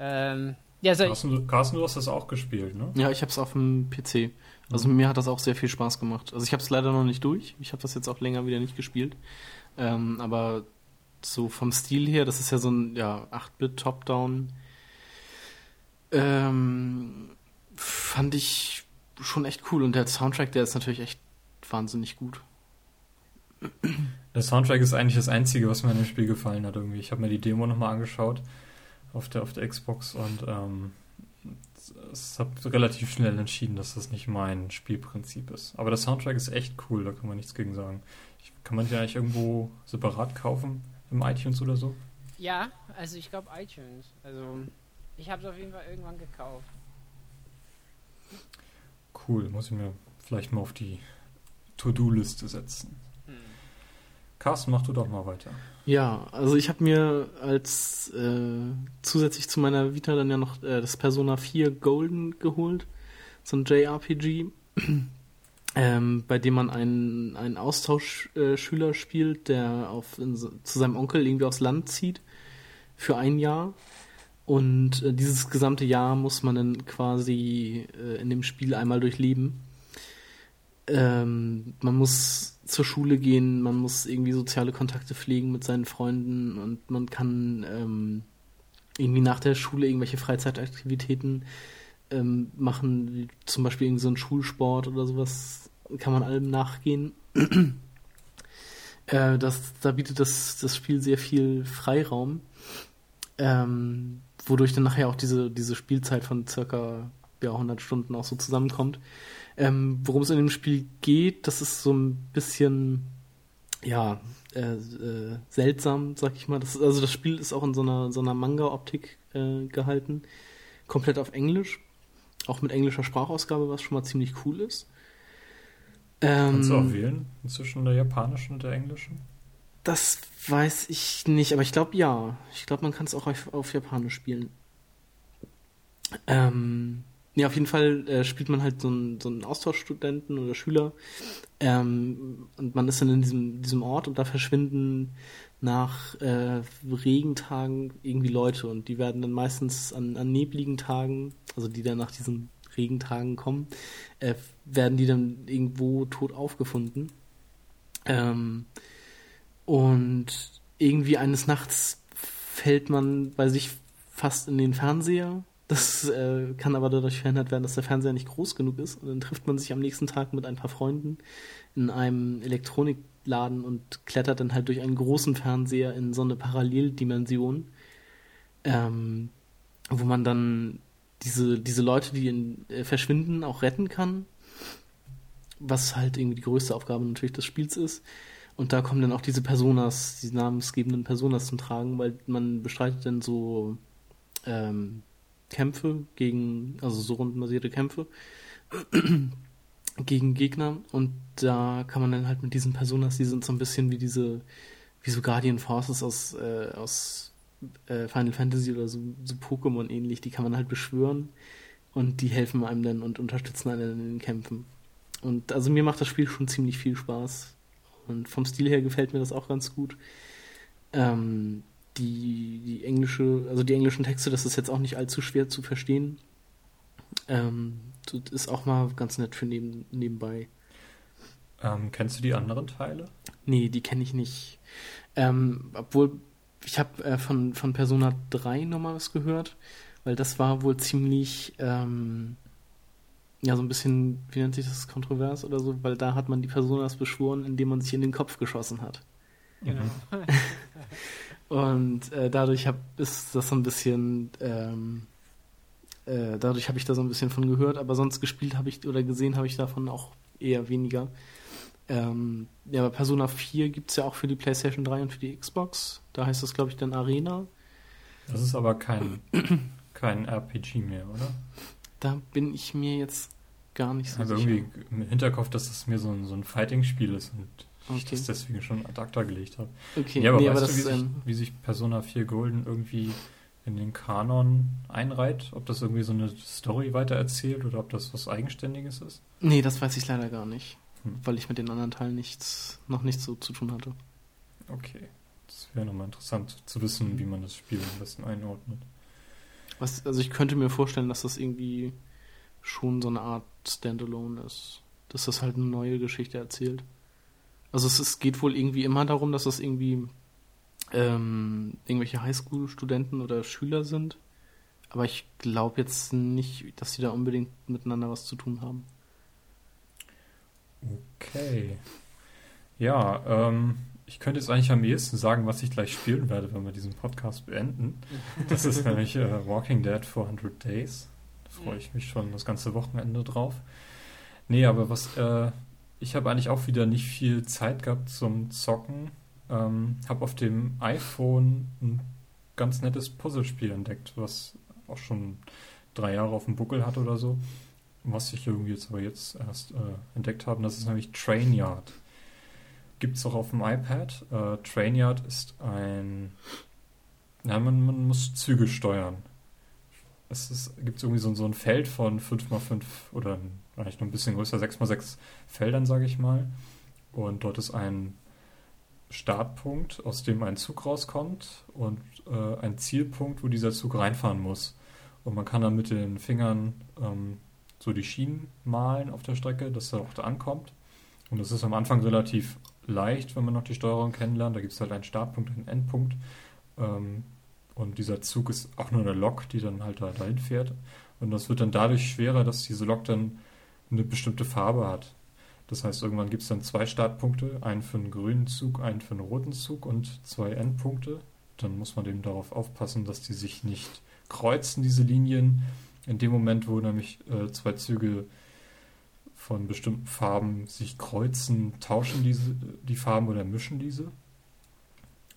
Ähm, ja, so Carsten, Carsten, du hast das auch gespielt, ne? Ja, ich habe es auf dem PC. Also mhm. mir hat das auch sehr viel Spaß gemacht. Also ich habe es leider noch nicht durch. Ich habe das jetzt auch länger wieder nicht gespielt. Ähm, aber so vom Stil her, das ist ja so ein ja, 8-Bit Top-Down. Ähm, fand ich schon echt cool. Und der Soundtrack, der ist natürlich echt wahnsinnig gut. Der Soundtrack ist eigentlich das Einzige, was mir an dem Spiel gefallen hat. Irgendwie. Ich habe mir die Demo nochmal angeschaut auf der, auf der Xbox und ähm, es habe relativ schnell entschieden, dass das nicht mein Spielprinzip ist. Aber der Soundtrack ist echt cool, da kann man nichts gegen sagen. Ich, kann man den eigentlich irgendwo separat kaufen? Im iTunes oder so? Ja, also ich glaube iTunes. Also ich habe es auf jeden Fall irgendwann gekauft. Cool, muss ich mir vielleicht mal auf die To-Do-Liste setzen. Carsten, mach du doch mal weiter. Ja, also ich habe mir als äh, zusätzlich zu meiner Vita dann ja noch äh, das Persona 4 Golden geholt. So ein JRPG, <clears throat> ähm, bei dem man einen, einen Austauschschüler äh, spielt, der auf, in, zu seinem Onkel irgendwie aufs Land zieht für ein Jahr. Und äh, dieses gesamte Jahr muss man dann quasi äh, in dem Spiel einmal durchleben. Ähm, man muss zur Schule gehen, man muss irgendwie soziale Kontakte pflegen mit seinen Freunden und man kann ähm, irgendwie nach der Schule irgendwelche Freizeitaktivitäten ähm, machen, zum Beispiel irgendwie so ein Schulsport oder sowas, kann man allem nachgehen. <clears throat> äh, das, da bietet das, das Spiel sehr viel Freiraum, ähm, wodurch dann nachher auch diese, diese Spielzeit von circa ja, 100 Stunden auch so zusammenkommt. Ähm, Worum es in dem Spiel geht, das ist so ein bisschen, ja, äh, äh, seltsam, sag ich mal. Das ist, also das Spiel ist auch in so einer, so einer Manga-Optik äh, gehalten. Komplett auf Englisch. Auch mit englischer Sprachausgabe, was schon mal ziemlich cool ist. Ähm, Kannst du auch wählen zwischen der japanischen und der englischen? Das weiß ich nicht, aber ich glaube ja. Ich glaube, man kann es auch auf, auf Japanisch spielen. Ähm, ja, auf jeden Fall äh, spielt man halt so einen, so einen Austauschstudenten oder Schüler. Ähm, und man ist dann in diesem, diesem Ort und da verschwinden nach äh, Regentagen irgendwie Leute und die werden dann meistens an, an nebligen Tagen, also die dann nach diesen Regentagen kommen, äh, werden die dann irgendwo tot aufgefunden. Ähm, und irgendwie eines Nachts fällt man bei sich fast in den Fernseher das äh, kann aber dadurch verhindert werden, dass der Fernseher nicht groß genug ist. Und dann trifft man sich am nächsten Tag mit ein paar Freunden in einem Elektronikladen und klettert dann halt durch einen großen Fernseher in so eine Paralleldimension, ähm, wo man dann diese, diese Leute, die in, äh, verschwinden, auch retten kann. Was halt irgendwie die größte Aufgabe natürlich des Spiels ist. Und da kommen dann auch diese Personas, die namensgebenden Personas zum Tragen, weil man bestreitet dann so ähm, Kämpfe gegen, also so rundenbasierte Kämpfe. <clears throat> gegen Gegner und da kann man dann halt mit diesen Personas, die sind so ein bisschen wie diese, wie so Guardian Forces aus, äh, aus äh, Final Fantasy oder so, so Pokémon ähnlich, die kann man halt beschwören und die helfen einem dann und unterstützen einen in den Kämpfen. Und also mir macht das Spiel schon ziemlich viel Spaß. Und vom Stil her gefällt mir das auch ganz gut. Ähm, die, die englische, also die englischen Texte, das ist jetzt auch nicht allzu schwer zu verstehen. Ähm, das ist auch mal ganz nett für neben, nebenbei. Ähm, kennst du die anderen Teile? Nee, die kenne ich nicht. Ähm, obwohl, ich habe äh, von, von Persona 3 nochmal was gehört, weil das war wohl ziemlich, ähm, ja, so ein bisschen, wie nennt sich das, kontrovers oder so, weil da hat man die Personas beschworen, indem man sich in den Kopf geschossen hat. Genau. <laughs> Und äh, dadurch hab, ist das so ein bisschen, ähm, äh, dadurch habe ich da so ein bisschen von gehört, aber sonst gespielt habe ich oder gesehen habe ich davon auch eher weniger. Ähm, ja, aber Persona 4 gibt es ja auch für die PlayStation 3 und für die Xbox. Da heißt das, glaube ich, dann Arena. Das ist aber kein, <clears throat> kein RPG mehr, oder? Da bin ich mir jetzt gar nicht so Also sicher. irgendwie im Hinterkopf, dass das mir so ein, so ein Fighting-Spiel ist und ich Okay. das deswegen schon ad acta gelegt habe. Okay, ja, aber nee, weißt aber du, das wie, ist, sich, ähm, wie sich Persona 4 Golden irgendwie in den Kanon einreiht? Ob das irgendwie so eine Story weitererzählt oder ob das was Eigenständiges ist? nee, das weiß ich leider gar nicht, Hm. weil ich mit den anderen Teilen nichts, noch nichts so zu tun hatte. Okay. Das wäre nochmal interessant zu wissen, wie man das Spiel am besten einordnet. Was, also ich könnte mir vorstellen, dass das irgendwie schon so eine Art Standalone ist. Dass das halt eine neue Geschichte erzählt. Also es, es geht wohl irgendwie immer darum, dass das irgendwie ähm, irgendwelche Highschool-Studenten oder Schüler sind. Aber ich glaube jetzt nicht, dass sie da unbedingt miteinander was zu tun haben. Okay. Ja, ähm, ich könnte jetzt eigentlich am ehesten sagen, was ich gleich spielen werde, wenn wir diesen Podcast beenden. Das ist <laughs> nämlich äh, Walking Dead 400 Days. Da freue ich mich schon das ganze Wochenende drauf. Nee, aber was, äh, ich habe eigentlich auch wieder nicht viel Zeit gehabt zum Zocken. Ähm, habe auf dem iPhone ein ganz nettes Puzzlespiel entdeckt, was auch schon drei Jahre auf dem Buckel hat oder so. Was ich irgendwie jetzt aber jetzt erst äh, entdeckt habe, das ist nämlich Trainyard. Gibt es auch auf dem iPad. Äh, Trainyard ist ein. Ja, man, man muss Züge steuern. Es gibt irgendwie so, so ein Feld von 5x5 oder eigentlich noch ein bisschen größer, 6x6 Feldern, sage ich mal. Und dort ist ein Startpunkt, aus dem ein Zug rauskommt und äh, ein Zielpunkt, wo dieser Zug reinfahren muss. Und man kann dann mit den Fingern ähm, so die Schienen malen auf der Strecke, dass er auch da ankommt. Und das ist am Anfang relativ leicht, wenn man noch die Steuerung kennenlernt. Da gibt es halt einen Startpunkt einen Endpunkt. Ähm, und dieser Zug ist auch nur eine Lok, die dann halt da dahin fährt. Und das wird dann dadurch schwerer, dass diese Lok dann eine bestimmte Farbe hat. Das heißt, irgendwann gibt es dann zwei Startpunkte, einen für einen grünen Zug, einen für einen roten Zug und zwei Endpunkte. Dann muss man eben darauf aufpassen, dass die sich nicht kreuzen, diese Linien. In dem Moment, wo nämlich äh, zwei Züge von bestimmten Farben sich kreuzen, tauschen diese die Farben oder mischen diese.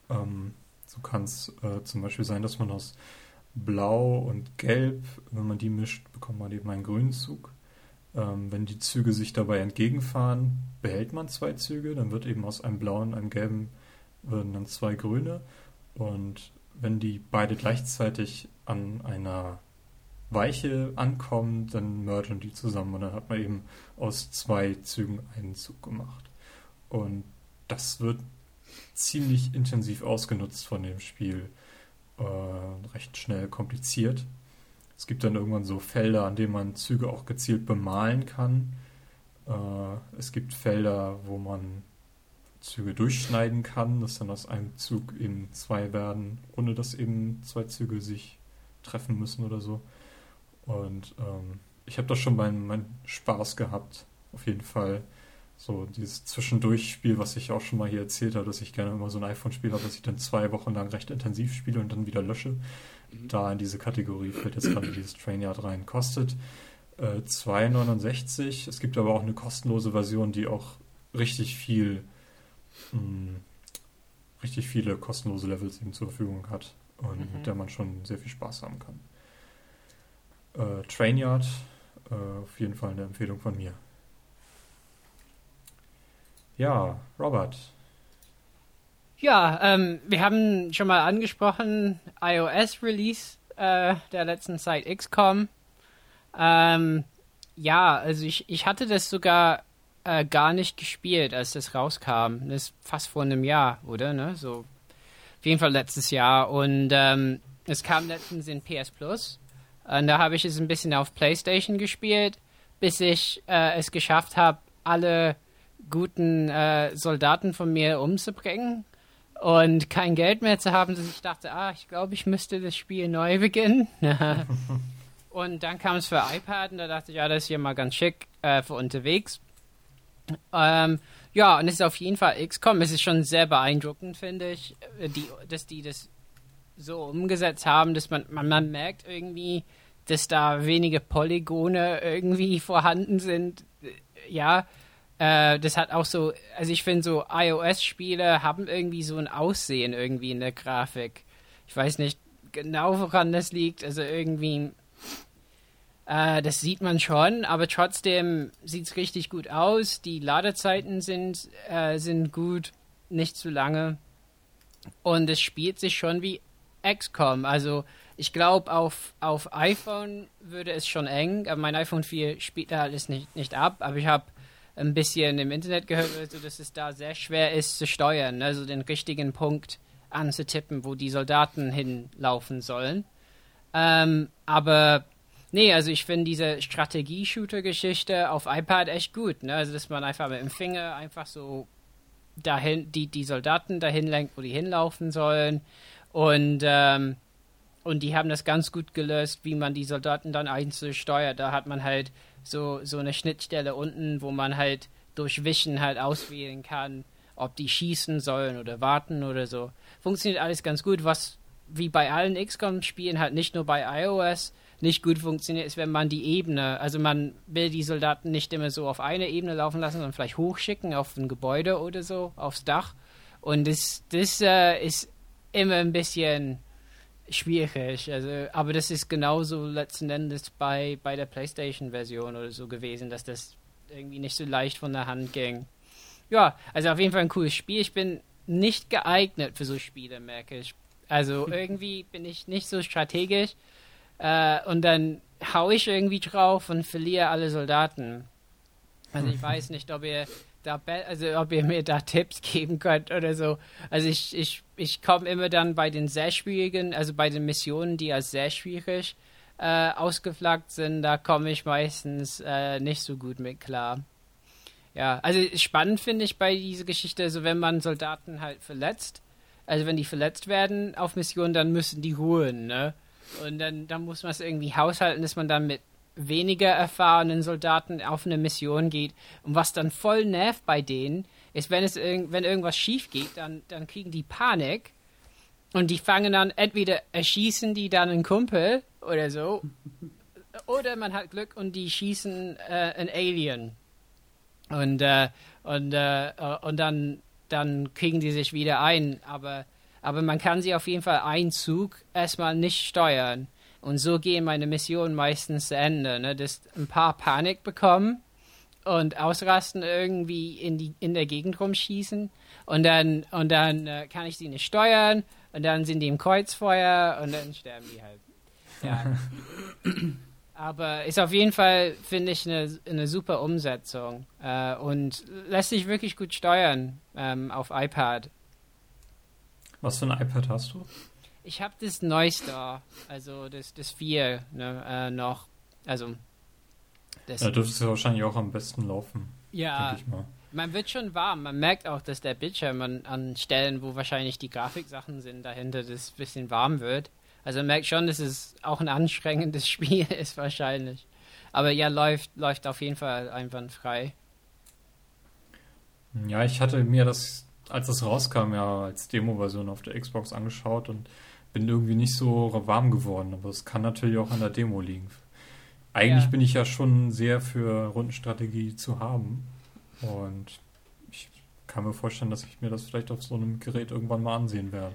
Ähm, so kann es äh, zum Beispiel sein, dass man aus Blau und Gelb, wenn man die mischt, bekommt man eben einen grünen Zug. Ähm, wenn die Züge sich dabei entgegenfahren, behält man zwei Züge, dann wird eben aus einem blauen einem gelben werden dann zwei grüne. Und wenn die beide gleichzeitig an einer Weiche ankommen, dann mergen die zusammen und dann hat man eben aus zwei Zügen einen Zug gemacht. Und das wird ziemlich intensiv ausgenutzt von dem Spiel. Äh, recht schnell kompliziert. Es gibt dann irgendwann so Felder, an denen man Züge auch gezielt bemalen kann. Äh, es gibt Felder, wo man Züge durchschneiden kann, dass dann aus einem Zug eben zwei werden, ohne dass eben zwei Züge sich treffen müssen oder so. Und ähm, ich habe da schon meinen, meinen Spaß gehabt, auf jeden Fall. So dieses Zwischendurchspiel, was ich auch schon mal hier erzählt habe, dass ich gerne immer so ein iPhone-Spiel habe, das ich dann zwei Wochen lang recht intensiv spiele und dann wieder lösche. Da in diese Kategorie fällt jetzt gerade dieses Trainyard rein. Kostet äh, 2,69. Es gibt aber auch eine kostenlose Version, die auch richtig viel, mh, richtig viele kostenlose Levels eben zur Verfügung hat und Mhm. mit der man schon sehr viel Spaß haben kann. Äh, Trainyard, äh, auf jeden Fall eine Empfehlung von mir. Ja, Robert. Ja, ähm, wir haben schon mal angesprochen, iOS-Release äh, der letzten Zeit XCOM. Ähm, ja, also ich, ich hatte das sogar äh, gar nicht gespielt, als das rauskam. Das ist fast vor einem Jahr, oder? Ne? So, auf jeden Fall letztes Jahr. Und ähm, es kam letztens in PS Plus. Und da habe ich es ein bisschen auf PlayStation gespielt, bis ich äh, es geschafft habe, alle guten äh, Soldaten von mir umzubringen und kein Geld mehr zu haben, dass ich dachte, ah, ich glaube, ich müsste das Spiel neu beginnen. <laughs> und dann kam es für iPad und da dachte ich, ja, das ist hier mal ganz schick äh, für unterwegs. Ähm, ja, und es ist auf jeden Fall XCOM. Es ist schon sehr beeindruckend, finde ich, äh, die, dass die das so umgesetzt haben, dass man, man, man merkt irgendwie, dass da wenige Polygone irgendwie <laughs> vorhanden sind. Ja, äh, das hat auch so, also ich finde so iOS-Spiele haben irgendwie so ein Aussehen irgendwie in der Grafik. Ich weiß nicht genau, woran das liegt. Also irgendwie, äh, das sieht man schon, aber trotzdem sieht es richtig gut aus. Die Ladezeiten sind, äh, sind gut, nicht zu lange. Und es spielt sich schon wie XCOM. Also ich glaube, auf, auf iPhone würde es schon eng. Aber mein iPhone 4 spielt da alles nicht, nicht ab. Aber ich habe ein bisschen im Internet gehört, also, dass es da sehr schwer ist zu steuern, also den richtigen Punkt anzutippen, wo die Soldaten hinlaufen sollen. Ähm, aber nee, also ich finde diese Strategie-Shooter-Geschichte auf iPad echt gut, ne? Also dass man einfach mit dem Finger einfach so dahin, die, die Soldaten dahin lenkt, wo die hinlaufen sollen. Und ähm, und die haben das ganz gut gelöst, wie man die Soldaten dann einzeln steuert. Da hat man halt so, so eine Schnittstelle unten, wo man halt durch Wischen halt auswählen kann, ob die schießen sollen oder warten oder so. Funktioniert alles ganz gut. Was wie bei allen XCOM-Spielen halt nicht nur bei iOS nicht gut funktioniert, ist, wenn man die Ebene, also man will die Soldaten nicht immer so auf eine Ebene laufen lassen, sondern vielleicht hochschicken auf ein Gebäude oder so, aufs Dach. Und das, das äh, ist immer ein bisschen schwierig. Also, aber das ist genauso letzten Endes bei, bei der PlayStation-Version oder so gewesen, dass das irgendwie nicht so leicht von der Hand ging. Ja, also auf jeden Fall ein cooles Spiel. Ich bin nicht geeignet für so Spiele, merke ich. Also <laughs> irgendwie bin ich nicht so strategisch äh, und dann hau ich irgendwie drauf und verliere alle Soldaten. Also ich <laughs> weiß nicht, ob ihr da, also ob ihr mir da Tipps geben könnt oder so. Also ich, ich, ich komme immer dann bei den sehr schwierigen, also bei den Missionen, die als sehr schwierig äh, ausgeflaggt sind, da komme ich meistens äh, nicht so gut mit klar. Ja, also spannend finde ich bei dieser Geschichte, also wenn man Soldaten halt verletzt, also wenn die verletzt werden auf Missionen, dann müssen die ruhen, ne? Und dann, dann muss man es irgendwie haushalten, dass man dann mit weniger erfahrenen Soldaten auf eine Mission geht. Und was dann voll nervt bei denen, ist, wenn, es irg wenn irgendwas schief geht, dann, dann kriegen die Panik und die fangen dann entweder erschießen die dann einen Kumpel oder so, oder man hat Glück und die schießen äh, einen Alien. Und, äh, und, äh, und dann, dann kriegen die sich wieder ein. Aber, aber man kann sie auf jeden Fall einen Zug erstmal nicht steuern. Und so gehen meine Missionen meistens zu Ende, ne? dass ein paar Panik bekommen und ausrasten irgendwie in, die, in der Gegend rumschießen und dann, und dann äh, kann ich sie nicht steuern und dann sind die im Kreuzfeuer und dann sterben die halt. Ja. <clears throat> Aber ist auf jeden Fall, finde ich, eine, eine super Umsetzung äh, und lässt sich wirklich gut steuern ähm, auf iPad. Was für ein iPad hast du? Ich habe das Neueste, also das, das 4 ne, äh, noch. Also. Das da dürfte es wahrscheinlich auch am besten laufen. Ja. Man wird schon warm. Man merkt auch, dass der Bildschirm an, an Stellen, wo wahrscheinlich die Grafiksachen sind, dahinter das ein bisschen warm wird. Also man merkt schon, dass es auch ein anstrengendes <laughs> Spiel ist wahrscheinlich. Aber ja, läuft, läuft auf jeden Fall einwandfrei. Ja, ich hatte mir das, als es rauskam, ja als Demo-Version auf der Xbox angeschaut und bin irgendwie nicht so warm geworden, aber es kann natürlich auch an der Demo liegen. Eigentlich ja. bin ich ja schon sehr für Rundenstrategie zu haben und ich kann mir vorstellen, dass ich mir das vielleicht auf so einem Gerät irgendwann mal ansehen werde.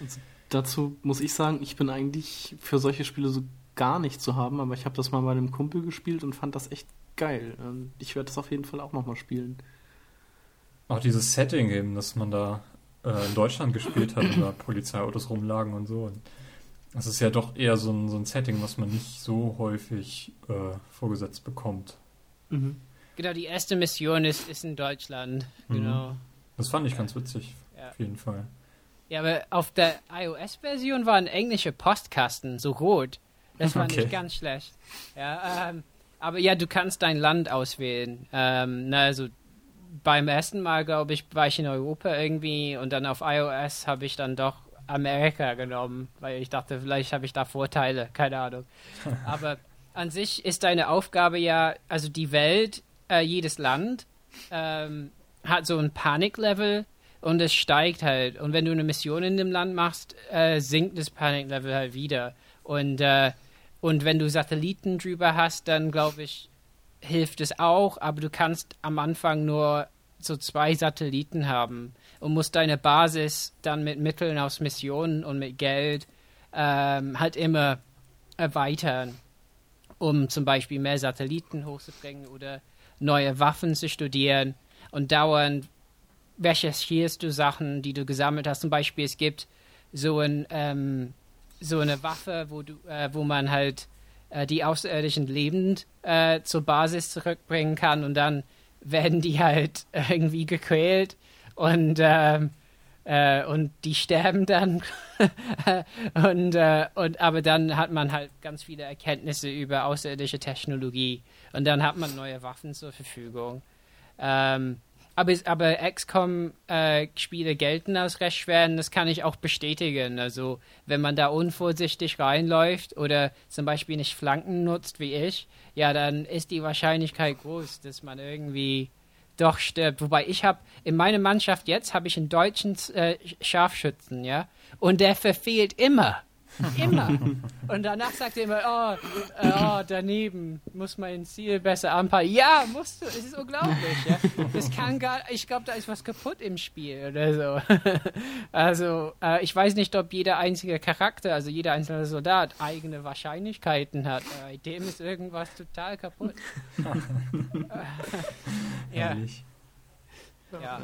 Also dazu muss ich sagen, ich bin eigentlich für solche Spiele so gar nicht zu haben, aber ich habe das mal bei einem Kumpel gespielt und fand das echt geil. Ich werde das auf jeden Fall auch nochmal spielen. Auch dieses Setting eben, dass man da äh, in Deutschland gespielt hat und da Polizeiautos rumlagen und so. Und das ist ja doch eher so ein, so ein Setting, was man nicht so häufig äh, vorgesetzt bekommt. Mhm. Genau, die erste Mission ist, ist in Deutschland. Mhm. Genau. Das fand ich ganz witzig, ja. auf jeden Fall. Ja, aber auf der iOS-Version waren englische Postkasten so rot. Das war okay. nicht ganz schlecht. Ja, ähm, aber ja, du kannst dein Land auswählen. Ähm, na, also beim ersten Mal, glaube ich, war ich in Europa irgendwie und dann auf iOS habe ich dann doch Amerika genommen, weil ich dachte, vielleicht habe ich da Vorteile, keine Ahnung. <laughs> Aber an sich ist deine Aufgabe ja, also die Welt, äh, jedes Land ähm, hat so ein Paniklevel und es steigt halt. Und wenn du eine Mission in dem Land machst, äh, sinkt das Paniklevel halt wieder. Und, äh, und wenn du Satelliten drüber hast, dann glaube ich, hilft es auch, aber du kannst am Anfang nur so zwei Satelliten haben und musst deine Basis dann mit Mitteln aus Missionen und mit Geld ähm, halt immer erweitern, um zum Beispiel mehr Satelliten hochzubringen oder neue Waffen zu studieren und dauernd recherchierst du Sachen, die du gesammelt hast. Zum Beispiel es gibt so ein ähm, so eine Waffe, wo du, äh, wo man halt äh, die Außerirdischen lebend äh, zur Basis zurückbringen kann und dann werden die halt <laughs> irgendwie gequält und ähm, äh, und die sterben dann <laughs> und, äh, und aber dann hat man halt ganz viele Erkenntnisse über außerirdische Technologie und dann hat man neue Waffen zur Verfügung. Ähm, aber, aber XCOM-Spiele äh, gelten als recht schwer und das kann ich auch bestätigen. Also, wenn man da unvorsichtig reinläuft oder zum Beispiel nicht Flanken nutzt wie ich, ja, dann ist die Wahrscheinlichkeit groß, dass man irgendwie doch stirbt. Wobei ich habe in meiner Mannschaft jetzt habe ich einen deutschen äh, Scharfschützen, ja, und der verfehlt immer. Immer. Und danach sagt er immer, oh, äh, oh, daneben muss mein Ziel besser anpassen. Ja, musst du. Es ist unglaublich. Ja? Das kann gar, ich glaube, da ist was kaputt im Spiel oder so. <laughs> Also, äh, ich weiß nicht, ob jeder einzige Charakter, also jeder einzelne Soldat, eigene Wahrscheinlichkeiten hat. Bei dem ist irgendwas total kaputt. <laughs> ja. Ja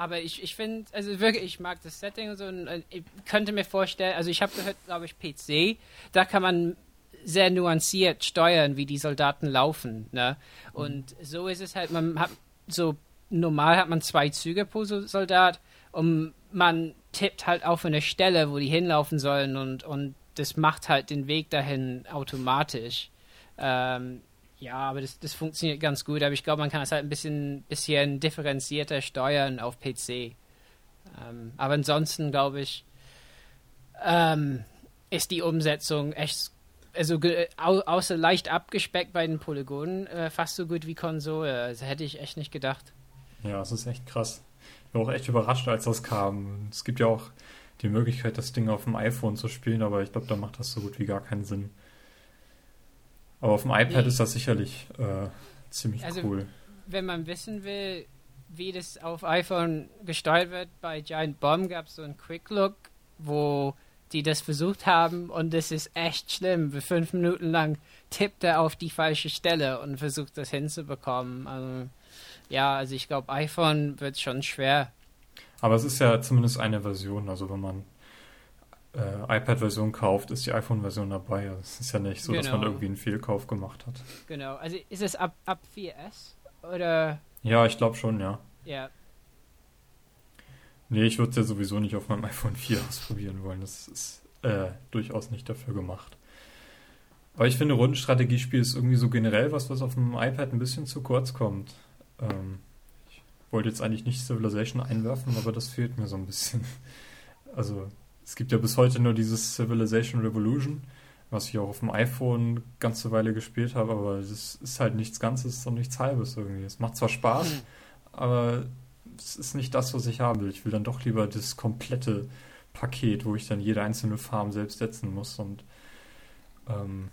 aber ich, ich finde, also wirklich, ich mag das Setting und so. Und äh, ich könnte mir vorstellen, also ich habe gehört, glaube ich, PC, da kann man sehr nuanciert steuern, wie die Soldaten laufen. Ne? Und mhm. so ist es halt, man hat so normal hat man zwei Züge pro Soldat und man tippt halt auf eine Stelle, wo die hinlaufen sollen und, und das macht halt den Weg dahin automatisch. Ähm, ja, aber das, das funktioniert ganz gut. Aber ich glaube, man kann es halt ein bisschen, bisschen differenzierter steuern auf PC. Ähm, aber ansonsten, glaube ich, ähm, ist die Umsetzung echt, also au, außer leicht abgespeckt bei den Polygonen, äh, fast so gut wie Konsole. Also hätte ich echt nicht gedacht. Ja, es ist echt krass. Ich war auch echt überrascht, als das kam. Es gibt ja auch die Möglichkeit, das Ding auf dem iPhone zu spielen, aber ich glaube, da macht das so gut wie gar keinen Sinn. Aber auf dem iPad nee. ist das sicherlich äh, ziemlich also, cool. Wenn man wissen will, wie das auf iPhone gesteuert wird, bei Giant Bomb gab es so einen Quick Look, wo die das versucht haben und es ist echt schlimm. Für fünf Minuten lang tippt er auf die falsche Stelle und versucht das hinzubekommen. Also, ja, also ich glaube, iPhone wird schon schwer. Aber es ist ja zumindest eine Version. Also wenn man äh, iPad-Version kauft, ist die iPhone-Version dabei. Es ist ja nicht so, genau. dass man genau. irgendwie einen Fehlkauf gemacht hat. Genau, also ist es ab, ab 4S oder? Ja, ich glaube schon, ja. Ja. Nee, ich würde es ja sowieso nicht auf meinem <laughs> iPhone 4 ausprobieren wollen. Das ist äh, durchaus nicht dafür gemacht. Aber ich finde, Rundenstrategiespiel ist irgendwie so generell was, was auf dem iPad ein bisschen zu kurz kommt. Ähm, ich wollte jetzt eigentlich nicht Civilization einwerfen, aber das fehlt mir so ein bisschen. <laughs> Also es gibt ja bis heute nur dieses Civilization Revolution, was ich auch auf dem iPhone ganze Weile gespielt habe, aber es ist halt nichts Ganzes und nichts Halbes irgendwie. Es macht zwar Spaß, mhm. aber es ist nicht das, was ich haben will. Ich will dann doch lieber das komplette Paket, wo ich dann jede einzelne Farm selbst setzen muss und ähm,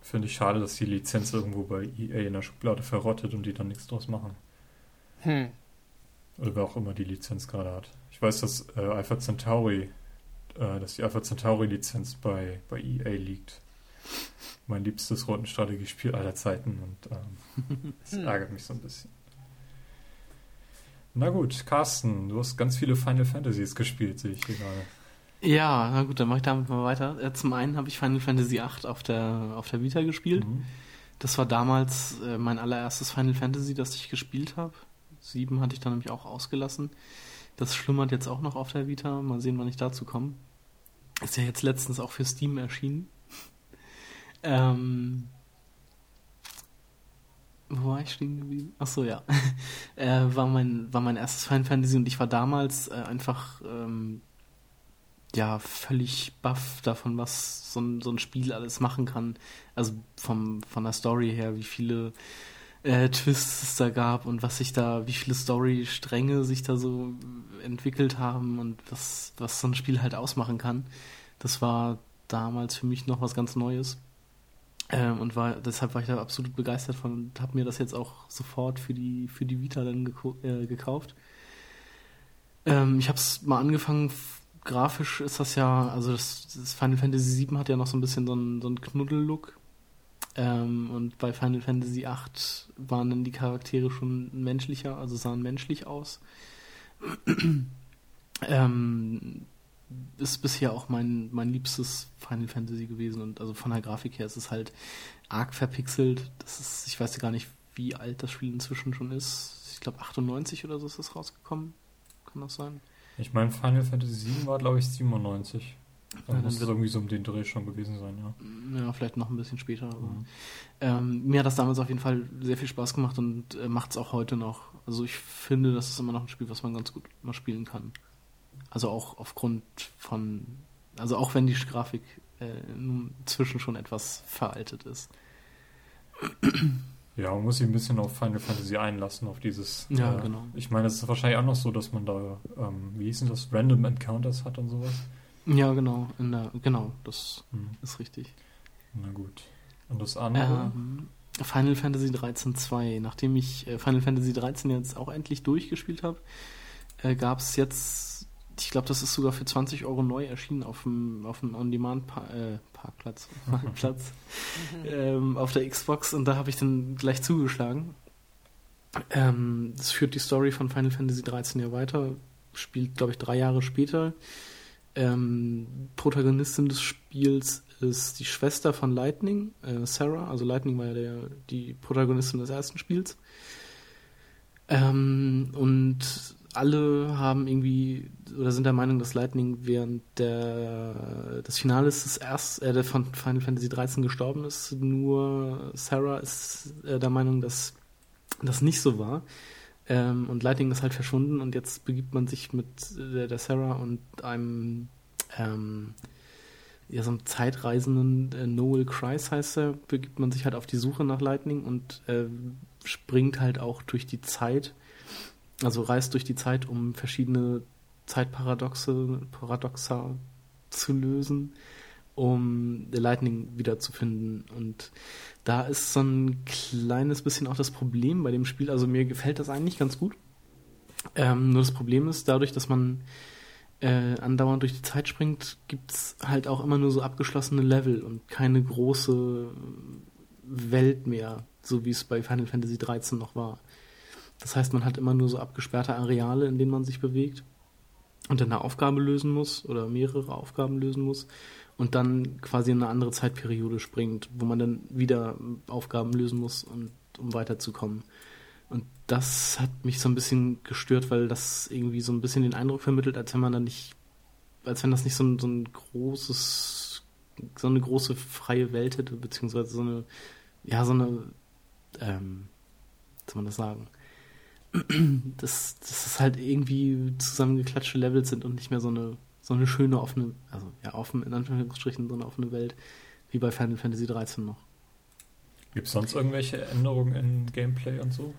finde ich schade, dass die Lizenz irgendwo bei EA in der Schublade verrottet und die dann nichts draus machen. Hm. Oder wer auch immer die Lizenz gerade hat. Ich weiß, dass äh, Alpha Centauri äh, dass die Alpha Centauri-Lizenz bei, bei EA liegt. Mein liebstes Rundenstrategiespiel aller Zeiten und ähm, <laughs> das ärgert mich so ein bisschen. Na gut, Carsten, du hast ganz viele Final Fantasies gespielt, sehe ich hier gerade. Ja, na gut, dann mache ich damit mal weiter. Äh, zum einen habe ich Final Fantasy VIII auf der, auf der Vita gespielt. Mhm. Das war damals äh, mein allererstes Final Fantasy, das ich gespielt habe. Sieben hatte ich dann nämlich auch ausgelassen. Das schlummert jetzt auch noch auf der Vita. Mal sehen, wann ich dazu komme. Ist ja jetzt letztens auch für Steam erschienen. ähm, wo war ich stehen geblieben? Ach so, ja. <laughs> äh, war, mein, war mein erstes Final Fantasy und ich war damals äh, einfach ähm, ja völlig baff davon, was so ein, so ein Spiel alles machen kann. Also vom, von der Story her, wie viele äh, Twists es da gab und was sich da, wie viele Story-Stränge sich da so entwickelt haben und was, was so ein Spiel halt ausmachen kann. Das war damals für mich noch was ganz Neues. Ähm, und war, deshalb war ich da absolut begeistert von und habe mir das jetzt auch sofort für die, für die Vita dann äh, gekauft. Ähm, ich habe es mal angefangen, grafisch ist das ja, also das, das, Final Fantasy VII hat ja noch so ein bisschen so einen, so Knuddel-Look. Ähm, und bei Final Fantasy VIII waren dann die Charaktere schon menschlicher, also sahen menschlich aus. <clears throat> ähm, ist bisher auch mein, mein liebstes Final Fantasy gewesen und also von der Grafik her ist es halt arg verpixelt. Das ist, ich weiß gar nicht, wie alt das Spiel inzwischen schon ist. Ich glaube 98 oder so ist es rausgekommen. Kann das sein? Ich meine, Final Fantasy VII war, glaube ich, 97. Dann muss dann es irgendwie so um den Dreh schon gewesen sein, ja. Ja, vielleicht noch ein bisschen später. Aber, Mhm. ähm, mir hat das damals auf jeden Fall sehr viel Spaß gemacht und äh, macht es auch heute noch. Also ich finde, das ist immer noch ein Spiel, was man ganz gut mal spielen kann. Also auch aufgrund von, also auch wenn die Grafik äh, nun inzwischen schon etwas veraltet ist. Ja, man muss sich ein bisschen auf Final Fantasy einlassen, auf dieses. Ja, äh, genau. Ich meine, es ist wahrscheinlich auch noch so, dass man da, ähm, wie hieß denn das, Random Encounters hat und sowas. Ja, genau, in der, genau, das Hm. ist richtig. Na gut. Und das andere? Ähm, Final Fantasy 13 2. Nachdem ich äh, Final Fantasy 13 jetzt auch endlich durchgespielt habe, äh, gab es jetzt, ich glaube, das ist sogar für 20 Euro neu erschienen auf dem, auf dem On-Demand-Parkplatz, Parkplatz, <laughs> ähm, auf der Xbox und da habe ich dann gleich zugeschlagen. Ähm, das führt die Story von Final Fantasy 13 ja weiter, spielt, glaube ich, drei Jahre später. Ähm, Protagonistin des Spiels ist die Schwester von Lightning, äh, Sarah. Also Lightning war ja der, die Protagonistin des ersten Spiels. Ähm, und alle haben irgendwie oder sind der Meinung, dass Lightning während der, des Finales des erst, äh, von Final Fantasy 13 gestorben ist. Nur Sarah ist äh, der Meinung, dass das nicht so war. Ähm, und Lightning ist halt verschwunden und jetzt begibt man sich mit der, der Sarah und einem ähm, ja, so einem Zeitreisenden, äh, Noel Kreis heißt er, begibt man sich halt auf die Suche nach Lightning und äh, springt halt auch durch die Zeit, also reist durch die Zeit, um verschiedene Zeitparadoxe, Paradoxa zu lösen, um Lightning wiederzufinden. Und da ist so ein kleines bisschen auch das Problem bei dem Spiel. Also mir gefällt das eigentlich ganz gut. Ähm, nur das Problem ist, dadurch, dass man äh, andauernd durch die Zeit springt, gibt's halt auch immer nur so abgeschlossene Level und keine große Welt mehr, so wie es bei Final Fantasy 13 noch war. Das heißt, man hat immer nur so abgesperrte Areale, in denen man sich bewegt und dann eine Aufgabe lösen muss oder mehrere Aufgaben lösen muss und dann quasi in eine andere Zeitperiode springt, wo man dann wieder Aufgaben lösen muss, und, um weiterzukommen. Und das hat mich so ein bisschen gestört, weil das irgendwie so ein bisschen den Eindruck vermittelt, als wenn man da nicht, als wenn das nicht so ein, so ein großes, so eine große freie Welt hätte, beziehungsweise so eine, ja, so eine, ähm, wie soll man das sagen? <clears throat> Dass, dass es halt irgendwie zusammengeklatschte Levels sind und nicht mehr so eine, so eine schöne offene, also ja, offen, in Anführungsstrichen, so eine offene Welt, wie bei Final Fantasy 13 noch. Gibt es sonst irgendwelche Änderungen in Gameplay und so?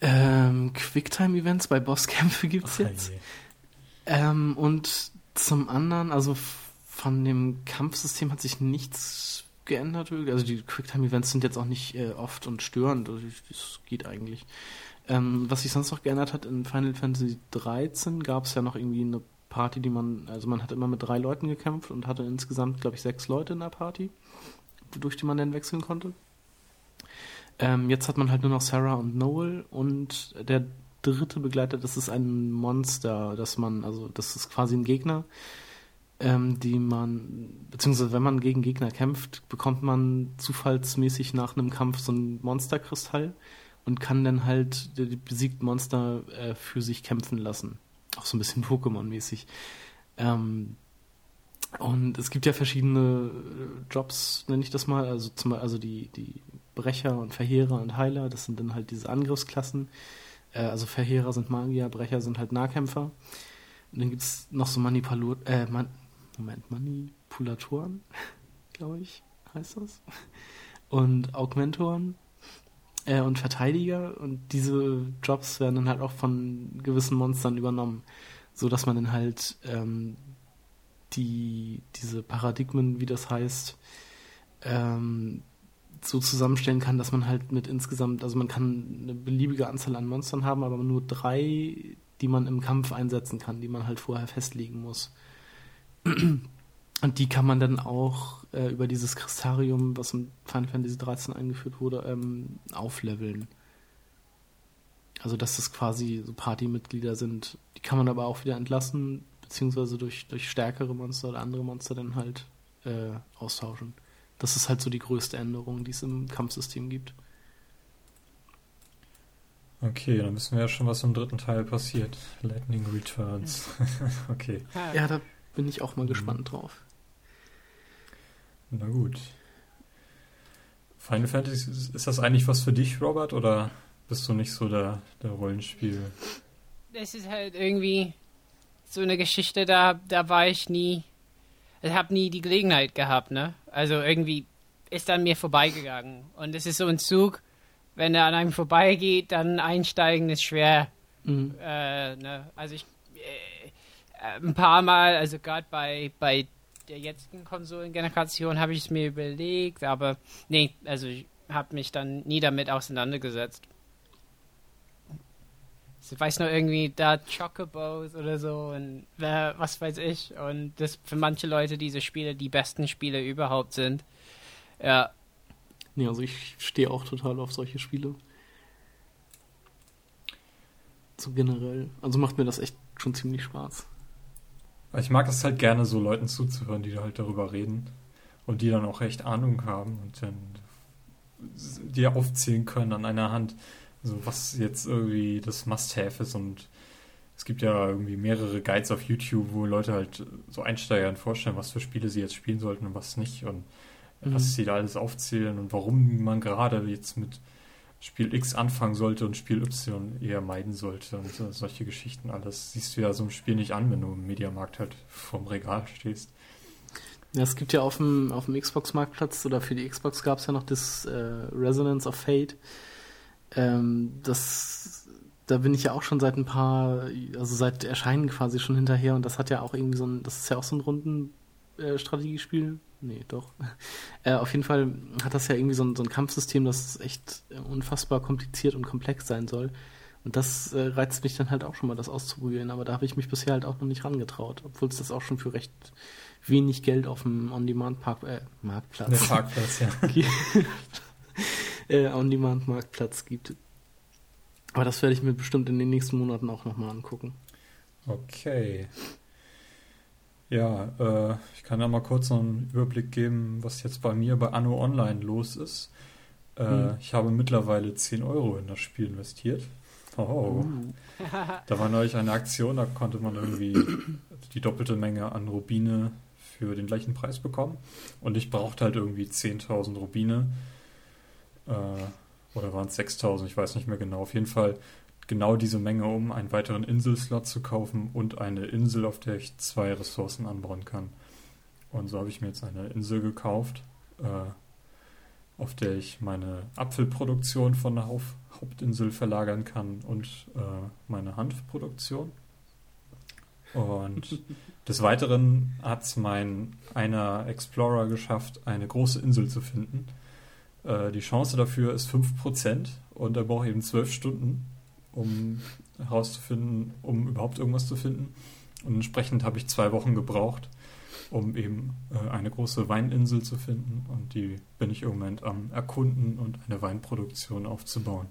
Ähm, Quicktime-Events bei Bosskämpfe gibt's Ach, jetzt. je. Ähm, und zum anderen, also von dem Kampfsystem hat sich nichts geändert. Also die Quicktime-Events sind jetzt auch nicht äh, oft und störend. Also das geht eigentlich. Ähm, was sich sonst noch geändert hat, in Final Fantasy 13 gab es ja noch irgendwie eine Party, die man, also man hat immer mit drei Leuten gekämpft und hatte insgesamt, glaube ich, sechs Leute in der Party, durch die man dann wechseln konnte. Ähm, jetzt hat man halt nur noch Sarah und Noel und der dritte Begleiter, das ist ein Monster, das man, also das ist quasi ein Gegner, ähm, die man, beziehungsweise wenn man gegen Gegner kämpft, bekommt man zufallsmäßig nach einem Kampf so ein Monsterkristall und kann dann halt die besiegten Monster äh, für sich kämpfen lassen. Auch so ein bisschen <laughs> Pokémon-mäßig. Ähm, und es gibt ja verschiedene äh, Jobs, nenne ich das mal, also zum also die, die Brecher und Verheerer und Heiler, das sind dann halt diese Angriffsklassen. Äh, also Verheerer sind Magier, Brecher sind halt Nahkämpfer. Und dann gibt es noch so Manipulatoren, äh, Man Moment, Manipulatoren, <laughs> glaube ich, heißt das. Und Augmentoren äh, und Verteidiger. Und diese Jobs werden dann halt auch von gewissen Monstern übernommen, so dass man dann halt ähm, die diese Paradigmen, wie das heißt, ähm, so zusammenstellen kann, dass man halt mit insgesamt, also man kann eine beliebige Anzahl an Monstern haben, aber nur drei, die man im Kampf einsetzen kann, die man halt vorher festlegen muss. <clears throat> Und die kann man dann auch äh, über dieses Kristarium, was in Final Fantasy 13 eingeführt wurde, ähm, aufleveln. Also dass das quasi so Partymitglieder sind. Die kann man aber auch wieder entlassen, beziehungsweise durch, durch stärkere Monster oder andere Monster dann halt äh, austauschen. Das ist halt so die größte Änderung, die es im Kampfsystem gibt. Okay, dann wissen wir ja schon, was im dritten Teil passiert. Lightning Returns. <laughs> okay. Ja, da bin ich auch mal mhm. gespannt drauf. Na gut. Final Fantasy, ist das eigentlich was für dich, Robert, oder bist du nicht so der, der Rollenspiel? Das ist halt irgendwie so eine Geschichte, da, da war ich nie, ich habe nie die Gelegenheit gehabt, ne? Also irgendwie ist an mir vorbeigegangen. Und es ist so ein Zug, wenn er an einem vorbeigeht, dann einsteigen ist schwer. Mhm. Äh, ne? Also ich äh, ein paar Mal, also gerade bei, bei der jetzigen Konsolengeneration habe ich es mir überlegt, aber nee, also ich habe mich dann nie damit auseinandergesetzt. Ich weiß nur irgendwie, da Chocobos oder so und äh, was weiß ich. Und das für manche Leute diese Spiele die besten Spiele überhaupt sind. Ja. Nee, also ich stehe auch total auf solche Spiele. So generell. Also macht mir das echt schon ziemlich Spaß. Ich mag es halt gerne, so Leuten zuzuhören, die halt darüber reden und die dann auch echt Ahnung haben und dann dir aufzählen können an einer Hand, so was jetzt irgendwie das Must-Have ist und es gibt ja irgendwie mehrere Guides auf YouTube, wo Leute halt so Einsteigern vorstellen, was für Spiele sie jetzt spielen sollten und was nicht und mhm. was sie da alles aufzählen und warum man gerade jetzt mit Spiel X anfangen sollte und Spiel Y eher meiden sollte und äh, solche Geschichten alles. Siehst du ja so ein Spiel nicht an, wenn du im Mediamarkt halt vorm Regal stehst. Ja, es gibt ja auf dem, auf dem Xbox-Marktplatz oder für die Xbox gab es ja noch das äh, Resonance of Fate. Ähm, das, da bin ich ja auch schon seit ein paar, also seit Erscheinen quasi schon hinterher und das hat ja auch irgendwie so ein, das ist ja auch so ein runden äh, Nee, doch. Äh, auf jeden Fall hat das ja irgendwie so ein, so ein Kampfsystem, das echt äh, unfassbar kompliziert und komplex sein soll. Und das äh, reizt mich dann halt auch schon mal, das auszuprobieren. Aber da habe ich mich bisher halt auch noch nicht rangetraut, obwohl es das auch schon für recht wenig Geld auf dem On-Demand-Park äh, Marktplatz. Der Parkplatz, ja. <laughs> äh, On-Demand-Marktplatz gibt. Aber das werde ich mir bestimmt in den nächsten Monaten auch nochmal angucken. Okay. Ja, äh, ich kann da mal kurz noch einen Überblick geben, was jetzt bei mir bei Anno Online los ist. Äh, hm. Ich habe mittlerweile 10 Euro in das Spiel investiert. Oh. Uh. da war neulich eine Aktion, da konnte man irgendwie <coughs> die doppelte Menge an Rubine für den gleichen Preis bekommen. Und ich brauchte halt irgendwie 10.000 Rubine. Äh, oder waren es 6.000, ich weiß nicht mehr genau. Auf jeden Fall genau diese Menge, um einen weiteren Inselslot zu kaufen und eine Insel, auf der ich zwei Ressourcen anbauen kann. Und so habe ich mir jetzt eine Insel gekauft, äh, auf der ich meine Apfelproduktion von der Hauf Hauptinsel verlagern kann und äh, meine Hanfproduktion. Und <laughs> des Weiteren hat es mein einer Explorer geschafft, eine große Insel zu finden. Äh, die Chance dafür ist 5% und er braucht eben 12 Stunden um herauszufinden, um überhaupt irgendwas zu finden. Und entsprechend habe ich zwei Wochen gebraucht, um eben äh, eine große Weininsel zu finden. Und die bin ich im Moment am Erkunden und eine Weinproduktion aufzubauen.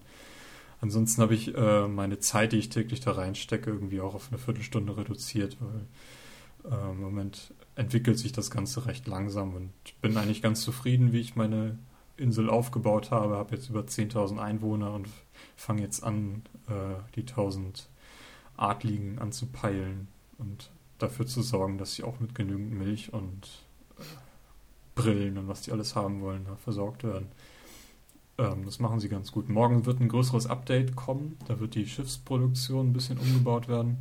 ansonsten habe ich äh, meine Zeit, die ich täglich da reinstecke, irgendwie auch auf eine Viertelstunde reduziert, weil äh, im Moment entwickelt sich das Ganze recht langsam und bin eigentlich ganz zufrieden, wie ich meine Insel aufgebaut habe. Habe jetzt über 10.000 Einwohner und fange jetzt an, äh, die 1000 Adligen anzupeilen und dafür zu sorgen, dass sie auch mit genügend Milch und äh, Brillen und was die alles haben wollen, da versorgt werden. Ähm, das machen sie ganz gut. Morgen wird ein größeres Update kommen. Da wird die Schiffsproduktion ein bisschen umgebaut werden.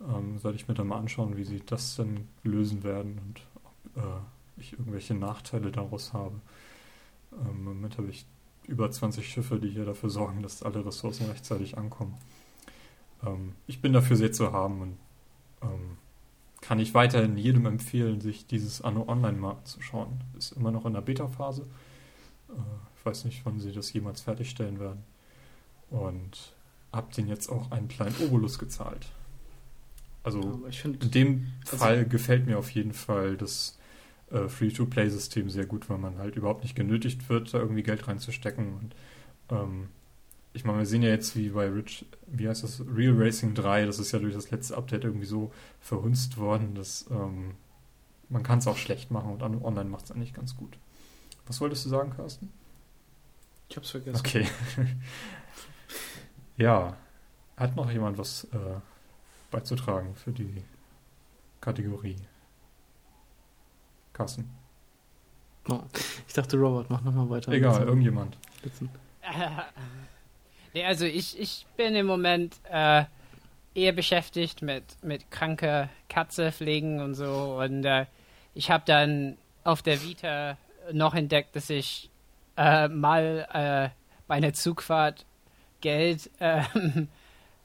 Ähm, werde ich mir dann mal anschauen, wie sie das denn lösen werden und ob äh, ich irgendwelche Nachteile daraus habe. Ähm, Im Moment habe ich über 20 Schiffe, die hier dafür sorgen, dass alle Ressourcen rechtzeitig ankommen. Ähm, ich bin dafür sehr zu haben und ähm, kann ich weiterhin jedem empfehlen, sich dieses Anno Online mal anzuschauen. Ist immer noch in der Beta-Phase. Äh, ich weiß nicht, wann sie das jemals fertigstellen werden. Und hab den jetzt auch einen kleinen Obolus gezahlt. Also find, in dem also Fall gefällt mir auf jeden Fall das äh, Free-to-Play-System sehr gut, weil man halt überhaupt nicht genötigt wird, da irgendwie Geld reinzustecken. Und ähm, ich meine, wir sehen ja jetzt wie bei Rich, wie heißt das, Real Racing 3, das ist ja durch das letzte Update irgendwie so verhunzt worden, dass ähm, man kann es auch schlecht machen und online macht es eigentlich ganz gut. Was wolltest du sagen, Carsten? Ich hab's vergessen. Okay. <laughs> ja. Hat noch jemand was äh, beizutragen für die Kategorie? Carsten. Oh, ich dachte, Robert, mach nochmal weiter. Egal, irgendjemand. <laughs> nee, also ich, ich bin im Moment äh, eher beschäftigt mit, mit kranke Katze pflegen und so. Und äh, ich habe dann auf der Vita noch entdeckt, dass ich äh, mal äh, bei einer Zugfahrt Geld ähm,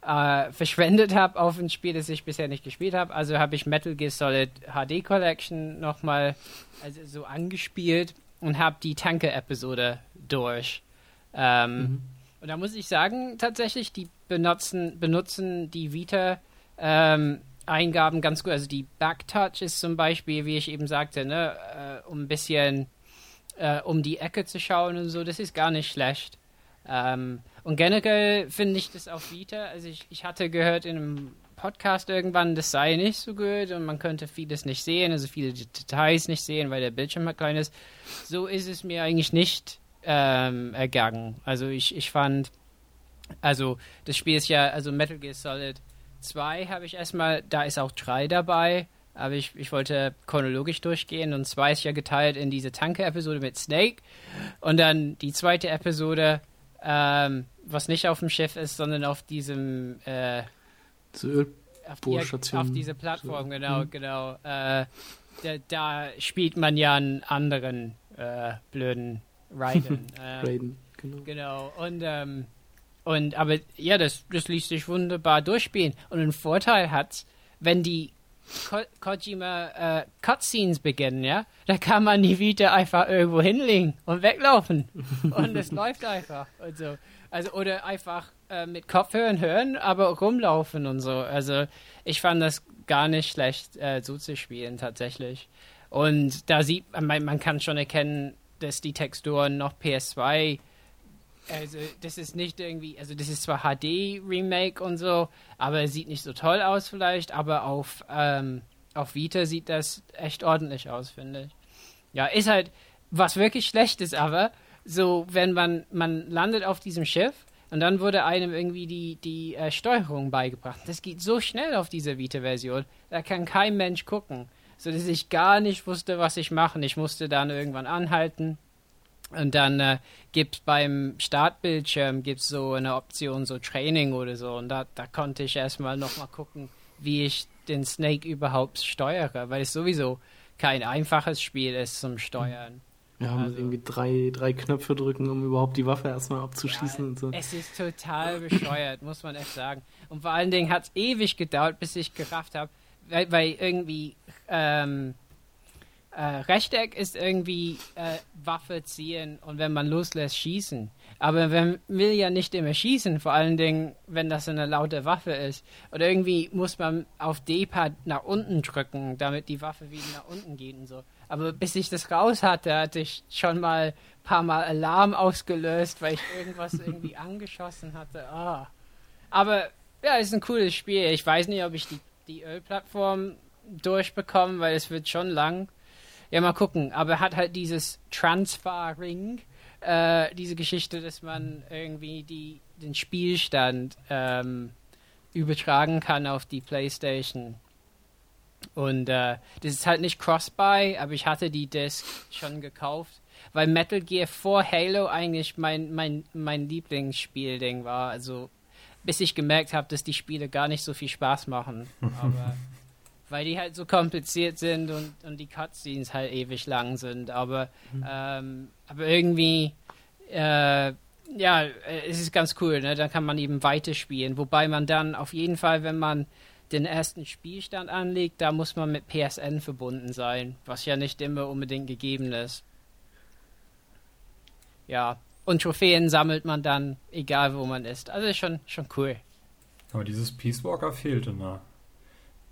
äh, verschwendet habe auf ein Spiel, das ich bisher nicht gespielt habe. Also habe ich Metal Gear Solid HD Collection nochmal also so angespielt und habe die Tanke-Episode durch. Ähm, mhm. Und da muss ich sagen, tatsächlich, die benutzen, benutzen die Vita ähm, Eingaben ganz gut. Also die Backtouch ist zum Beispiel, wie ich eben sagte, ne, äh, um ein bisschen äh, um die Ecke zu schauen und so, das ist gar nicht schlecht. Ähm, und generell finde ich das auch Vita. Also ich, ich hatte gehört in einem Podcast irgendwann, das sei nicht so gut und man könnte vieles nicht sehen, also viele Details nicht sehen, weil der Bildschirm halt klein ist. So ist es mir eigentlich nicht ähm, ergangen. Also ich, ich fand, also das Spiel ist ja, also Metal Gear Solid 2 habe ich erstmal, da ist auch 3 dabei, aber ich, ich wollte chronologisch durchgehen und 2 ist ja geteilt in diese Tanke-Episode mit Snake und dann die zweite Episode, ähm, was nicht auf dem Schiff ist, sondern auf diesem äh, auf, die, auf diese Plattform, so. genau, hm. genau. Äh, da, da, spielt man ja einen anderen äh, blöden Raiden. <laughs> Ähm, Raiden, genau. Genau. Und, ähm, und aber ja, das, das ließ sich wunderbar durchspielen. Und ein Vorteil hat, wenn die Ko Kojima äh, Cutscenes beginnen, ja, da kann man die Vita einfach irgendwo hinlegen und weglaufen. <laughs> und es läuft einfach. Und so. Also, oder einfach äh, mit Kopfhörern hören, aber rumlaufen und so. Also, ich fand das gar nicht schlecht äh, so zu spielen, tatsächlich. Und da sieht man, man kann schon erkennen, dass die Texturen noch PS2 also das ist nicht irgendwie, also das ist zwar HD-Remake und so, aber sieht nicht so toll aus vielleicht, aber auf, ähm, auf Vita sieht das echt ordentlich aus, finde ich. Ja, ist halt, was wirklich schlecht ist aber, so wenn man, man landet auf diesem Schiff und dann wurde einem irgendwie die, die äh, Steuerung beigebracht. Das geht so schnell auf dieser Vita-Version, da kann kein Mensch gucken. So dass ich gar nicht wusste, was ich machen. Ich musste dann irgendwann anhalten, und dann äh, gibt es beim Startbildschirm gibt's so eine Option, so Training oder so. Und da, da konnte ich erstmal nochmal gucken, wie ich den Snake überhaupt steuere, weil es sowieso kein einfaches Spiel ist zum Steuern. Ja, also, irgendwie drei, drei Knöpfe drücken, um überhaupt die Waffe erstmal abzuschießen ja, und so. Es ist total bescheuert, muss man echt sagen. Und vor allen Dingen hat es ewig gedauert, bis ich gerafft habe, weil, weil irgendwie ähm, äh, Rechteck ist irgendwie äh, Waffe ziehen und wenn man loslässt, schießen. Aber man will ja nicht immer schießen, vor allen Dingen, wenn das eine laute Waffe ist. Oder irgendwie muss man auf D-Pad nach unten drücken, damit die Waffe wieder nach unten geht und so. Aber bis ich das raus hatte, hatte ich schon mal ein paar Mal Alarm ausgelöst, weil ich irgendwas irgendwie <laughs> angeschossen hatte. Ah. Aber ja, es ist ein cooles Spiel. Ich weiß nicht, ob ich die, die Ölplattform durchbekomme, weil es wird schon lang. Ja, mal gucken. Aber hat halt dieses Transfer-Ring, äh, diese Geschichte, dass man irgendwie die, den Spielstand ähm, übertragen kann auf die Playstation. Und äh, das ist halt nicht Cross-Buy, aber ich hatte die Disc schon gekauft, weil Metal Gear vor Halo eigentlich mein, mein, mein Lieblingsspielding war. Also bis ich gemerkt habe, dass die Spiele gar nicht so viel Spaß machen. <laughs> Aber weil die halt so kompliziert sind und, und die Cutscenes halt ewig lang sind. Aber, mhm. ähm, aber irgendwie, äh, ja, es ist ganz cool, ne? Dann kann man eben weiterspielen. Wobei man dann auf jeden Fall, wenn man den ersten Spielstand anlegt, da muss man mit PSN verbunden sein, was ja nicht immer unbedingt gegeben ist. Ja, und Trophäen sammelt man dann, egal wo man ist. Also ist schon, schon cool. Aber dieses Peace Walker fehlt in der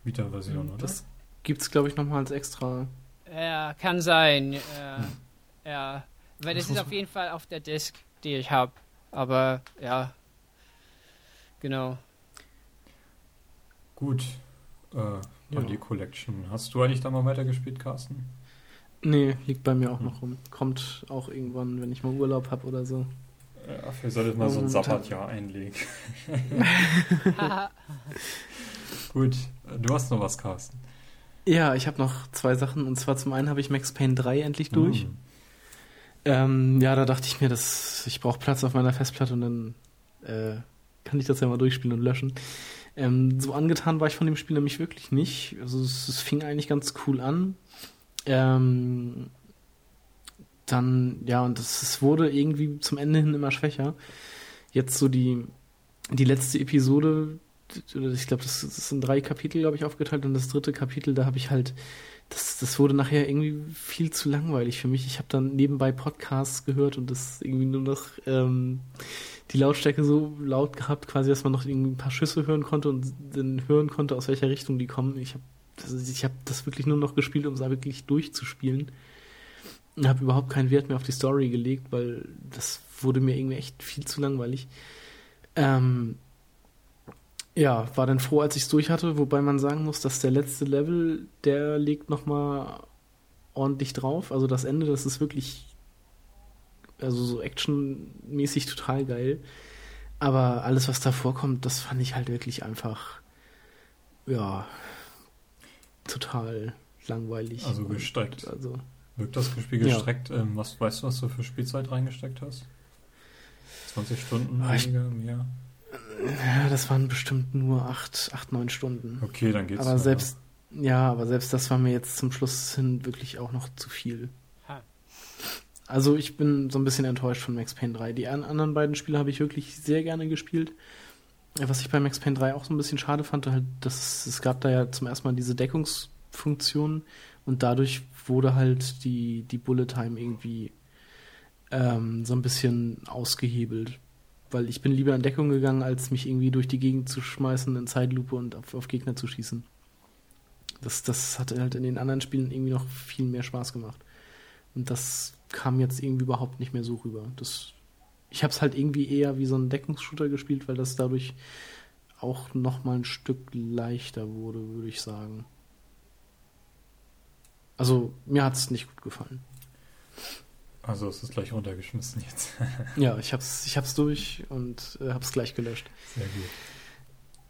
Vita-Version, oder? Das gibt's, glaube ich, nochmal als extra. Ja, kann sein. Ja, hm. ja. weil das, das ist auf jeden Fall auf der Disc, die ich habe. Aber ja, genau. Gut. Äh, ja. die Collection. Hast du eigentlich da mal weitergespielt, Carsten? Nee, liegt bei mir auch noch rum. Kommt auch irgendwann, wenn ich mal Urlaub habe oder so. Ja, vielleicht sollte mal so ein Sabbatjahr einlegen. <laughs> <laughs> <laughs> Gut, du hast noch was, Carsten. Ja, ich habe noch zwei Sachen. Und zwar zum einen habe ich Max Payne 3 endlich durch. Mm. Ähm, ja, da dachte ich mir, dass ich brauche Platz auf meiner Festplatte und dann äh, kann ich das ja mal durchspielen und löschen. Ähm, so angetan war ich von dem Spiel nämlich wirklich nicht. Also es, es fing eigentlich ganz cool an. Ähm, dann, ja, und es wurde irgendwie zum Ende hin immer schwächer. Jetzt so die, die letzte Episode, ich glaube, das, das sind drei Kapitel, glaube ich, aufgeteilt und das dritte Kapitel, da habe ich halt, das, das wurde nachher irgendwie viel zu langweilig für mich. Ich habe dann nebenbei Podcasts gehört und das irgendwie nur noch ähm, die Lautstärke so laut gehabt, quasi, dass man noch irgendwie ein paar Schüsse hören konnte und dann hören konnte, aus welcher Richtung die kommen. Ich habe das, ich habe das wirklich nur noch gespielt, um es wirklich durchzuspielen. Und habe überhaupt keinen Wert mehr auf die Story gelegt, weil das wurde mir irgendwie echt viel zu langweilig. Ähm, ja, war dann froh, als ich es durch hatte, wobei man sagen muss, dass der letzte Level, der legt nochmal ordentlich drauf. Also das Ende, das ist wirklich, also so actionmäßig total geil. Aber alles, was da vorkommt, das fand ich halt wirklich einfach, ja, total langweilig. Also gestreckt. Also, Wirkt das Spiel gestreckt? Ja. Ähm, was weißt du, was du für Spielzeit reingesteckt hast? 20 Stunden, weniger, mehr? Ja, das waren bestimmt nur 8, 8 9 Stunden. Okay, dann geht's. Aber selbst, ja, aber selbst das war mir jetzt zum Schluss hin wirklich auch noch zu viel. Ha. Also ich bin so ein bisschen enttäuscht von Max Payne 3. Die anderen beiden Spiele habe ich wirklich sehr gerne gespielt. Was ich bei Max Payne 3 auch so ein bisschen schade fand, halt, dass es gab da ja zum ersten Mal diese Deckungsfunktion und dadurch wurde halt die, die Bullet Time irgendwie ähm, so ein bisschen ausgehebelt. Weil ich bin lieber in Deckung gegangen, als mich irgendwie durch die Gegend zu schmeißen in Zeitlupe und auf, auf Gegner zu schießen. Das, das hat halt in den anderen Spielen irgendwie noch viel mehr Spaß gemacht. Und das kam jetzt irgendwie überhaupt nicht mehr so rüber. Das ich habe es halt irgendwie eher wie so ein Deckungsshooter gespielt, weil das dadurch auch noch mal ein Stück leichter wurde, würde ich sagen. Also mir hat es nicht gut gefallen. Also es ist gleich runtergeschmissen jetzt. <laughs> ja, ich hab's, ich hab's durch und äh, hab's gleich gelöscht. Sehr gut.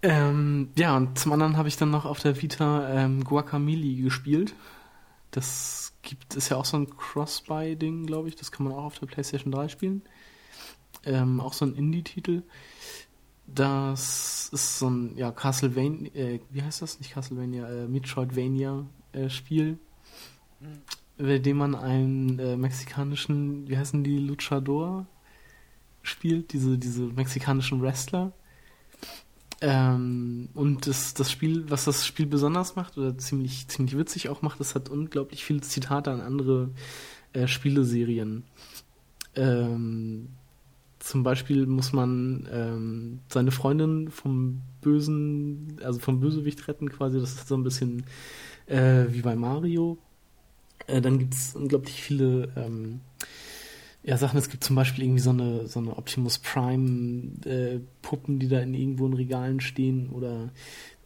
Ähm, ja, und zum anderen habe ich dann noch auf der Vita ähm, Guacamole gespielt. Das gibt, ist ja auch so ein Cross-Buy-Ding, glaube ich. Das kann man auch auf der PlayStation 3 spielen ähm, auch so ein Indie-Titel. Das ist so ein, ja, Castlevania, äh, wie heißt das? Nicht Castlevania, äh, Metroidvania-Spiel, äh. Bei dem man einen äh, mexikanischen, wie heißen die, Luchador spielt, diese, diese mexikanischen Wrestler. Ähm, und das, das Spiel, was das Spiel besonders macht, oder ziemlich, ziemlich witzig auch macht, das hat unglaublich viele Zitate an andere äh, Spieleserien. Ähm, zum Beispiel muss man ähm, seine Freundin vom Bösen, also vom Bösewicht retten quasi. Das ist so ein bisschen äh, wie bei Mario. Äh, dann gibt es unglaublich viele ähm, ja, Sachen. Es gibt zum Beispiel irgendwie so eine, so eine Optimus Prime äh, Puppen, die da in irgendwo in Regalen stehen oder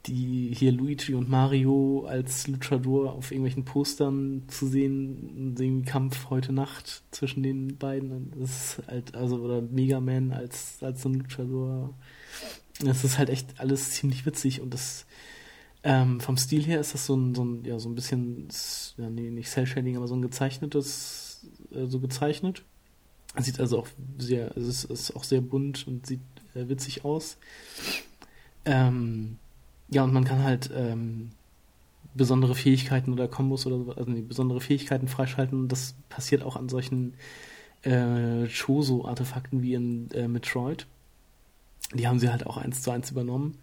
die hier Luigi und Mario als Luchador auf irgendwelchen Postern zu sehen, den Kampf heute Nacht zwischen den beiden. Das ist halt, also, oder Mega Man als, als so ein Luchador. Das ist halt echt alles ziemlich witzig und das ähm, vom Stil her ist das so ein, so ein, ja, so ein bisschen, ja, nee, nicht Cell-Shading, aber so ein gezeichnetes, äh, so gezeichnet. Sieht also auch sehr, also es ist auch sehr bunt und sieht äh, witzig aus. Ähm, ja, und man kann halt ähm, besondere Fähigkeiten oder Kombos oder also nee, besondere Fähigkeiten freischalten. Das passiert auch an solchen äh, Choso-Artefakten wie in äh, Metroid. Die haben sie halt auch eins zu eins übernommen.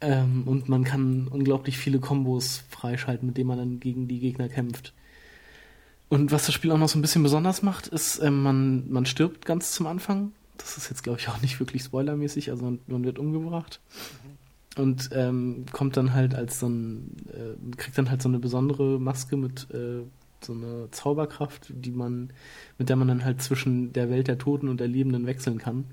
Ähm, und man kann unglaublich viele Kombos freischalten, mit denen man dann gegen die Gegner kämpft. Und was das Spiel auch noch so ein bisschen besonders macht, ist, äh, man, man stirbt ganz zum Anfang. Das ist jetzt, glaube ich, <laughs> auch nicht wirklich spoilermäßig, also man, man wird umgebracht. Mhm. Und ähm, kommt dann halt als so ein, äh, kriegt dann halt so eine besondere Maske mit äh, so einer Zauberkraft, die man, mit der man dann halt zwischen der Welt der Toten und der Lebenden wechseln kann.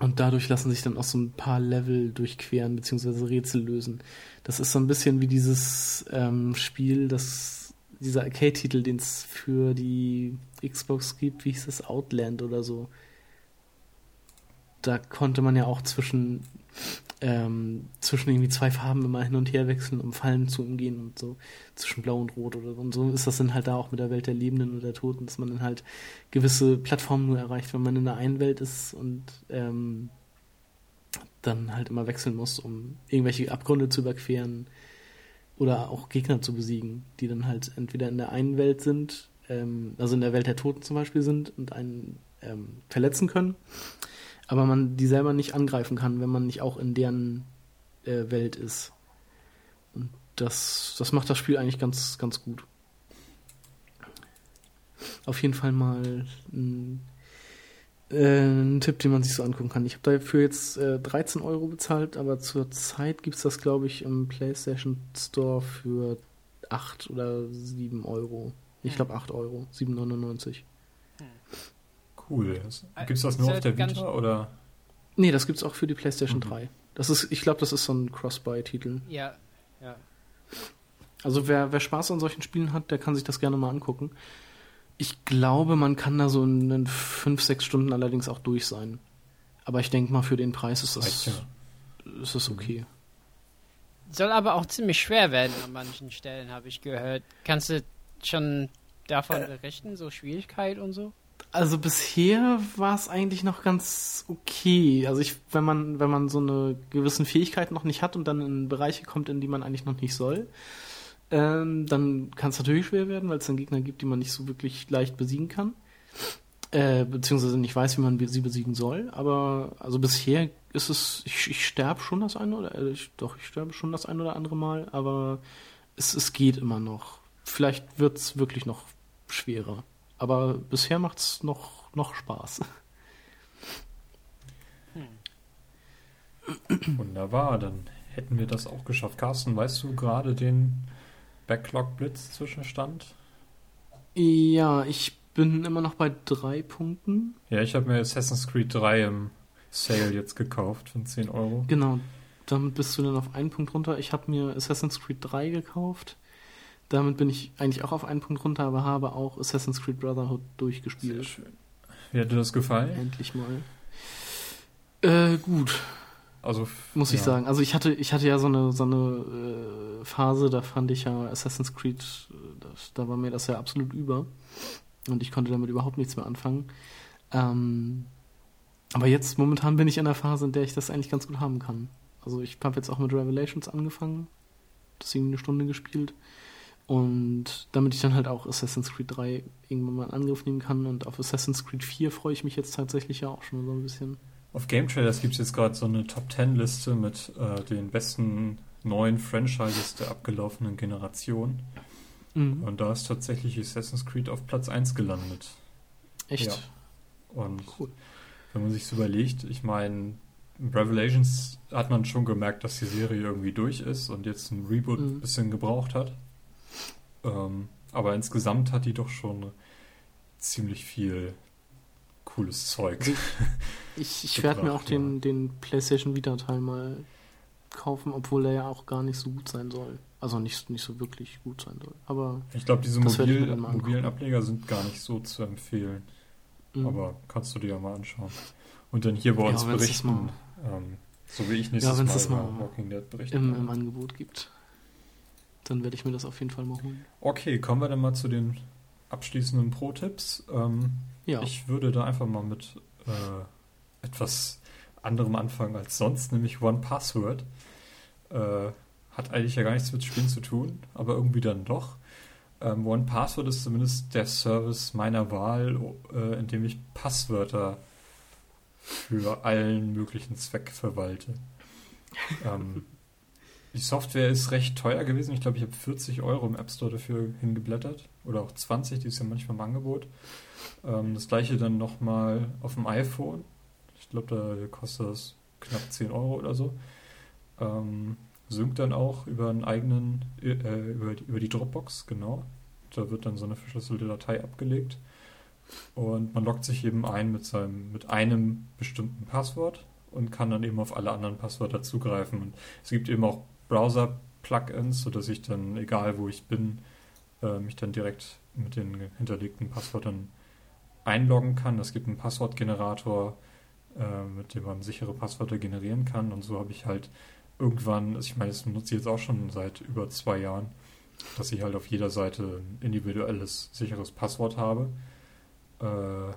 Und dadurch lassen sich dann auch so ein paar Level durchqueren, beziehungsweise Rätsel lösen. Das ist so ein bisschen wie dieses ähm, Spiel, das, dieser Arcade-Titel, den es für die Xbox gibt, wie hieß es, Outland oder so. Da konnte man ja auch zwischen ähm, zwischen irgendwie zwei Farben immer hin und her wechseln, um Fallen zu umgehen und so zwischen Blau und Rot oder so. Und so ist das dann halt da auch mit der Welt der Lebenden und der Toten, dass man dann halt gewisse Plattformen nur erreicht, wenn man in der einen Welt ist und ähm, dann halt immer wechseln muss, um irgendwelche Abgründe zu überqueren oder auch Gegner zu besiegen, die dann halt entweder in der einen Welt sind, ähm, also in der Welt der Toten zum Beispiel sind und einen ähm, verletzen können aber man die selber nicht angreifen kann, wenn man nicht auch in deren äh, Welt ist. Und das, das macht das Spiel eigentlich ganz, ganz gut. Auf jeden Fall mal ein, äh, ein Tipp, den man sich so angucken kann. Ich habe dafür jetzt äh, 13 Euro bezahlt, aber zur Zeit gibt es das, glaube ich, im PlayStation Store für 8 oder 7 Euro. Ich glaube 8 Euro, 7,99. Cool. Gibt es das nur auf der Vita oder? Nee, das gibt es auch für die PlayStation mhm. 3. Das ist, ich glaube, das ist so ein Cross-Buy-Titel. Ja, ja. Also wer, wer Spaß an solchen Spielen hat, der kann sich das gerne mal angucken. Ich glaube, man kann da so in 5, 6 Stunden allerdings auch durch sein. Aber ich denke mal, für den Preis ist das, ja. ist das okay. Soll aber auch ziemlich schwer werden an manchen Stellen, habe ich gehört. Kannst du schon davon äh, berichten, so Schwierigkeit und so? Also bisher war es eigentlich noch ganz okay. Also ich, wenn man, wenn man so eine gewissen Fähigkeit noch nicht hat und dann in Bereiche kommt, in die man eigentlich noch nicht soll, ähm, dann kann es natürlich schwer werden, weil es dann Gegner gibt, die man nicht so wirklich leicht besiegen kann. Äh, beziehungsweise nicht weiß, wie man sie besiegen soll. Aber also bisher ist es, ich, ich sterbe schon das eine oder äh, doch, ich sterbe schon das ein oder andere Mal, aber es, es geht immer noch. Vielleicht wird es wirklich noch schwerer. Aber bisher macht es noch, noch Spaß. Hm. Wunderbar, dann hätten wir das auch geschafft. Carsten, weißt du gerade den Backlog-Blitz-Zwischenstand? Ja, ich bin immer noch bei drei Punkten. Ja, ich habe mir Assassin's Creed 3 im Sale jetzt gekauft für 10 Euro. Genau, damit bist du dann auf einen Punkt runter. Ich habe mir Assassin's Creed 3 gekauft. Damit bin ich eigentlich auch auf einen Punkt runter, aber habe auch Assassin's Creed Brotherhood durchgespielt. Sehr schön. Wie hat dir das gefallen? Endlich mal. Äh, gut. Also muss ich sagen. Also ich hatte, ich hatte ja so eine so eine äh, Phase, da fand ich ja Assassin's Creed, das, da war mir das ja absolut über und ich konnte damit überhaupt nichts mehr anfangen. Ähm, aber jetzt momentan bin ich in der Phase, in der ich das eigentlich ganz gut haben kann. Also ich habe jetzt auch mit Revelations angefangen, das irgendwie eine Stunde gespielt und damit ich dann halt auch Assassin's Creed 3 irgendwann mal in Angriff nehmen kann. Und auf Assassin's Creed 4 freue ich mich jetzt tatsächlich ja auch schon so ein bisschen. Auf Game Trailers gibt es jetzt gerade so eine Top 10 Liste mit äh, den besten neuen Franchises der abgelaufenen Generation. Mhm. Und da ist tatsächlich Assassin's Creed auf Platz 1 gelandet. Echt? Ja. Und cool. wenn man sich so überlegt, ich meine, Revelations hat man schon gemerkt, dass die Serie irgendwie durch ist und jetzt ein Reboot ein mhm. bisschen gebraucht hat. Ähm, aber insgesamt hat die doch schon ziemlich viel cooles Zeug. Ich, <laughs> ich werde mir auch den, den PlayStation Vita-Teil mal kaufen, obwohl er ja auch gar nicht so gut sein soll. Also nicht, nicht so wirklich gut sein soll. Aber ich glaube, diese mobil, mobilen Ableger sind gar nicht so zu empfehlen. Mhm. Aber kannst du dir ja mal anschauen. Und dann hier bei uns ja, berichten. Ähm, so wie ich nächstes ja, Mal, es mal Walking Dead berichten im, im Angebot gibt. Dann werde ich mir das auf jeden Fall mal holen. Okay, kommen wir dann mal zu den abschließenden Pro-Tipps. Ähm, ja. Ich würde da einfach mal mit äh, etwas anderem anfangen als sonst, nämlich One Password. Äh, hat eigentlich ja gar nichts mit Spielen zu tun, aber irgendwie dann doch. Ähm, One Password ist zumindest der Service meiner Wahl, äh, in dem ich Passwörter für allen möglichen Zweck verwalte. <laughs> ähm, die Software ist recht teuer gewesen. Ich glaube, ich habe 40 Euro im App Store dafür hingeblättert. Oder auch 20, die ist ja manchmal im Angebot. Ähm, das gleiche dann nochmal auf dem iPhone. Ich glaube, da kostet das knapp 10 Euro oder so. Ähm, synkt dann auch über einen eigenen, äh, über, die, über die Dropbox, genau. Da wird dann so eine verschlüsselte Datei abgelegt. Und man loggt sich eben ein mit seinem, mit einem bestimmten Passwort und kann dann eben auf alle anderen Passwörter zugreifen. Und es gibt eben auch Browser-Plugins, sodass ich dann, egal wo ich bin, äh, mich dann direkt mit den hinterlegten Passwörtern einloggen kann. Es gibt einen Passwortgenerator, äh, mit dem man sichere Passwörter generieren kann. Und so habe ich halt irgendwann, also ich meine, das nutze ich jetzt auch schon seit über zwei Jahren, dass ich halt auf jeder Seite ein individuelles, sicheres Passwort habe. Äh,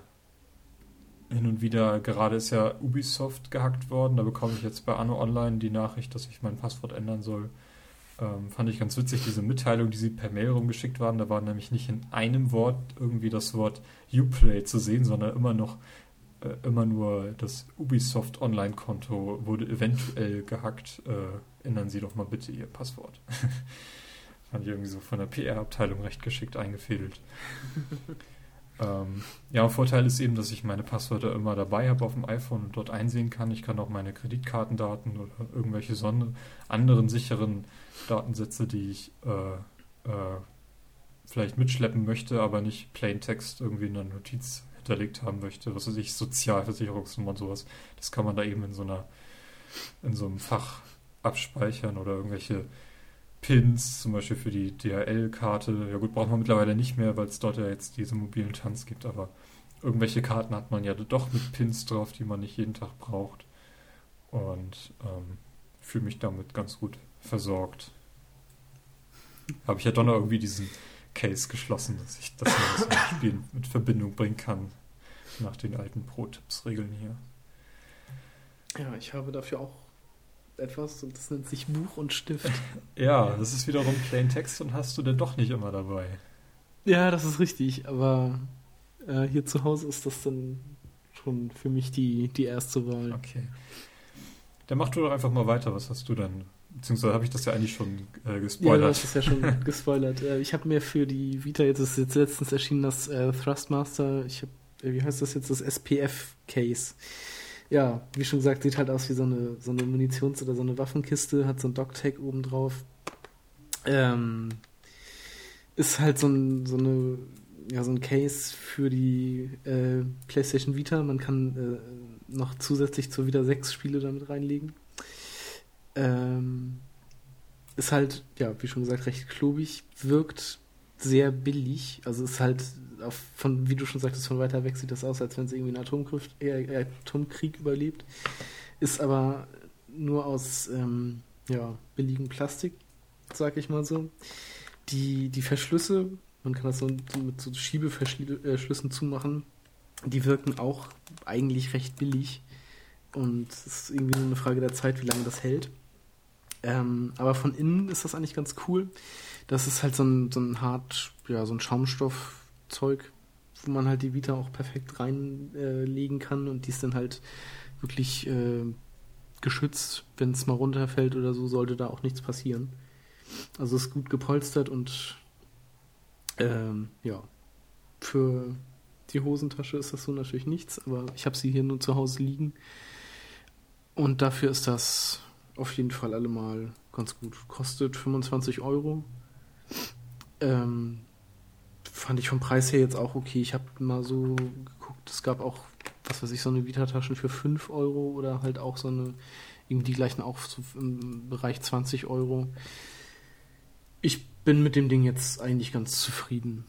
hin und wieder, gerade ist ja Ubisoft gehackt worden, da bekomme ich jetzt bei Anno Online die Nachricht, dass ich mein Passwort ändern soll. Ähm, fand ich ganz witzig, diese Mitteilung, die sie per Mail rumgeschickt waren. Da war nämlich nicht in einem Wort irgendwie das Wort Uplay zu sehen, sondern immer noch äh, immer nur das Ubisoft Online-Konto wurde eventuell gehackt. Äh, ändern Sie doch mal bitte Ihr Passwort. <laughs> fand ich irgendwie so von der PR-Abteilung recht geschickt eingefädelt. <laughs> ähm, ja, Vorteil ist eben, dass ich meine Passwörter immer dabei habe auf dem iPhone und dort einsehen kann. Ich kann auch meine Kreditkartendaten oder irgendwelche anderen sicheren Datensätze, die ich äh, äh, vielleicht mitschleppen möchte, aber nicht Plaintext irgendwie in einer Notiz hinterlegt haben möchte, was weiß ich, Sozialversicherungsnummer und sowas. Das kann man da eben in so einer, in so einem Fach abspeichern oder irgendwelche Pins, zum Beispiel für die DHL-Karte. Ja gut, braucht man mittlerweile nicht mehr, weil es dort ja jetzt diese mobilen Tanz gibt, aber irgendwelche Karten hat man ja doch mit Pins drauf, die man nicht jeden Tag braucht. Und ähm, fühle mich damit ganz gut versorgt. Habe ich ja doch noch irgendwie diesen Case geschlossen, dass ich das Spiel mit Verbindung bringen kann. Nach den alten Pro-Tipps-Regeln hier. Ja, ich habe dafür auch etwas und das nennt sich Buch und Stift. <laughs> ja, das ist wiederum Plain Text und hast du denn doch nicht immer dabei. Ja, das ist richtig, aber äh, hier zu Hause ist das dann schon für mich die, die erste Wahl. Okay. Dann mach du doch einfach mal weiter. Was hast du denn Beziehungsweise habe ich das ja eigentlich schon äh, gespoilert. Ja, das ist ja schon <laughs> gespoilert. Äh, ich habe mir für die Vita, jetzt ist jetzt letztens erschienen, das äh, Thrustmaster, ich habe, äh, wie heißt das jetzt, das SPF-Case. Ja, wie schon gesagt, sieht halt aus wie so eine, so eine Munitions- oder so eine Waffenkiste, hat so ein Dock-Tag oben drauf. Ähm, ist halt so, ein, so eine ja, so ein Case für die äh, PlayStation Vita. Man kann äh, noch zusätzlich zur wieder sechs Spiele damit reinlegen. Ähm, ist halt, ja, wie schon gesagt, recht klobig, wirkt sehr billig. Also ist halt, auf, von, wie du schon sagtest, von weiter weg sieht das aus, als wenn es irgendwie einen Atomkrieg, äh, Atomkrieg überlebt. Ist aber nur aus ähm, ja, billigem Plastik, sag ich mal so. Die, die Verschlüsse, man kann das so mit so Schiebeverschlüssen zumachen, die wirken auch eigentlich recht billig. Und es ist irgendwie nur eine Frage der Zeit, wie lange das hält. Ähm, aber von innen ist das eigentlich ganz cool. Das ist halt so ein, so ein hart, ja, so ein Schaumstoffzeug, wo man halt die Vita auch perfekt reinlegen äh, kann und die ist dann halt wirklich äh, geschützt. Wenn es mal runterfällt oder so, sollte da auch nichts passieren. Also ist gut gepolstert und ähm, ja, für die Hosentasche ist das so natürlich nichts, aber ich habe sie hier nur zu Hause liegen. Und dafür ist das auf jeden Fall alle mal ganz gut. Kostet 25 Euro. Ähm, fand ich vom Preis her jetzt auch okay. Ich habe mal so geguckt, es gab auch, was weiß ich, so eine Vita-Taschen für 5 Euro oder halt auch so eine, irgendwie die gleichen auch so im Bereich 20 Euro. Ich bin mit dem Ding jetzt eigentlich ganz zufrieden.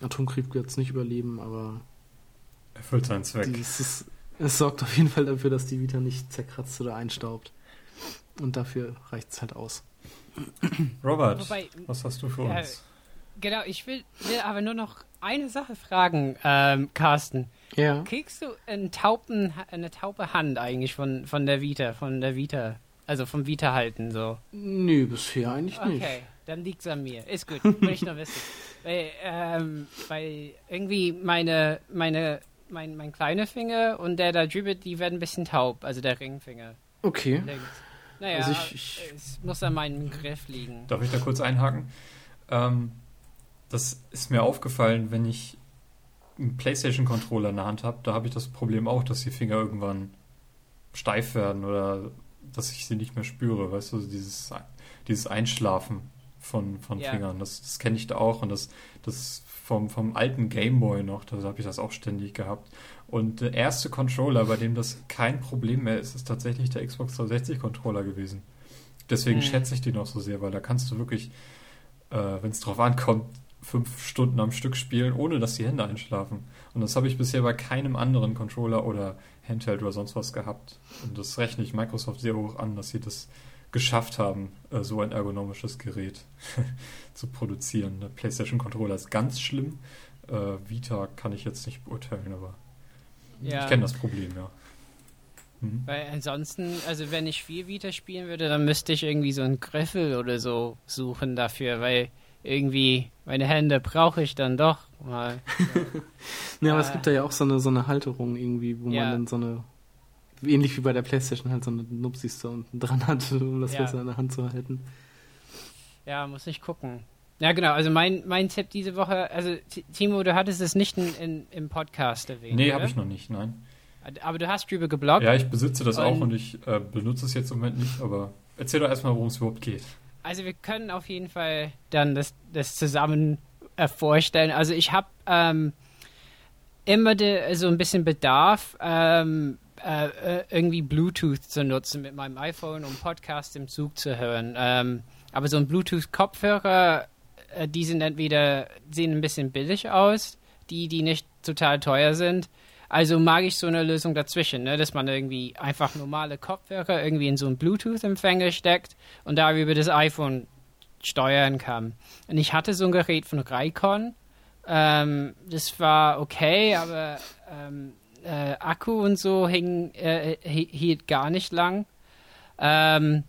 Atomkrieg wird es nicht überleben, aber Erfüllt seinen Zweck. dieses, es sorgt auf jeden Fall dafür, dass die Vita nicht zerkratzt oder einstaubt. Und dafür reicht es halt aus. Robert, Wobei, was hast du für Ja, uns? genau, ich will, will aber nur noch eine Sache fragen, ähm, Carsten. Ja. Kriegst du einen tauben, eine taube Hand eigentlich von, von der Vita, von der Vita, also vom Vita halten so? Nö, bisher eigentlich nicht. Okay, dann liegt's an mir. Ist gut, <laughs> will ich nur wissen. Weil, ähm, weil irgendwie meine, meine, mein, mein kleiner Finger und der da drüber, die werden ein bisschen taub, also der Ringfinger. Okay. Der- Naja, Also ich- ich- es muss an meinem Griff liegen. Darf ich da kurz einhaken? Ähm, das ist mir aufgefallen, wenn ich einen PlayStation-Controller in der Hand habe, da habe ich das Problem auch, dass die Finger irgendwann steif werden oder dass ich sie nicht mehr spüre. Weißt du, dieses, dieses Einschlafen von, von Ja. Fingern, das, das kenne ich da auch und das, das vom, vom alten Gameboy noch, da habe ich das auch ständig gehabt. Und der erste Controller, bei dem das kein Problem mehr ist, ist tatsächlich der Xbox 360-Controller gewesen. Deswegen Mhm. schätze ich den auch so sehr, weil da kannst du wirklich, äh, wenn es drauf ankommt, fünf Stunden am Stück spielen, ohne dass die Hände einschlafen. Und das habe ich bisher bei keinem anderen Controller oder Handheld oder sonst was gehabt. Und das rechne ich Microsoft sehr hoch an, dass sie das geschafft haben, äh, so ein ergonomisches Gerät <laughs> zu produzieren. Der PlayStation Controller ist ganz schlimm. Äh, Vita kann ich jetzt nicht beurteilen, aber Ja. ich kenne das Problem, ja. Mhm. Weil ansonsten, also wenn ich viel Vita spielen würde, dann müsste ich irgendwie so einen Griffel oder so suchen dafür, weil irgendwie meine Hände brauche ich dann doch mal. <laughs> Ja, aber es Äh. gibt da ja auch so eine, so eine Halterung irgendwie, wo Ja. man dann so eine, ähnlich wie bei der Playstation halt so eine Nupsis da unten dran hat, <laughs> um das Ja. besser in der Hand zu halten. Ja, muss ich gucken. Ja, genau, also mein, mein Tipp diese Woche, also Timo, du hattest es nicht in, in, im Podcast erwähnt. Nee, habe ich noch nicht, nein. Aber du hast drüber gebloggt. Ja, ich besitze das auch Und- und ich äh, benutze es jetzt im Moment nicht, aber erzähl doch erstmal, worum es überhaupt geht. Also wir können auf jeden Fall dann das, das zusammen äh, vorstellen. Also ich habe ähm, immer de, so ein bisschen Bedarf, ähm, äh, äh, irgendwie Bluetooth zu nutzen mit meinem iPhone, um Podcasts im Zug zu hören. Ähm, aber so ein Bluetooth-Kopfhörer, äh, die sind entweder, sehen ein bisschen billig aus, die, die nicht total teuer sind. Also mag ich so eine Lösung dazwischen, ne? dass man irgendwie einfach normale Kopfhörer irgendwie in so einen Bluetooth-Empfänger steckt und darüber das iPhone steuern kann. Und ich hatte so ein Gerät von Raycon. Ähm, das war okay, aber ähm, äh, Akku und so hing, äh, hi- hielt gar nicht lang. Ähm,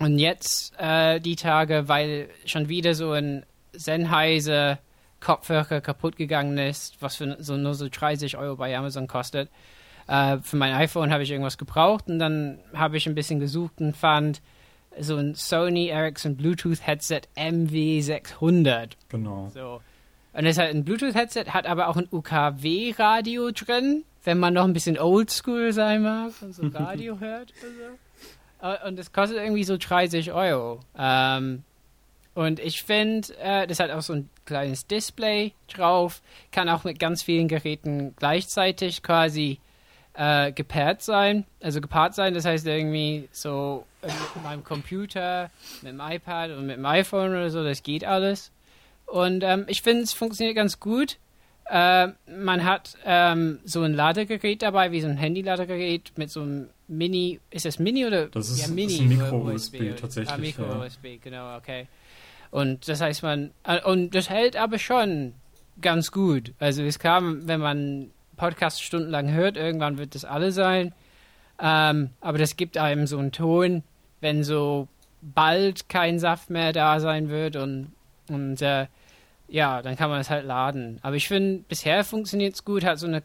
und jetzt äh, die Tage, weil schon wieder so ein Sennheiser Kopfhörer kaputt gegangen ist, was für so nur so 30 Euro bei Amazon kostet. Äh, für mein iPhone habe ich irgendwas gebraucht und dann habe ich ein bisschen gesucht und fand so ein Sony Ericsson Bluetooth Headset MW600. Genau. So. Und es hat ein Bluetooth-Headset, hat aber auch ein UKW-Radio drin, wenn man noch ein bisschen oldschool sein mag und so <laughs> Radio hört oder so. Äh, Und das kostet irgendwie so 30 Euro. Ähm, und ich finde, äh, das hat auch so ein kleines Display drauf, kann auch mit ganz vielen Geräten gleichzeitig quasi äh, gepaart sein. Also gepaart sein, das heißt irgendwie so äh, mit meinem Computer, mit dem iPad und mit dem iPhone oder so, das geht alles. Und ähm, ich finde, es funktioniert ganz gut. Äh, man hat ähm, so ein Ladegerät dabei, wie so ein Handy-Ladegerät mit so einem Mini. Ist das Mini oder? Das ist- ja, ist Mini ein Micro-USB tatsächlich, Ah, ja. Micro-USB, genau, okay. Und das heißt, man. Äh, und das hält aber schon ganz gut. Also, es kam, wenn man Podcast stundenlang hört, irgendwann wird das alle sein. Ähm, aber das gibt einem so einen Ton, wenn so bald kein Saft mehr da sein wird und, und äh, ja, dann kann man es halt laden. Aber ich finde, bisher funktioniert es gut. Hat so eine,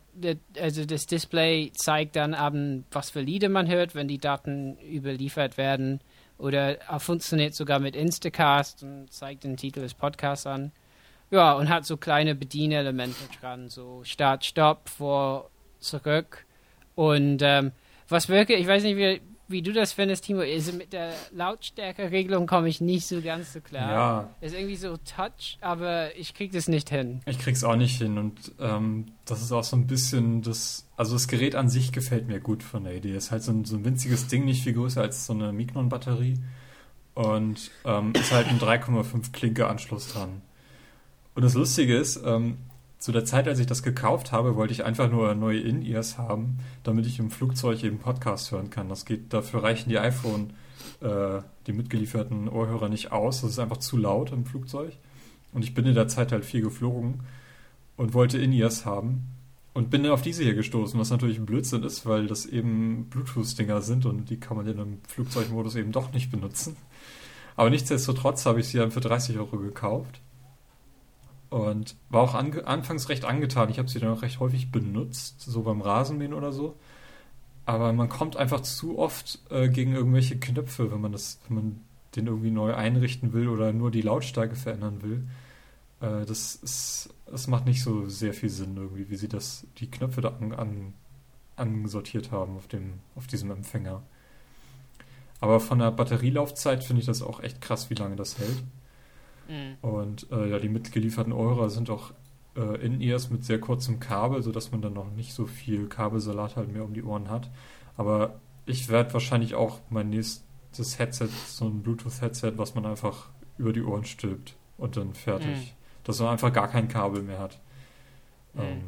also das Display zeigt dann ab, was für Lieder man hört, wenn die Daten überliefert werden. Oder funktioniert sogar mit Instacast und zeigt den Titel des Podcasts an. Ja, und hat so kleine Bedienelemente dran, so Start, Stopp, vor, zurück. Und ähm, was wirklich, ich weiß nicht, wie, wie du das findest, Timo. Also mit der Lautstärkeregelung komme ich nicht so ganz so klar. Ja. Ist irgendwie so Touch, aber ich krieg das nicht hin. Ich krieg's auch nicht hin und ähm, das ist auch so ein bisschen das, also das Gerät an sich gefällt mir gut von der Idee. Ist halt so ein, so ein winziges Ding, nicht viel größer als so eine Mignon-Batterie und ähm, ist halt ein 3,5 Klinke-Anschluss dran. Und das Lustige ist, ähm, zu der Zeit, als ich das gekauft habe, wollte ich einfach nur neue In-Ears haben, damit ich im Flugzeug eben Podcast hören kann. Das geht, dafür reichen die iPhone, äh, die mitgelieferten Ohrhörer nicht aus. Das ist einfach zu laut im Flugzeug. Und ich bin in der Zeit halt viel geflogen und wollte In-Ears haben. Und bin dann auf diese hier gestoßen, was natürlich ein Blödsinn ist, weil das eben Bluetooth-Dinger sind und die kann man in einem Flugzeugmodus eben doch nicht benutzen. Aber nichtsdestotrotz habe ich sie dann für 30 Euro gekauft und war auch anfangs recht angetan. Ich habe sie dann auch recht häufig benutzt, so beim Rasenmähen oder so. Aber man kommt einfach zu oft äh, gegen irgendwelche Knöpfe, wenn man das, wenn man den irgendwie neu einrichten will oder nur die Lautstärke verändern will. Äh, das ist, das macht nicht so sehr viel Sinn irgendwie, wie sie das, die Knöpfe da an, an, ansortiert haben auf dem, auf diesem Empfänger. Aber von der Batterielaufzeit finde ich das auch echt krass, wie lange das hält. Mhm. Und äh, ja, die mitgelieferten Eurer sind auch äh, In-Ears mit sehr kurzem Kabel, sodass man dann noch nicht so viel Kabelsalat halt mehr um die Ohren hat. Aber ich werde wahrscheinlich auch mein nächstes Headset, so ein Bluetooth-Headset, was man einfach über die Ohren stülpt und dann fertig. Mhm. Dass man einfach gar kein Kabel mehr hat. Mhm. Ähm,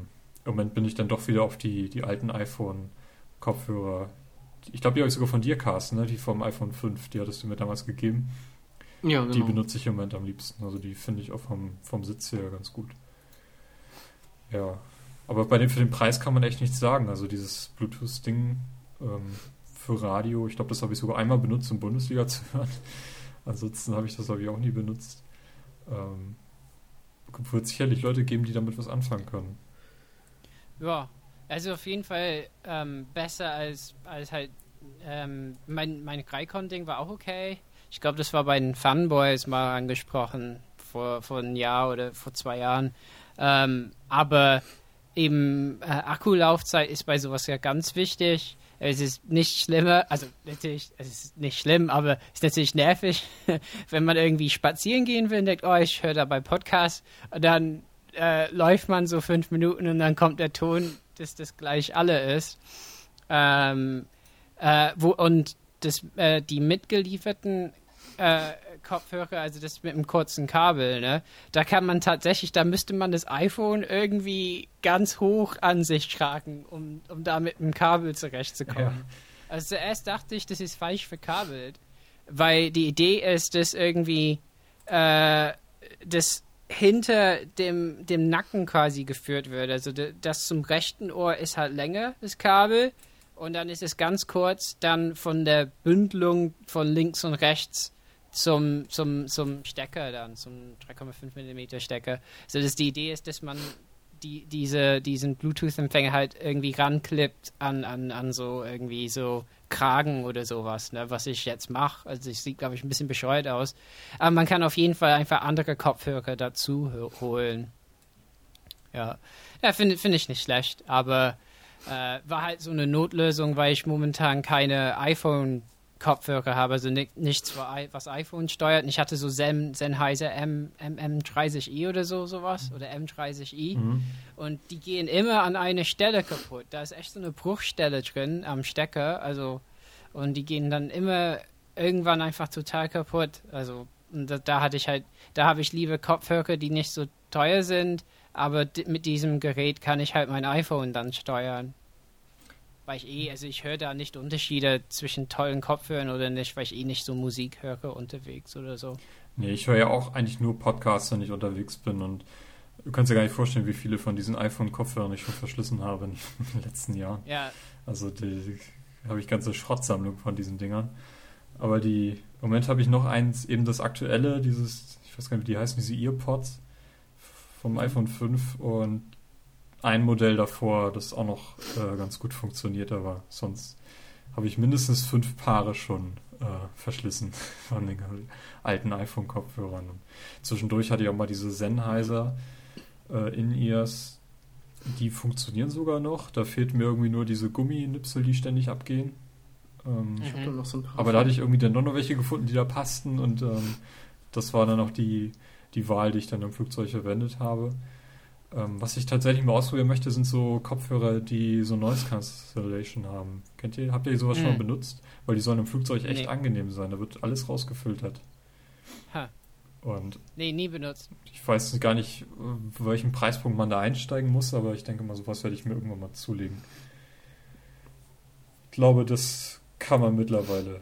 Im Moment bin ich dann doch wieder auf die, die alten iPhone-Kopfhörer. Ich glaube, die habe ich sogar von dir, Carsten, ne? die vom iPhone 5, die hattest du mir damals gegeben. Ja, genau. Die benutze ich im Moment am liebsten. Also die finde ich auch vom, vom Sitz her ganz gut. Ja. Aber bei dem, für den Preis kann man echt nichts sagen. Also dieses Bluetooth-Ding ähm, für Radio, ich glaube, das habe ich sogar einmal benutzt, um Bundesliga zu <laughs> hören. Ansonsten habe ich das, glaube ich, auch nie benutzt. Ähm, wird sicherlich Leute geben, die damit was anfangen können. Ja, also auf jeden Fall ähm, besser als, als halt ähm, mein, mein Greikon-Ding war auch okay. Ich glaube, das war bei den Funboys mal angesprochen, vor, vor einem Jahr oder vor zwei Jahren. Ähm, aber eben äh, Akkulaufzeit ist bei sowas ja ganz wichtig. Es ist nicht schlimmer, also natürlich, es ist nicht schlimm, aber es ist natürlich nervig, <laughs> wenn man irgendwie spazieren gehen will und denkt, oh, ich höre dabei Podcast, dann äh, läuft man so fünf Minuten und dann kommt der Ton, dass das gleich alle ist. Ähm, äh, wo, und das, äh, die mitgelieferten äh, Kopfhörer, also das mit einem kurzen Kabel, ne? Da kann man tatsächlich, da müsste man das iPhone irgendwie ganz hoch an sich tragen, um, um da mit einem Kabel zurechtzukommen. Ja. Also zuerst dachte ich, das ist falsch verkabelt, weil die Idee ist, dass irgendwie äh, das hinter dem, dem Nacken quasi geführt wird. Also das zum rechten Ohr ist halt länger, das Kabel. Und dann ist es ganz kurz dann von der Bündelung von links und rechts zum, zum, zum Stecker dann, zum 3,5 mm Stecker. So dass die Idee ist, dass man die, diese, diesen Bluetooth-Empfänger halt irgendwie ranklippt an, an, an so irgendwie so Kragen oder sowas, ne, was ich jetzt mache. Also ich sieht, glaube ich, ein bisschen bescheuert aus. Aber man kann auf jeden Fall einfach andere Kopfhörer dazu holen. Ja, ja finde find ich nicht schlecht, aber äh, war halt so eine Notlösung, weil ich momentan keine iPhone Kopfhörer habe, also nichts, was iPhone steuert. ich hatte so Zen, Sennheiser M, MM30i oder so, sowas, oder M30i. Mhm. Und die gehen immer an eine Stelle kaputt. Da ist echt so eine Bruchstelle drin am Stecker, also, und die gehen dann immer irgendwann einfach total kaputt. Also, da, da hatte ich halt, da habe ich liebe Kopfhörer, die nicht so teuer sind, aber mit diesem Gerät kann ich halt mein iPhone dann steuern weil ich eh, also ich höre da nicht Unterschiede zwischen tollen Kopfhörern oder nicht, weil ich eh nicht so Musik höre unterwegs oder so. Nee, ich höre ja auch eigentlich nur Podcasts, wenn ich unterwegs bin und du kannst dir gar nicht vorstellen, wie viele von diesen iPhone-Kopfhörern ich schon verschlissen habe in <laughs> den letzten Jahren. Ja. Also die, die habe ich ganze Schrottsammlung von diesen Dingern. Aber die, im Moment habe ich noch eins, eben das aktuelle, dieses, ich weiß gar nicht, wie die heißen, diese Earpods vom iPhone 5 und ein Modell davor, das auch noch äh, ganz gut funktioniert, aber sonst habe ich mindestens fünf Paare schon äh, verschlissen <laughs> von den alten iPhone-Kopfhörern. Zwischendurch hatte ich auch mal diese Sennheiser äh, In-Ears, die funktionieren sogar noch. Da fehlt mir irgendwie nur diese Gumminipsel, die ständig abgehen. Ähm, Ich habe da noch so ein paar. aber da hatte ich irgendwie dann noch welche gefunden, die da passten und ähm, das war dann auch die, die Wahl, die ich dann im Flugzeug verwendet habe. Ähm, was ich tatsächlich mal ausprobieren möchte, sind so Kopfhörer, die so Noise Cancellation haben. Kennt ihr? Habt ihr sowas schon mal Mhm. benutzt? Weil die sollen im Flugzeug echt Nee. angenehm sein. Da wird alles rausgefiltert. Ha. Und Nee, nie benutzt. ich weiß gar nicht, welchen Preispunkt man da einsteigen muss, aber ich denke mal, sowas werde ich mir irgendwann mal zulegen. Ich glaube, das kann man mittlerweile.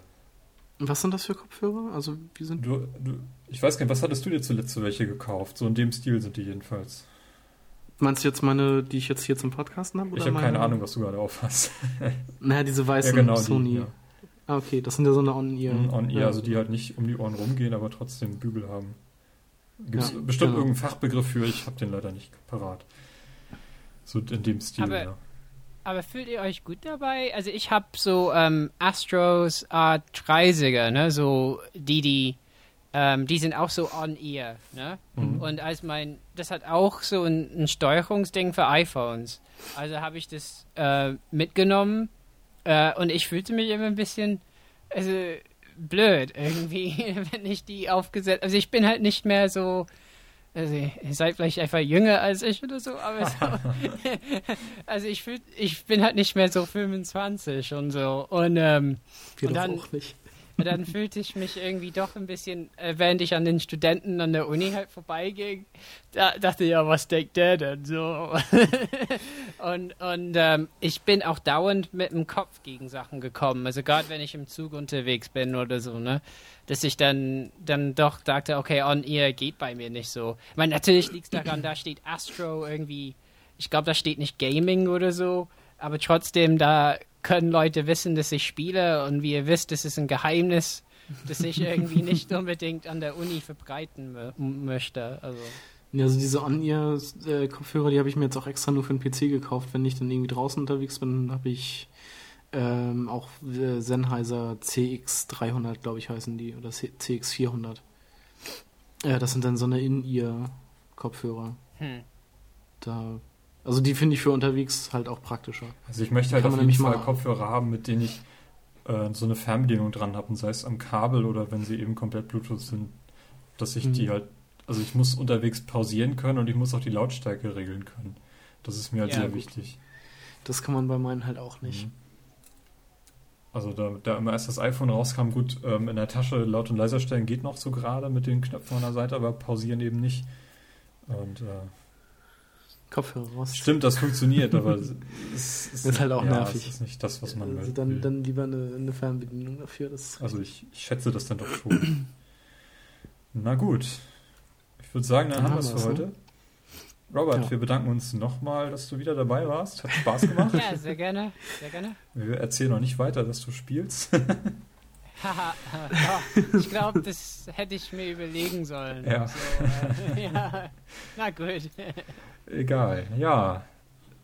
Was sind das für Kopfhörer? Also, wie sind. Du, du, ich weiß gar nicht, was hattest du dir zuletzt welche gekauft? So in dem Stil sind die jedenfalls. Meinst du jetzt meine, die ich jetzt hier zum Podcasten habe? Ich habe keine Ahnung, was du gerade aufhast. <laughs> Naja, diese weißen ja, genau, Sony. die. Ja. Ah, okay, das sind ja so eine On-Ear. Mhm, On ear, ja. also die halt nicht um die Ohren rumgehen, aber trotzdem Bügel haben. Gibt es Ja, bestimmt genau. irgendeinen Fachbegriff für, ich habe den leider nicht parat. So in dem Stil, Aber- ja. Aber fühlt ihr euch gut dabei? Also ich habe so ähm, Astros A30er, ne? So die, die, ähm, die sind auch so on-ear, ne? Mhm. Und als mein, das hat auch so ein, ein Steuerungsding für iPhones. Also habe ich das äh, mitgenommen äh, und ich fühlte mich immer ein bisschen, also blöd irgendwie, <laughs> wenn ich die aufgesetzt. Also ich bin halt nicht mehr so. Also ihr seid vielleicht einfach jünger als ich oder so, aber so, <laughs> also ich fühl, ich bin halt nicht mehr so 25 und so und ähm, Wir und dann- auch nicht. Dann fühlte ich mich irgendwie doch ein bisschen, äh, während ich an den Studenten an der Uni halt vorbeiging, da dachte ich, ja, was denkt der denn so? <laughs> und und ähm, ich bin auch dauernd mit dem Kopf gegen Sachen gekommen. Also gerade wenn ich im Zug unterwegs bin oder so, ne? Dass ich dann, dann doch dachte, okay, on ear geht bei mir nicht so. Ich meine, natürlich liegt es daran, da steht Astro irgendwie, ich glaube, da steht nicht Gaming oder so, aber trotzdem, da können Leute wissen, dass ich spiele und wie ihr wisst, das ist ein Geheimnis, das ich <laughs> irgendwie nicht unbedingt an der Uni verbreiten mö- möchte. Also, Ja, also diese On-Ear-Kopfhörer, die habe ich mir jetzt auch extra nur für den PC gekauft. Wenn ich dann irgendwie draußen unterwegs bin, habe ich ähm, auch äh, Sennheiser CX300, glaube ich, heißen die. Oder C- CX400. Ja, das sind dann so eine In-Ear-Kopfhörer. hm. Da, also die finde ich für unterwegs halt auch praktischer. Also ich möchte halt Kann auf man jeden nämlich Fall mal- Kopfhörer haben, mit denen ich äh, so eine Fernbedienung dran habe, und sei es am Kabel oder wenn sie eben komplett Bluetooth sind, dass ich Mhm. die halt, also ich muss unterwegs pausieren können und ich muss auch die Lautstärke regeln können. Das ist mir halt Ja, sehr gut. wichtig. Das kann man bei meinen halt auch nicht. Mhm. Also da, da immer erst das iPhone rauskam, gut, ähm, in der Tasche laut und leiser stellen geht noch so gerade mit den Knöpfen an der Seite, aber pausieren eben nicht. Und äh, Kopfhörer raus. stimmt, das funktioniert, aber es ist, <laughs> Ist halt auch ja, nervig. Es ist nicht das, was man also will. dann, dann lieber eine, eine Fernbedienung dafür. Das Also ich, ich schätze das dann doch schon. <clears throat> Na gut. Ich würde sagen, dann, Dann haben wir es für wir's, heute. Robert, Ja. wir bedanken uns nochmal, dass du wieder dabei warst. Hat Spaß gemacht. <laughs> Ja, sehr gerne, sehr gerne. Wir erzählen noch nicht weiter, dass du spielst. <laughs> Ich glaube, das hätte ich mir überlegen sollen. Ja. So, äh, ja. Na gut. Egal. Ja,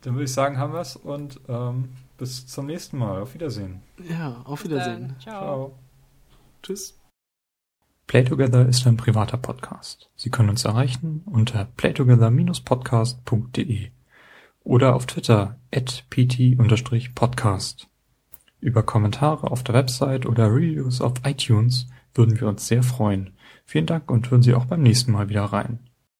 dann würde ich sagen, haben wir es und ähm, bis zum nächsten Mal. Auf Wiedersehen. ja, auf Bis Wiedersehen. Ciao. Ciao. Tschüss. Playtogether ist ein privater Podcast. Sie können uns erreichen unter playtogether-podcast.de oder auf Twitter at pt-podcast. Über Kommentare auf der Website oder Reviews auf iTunes würden wir uns sehr freuen. Vielen Dank und hören Sie auch beim nächsten Mal wieder rein.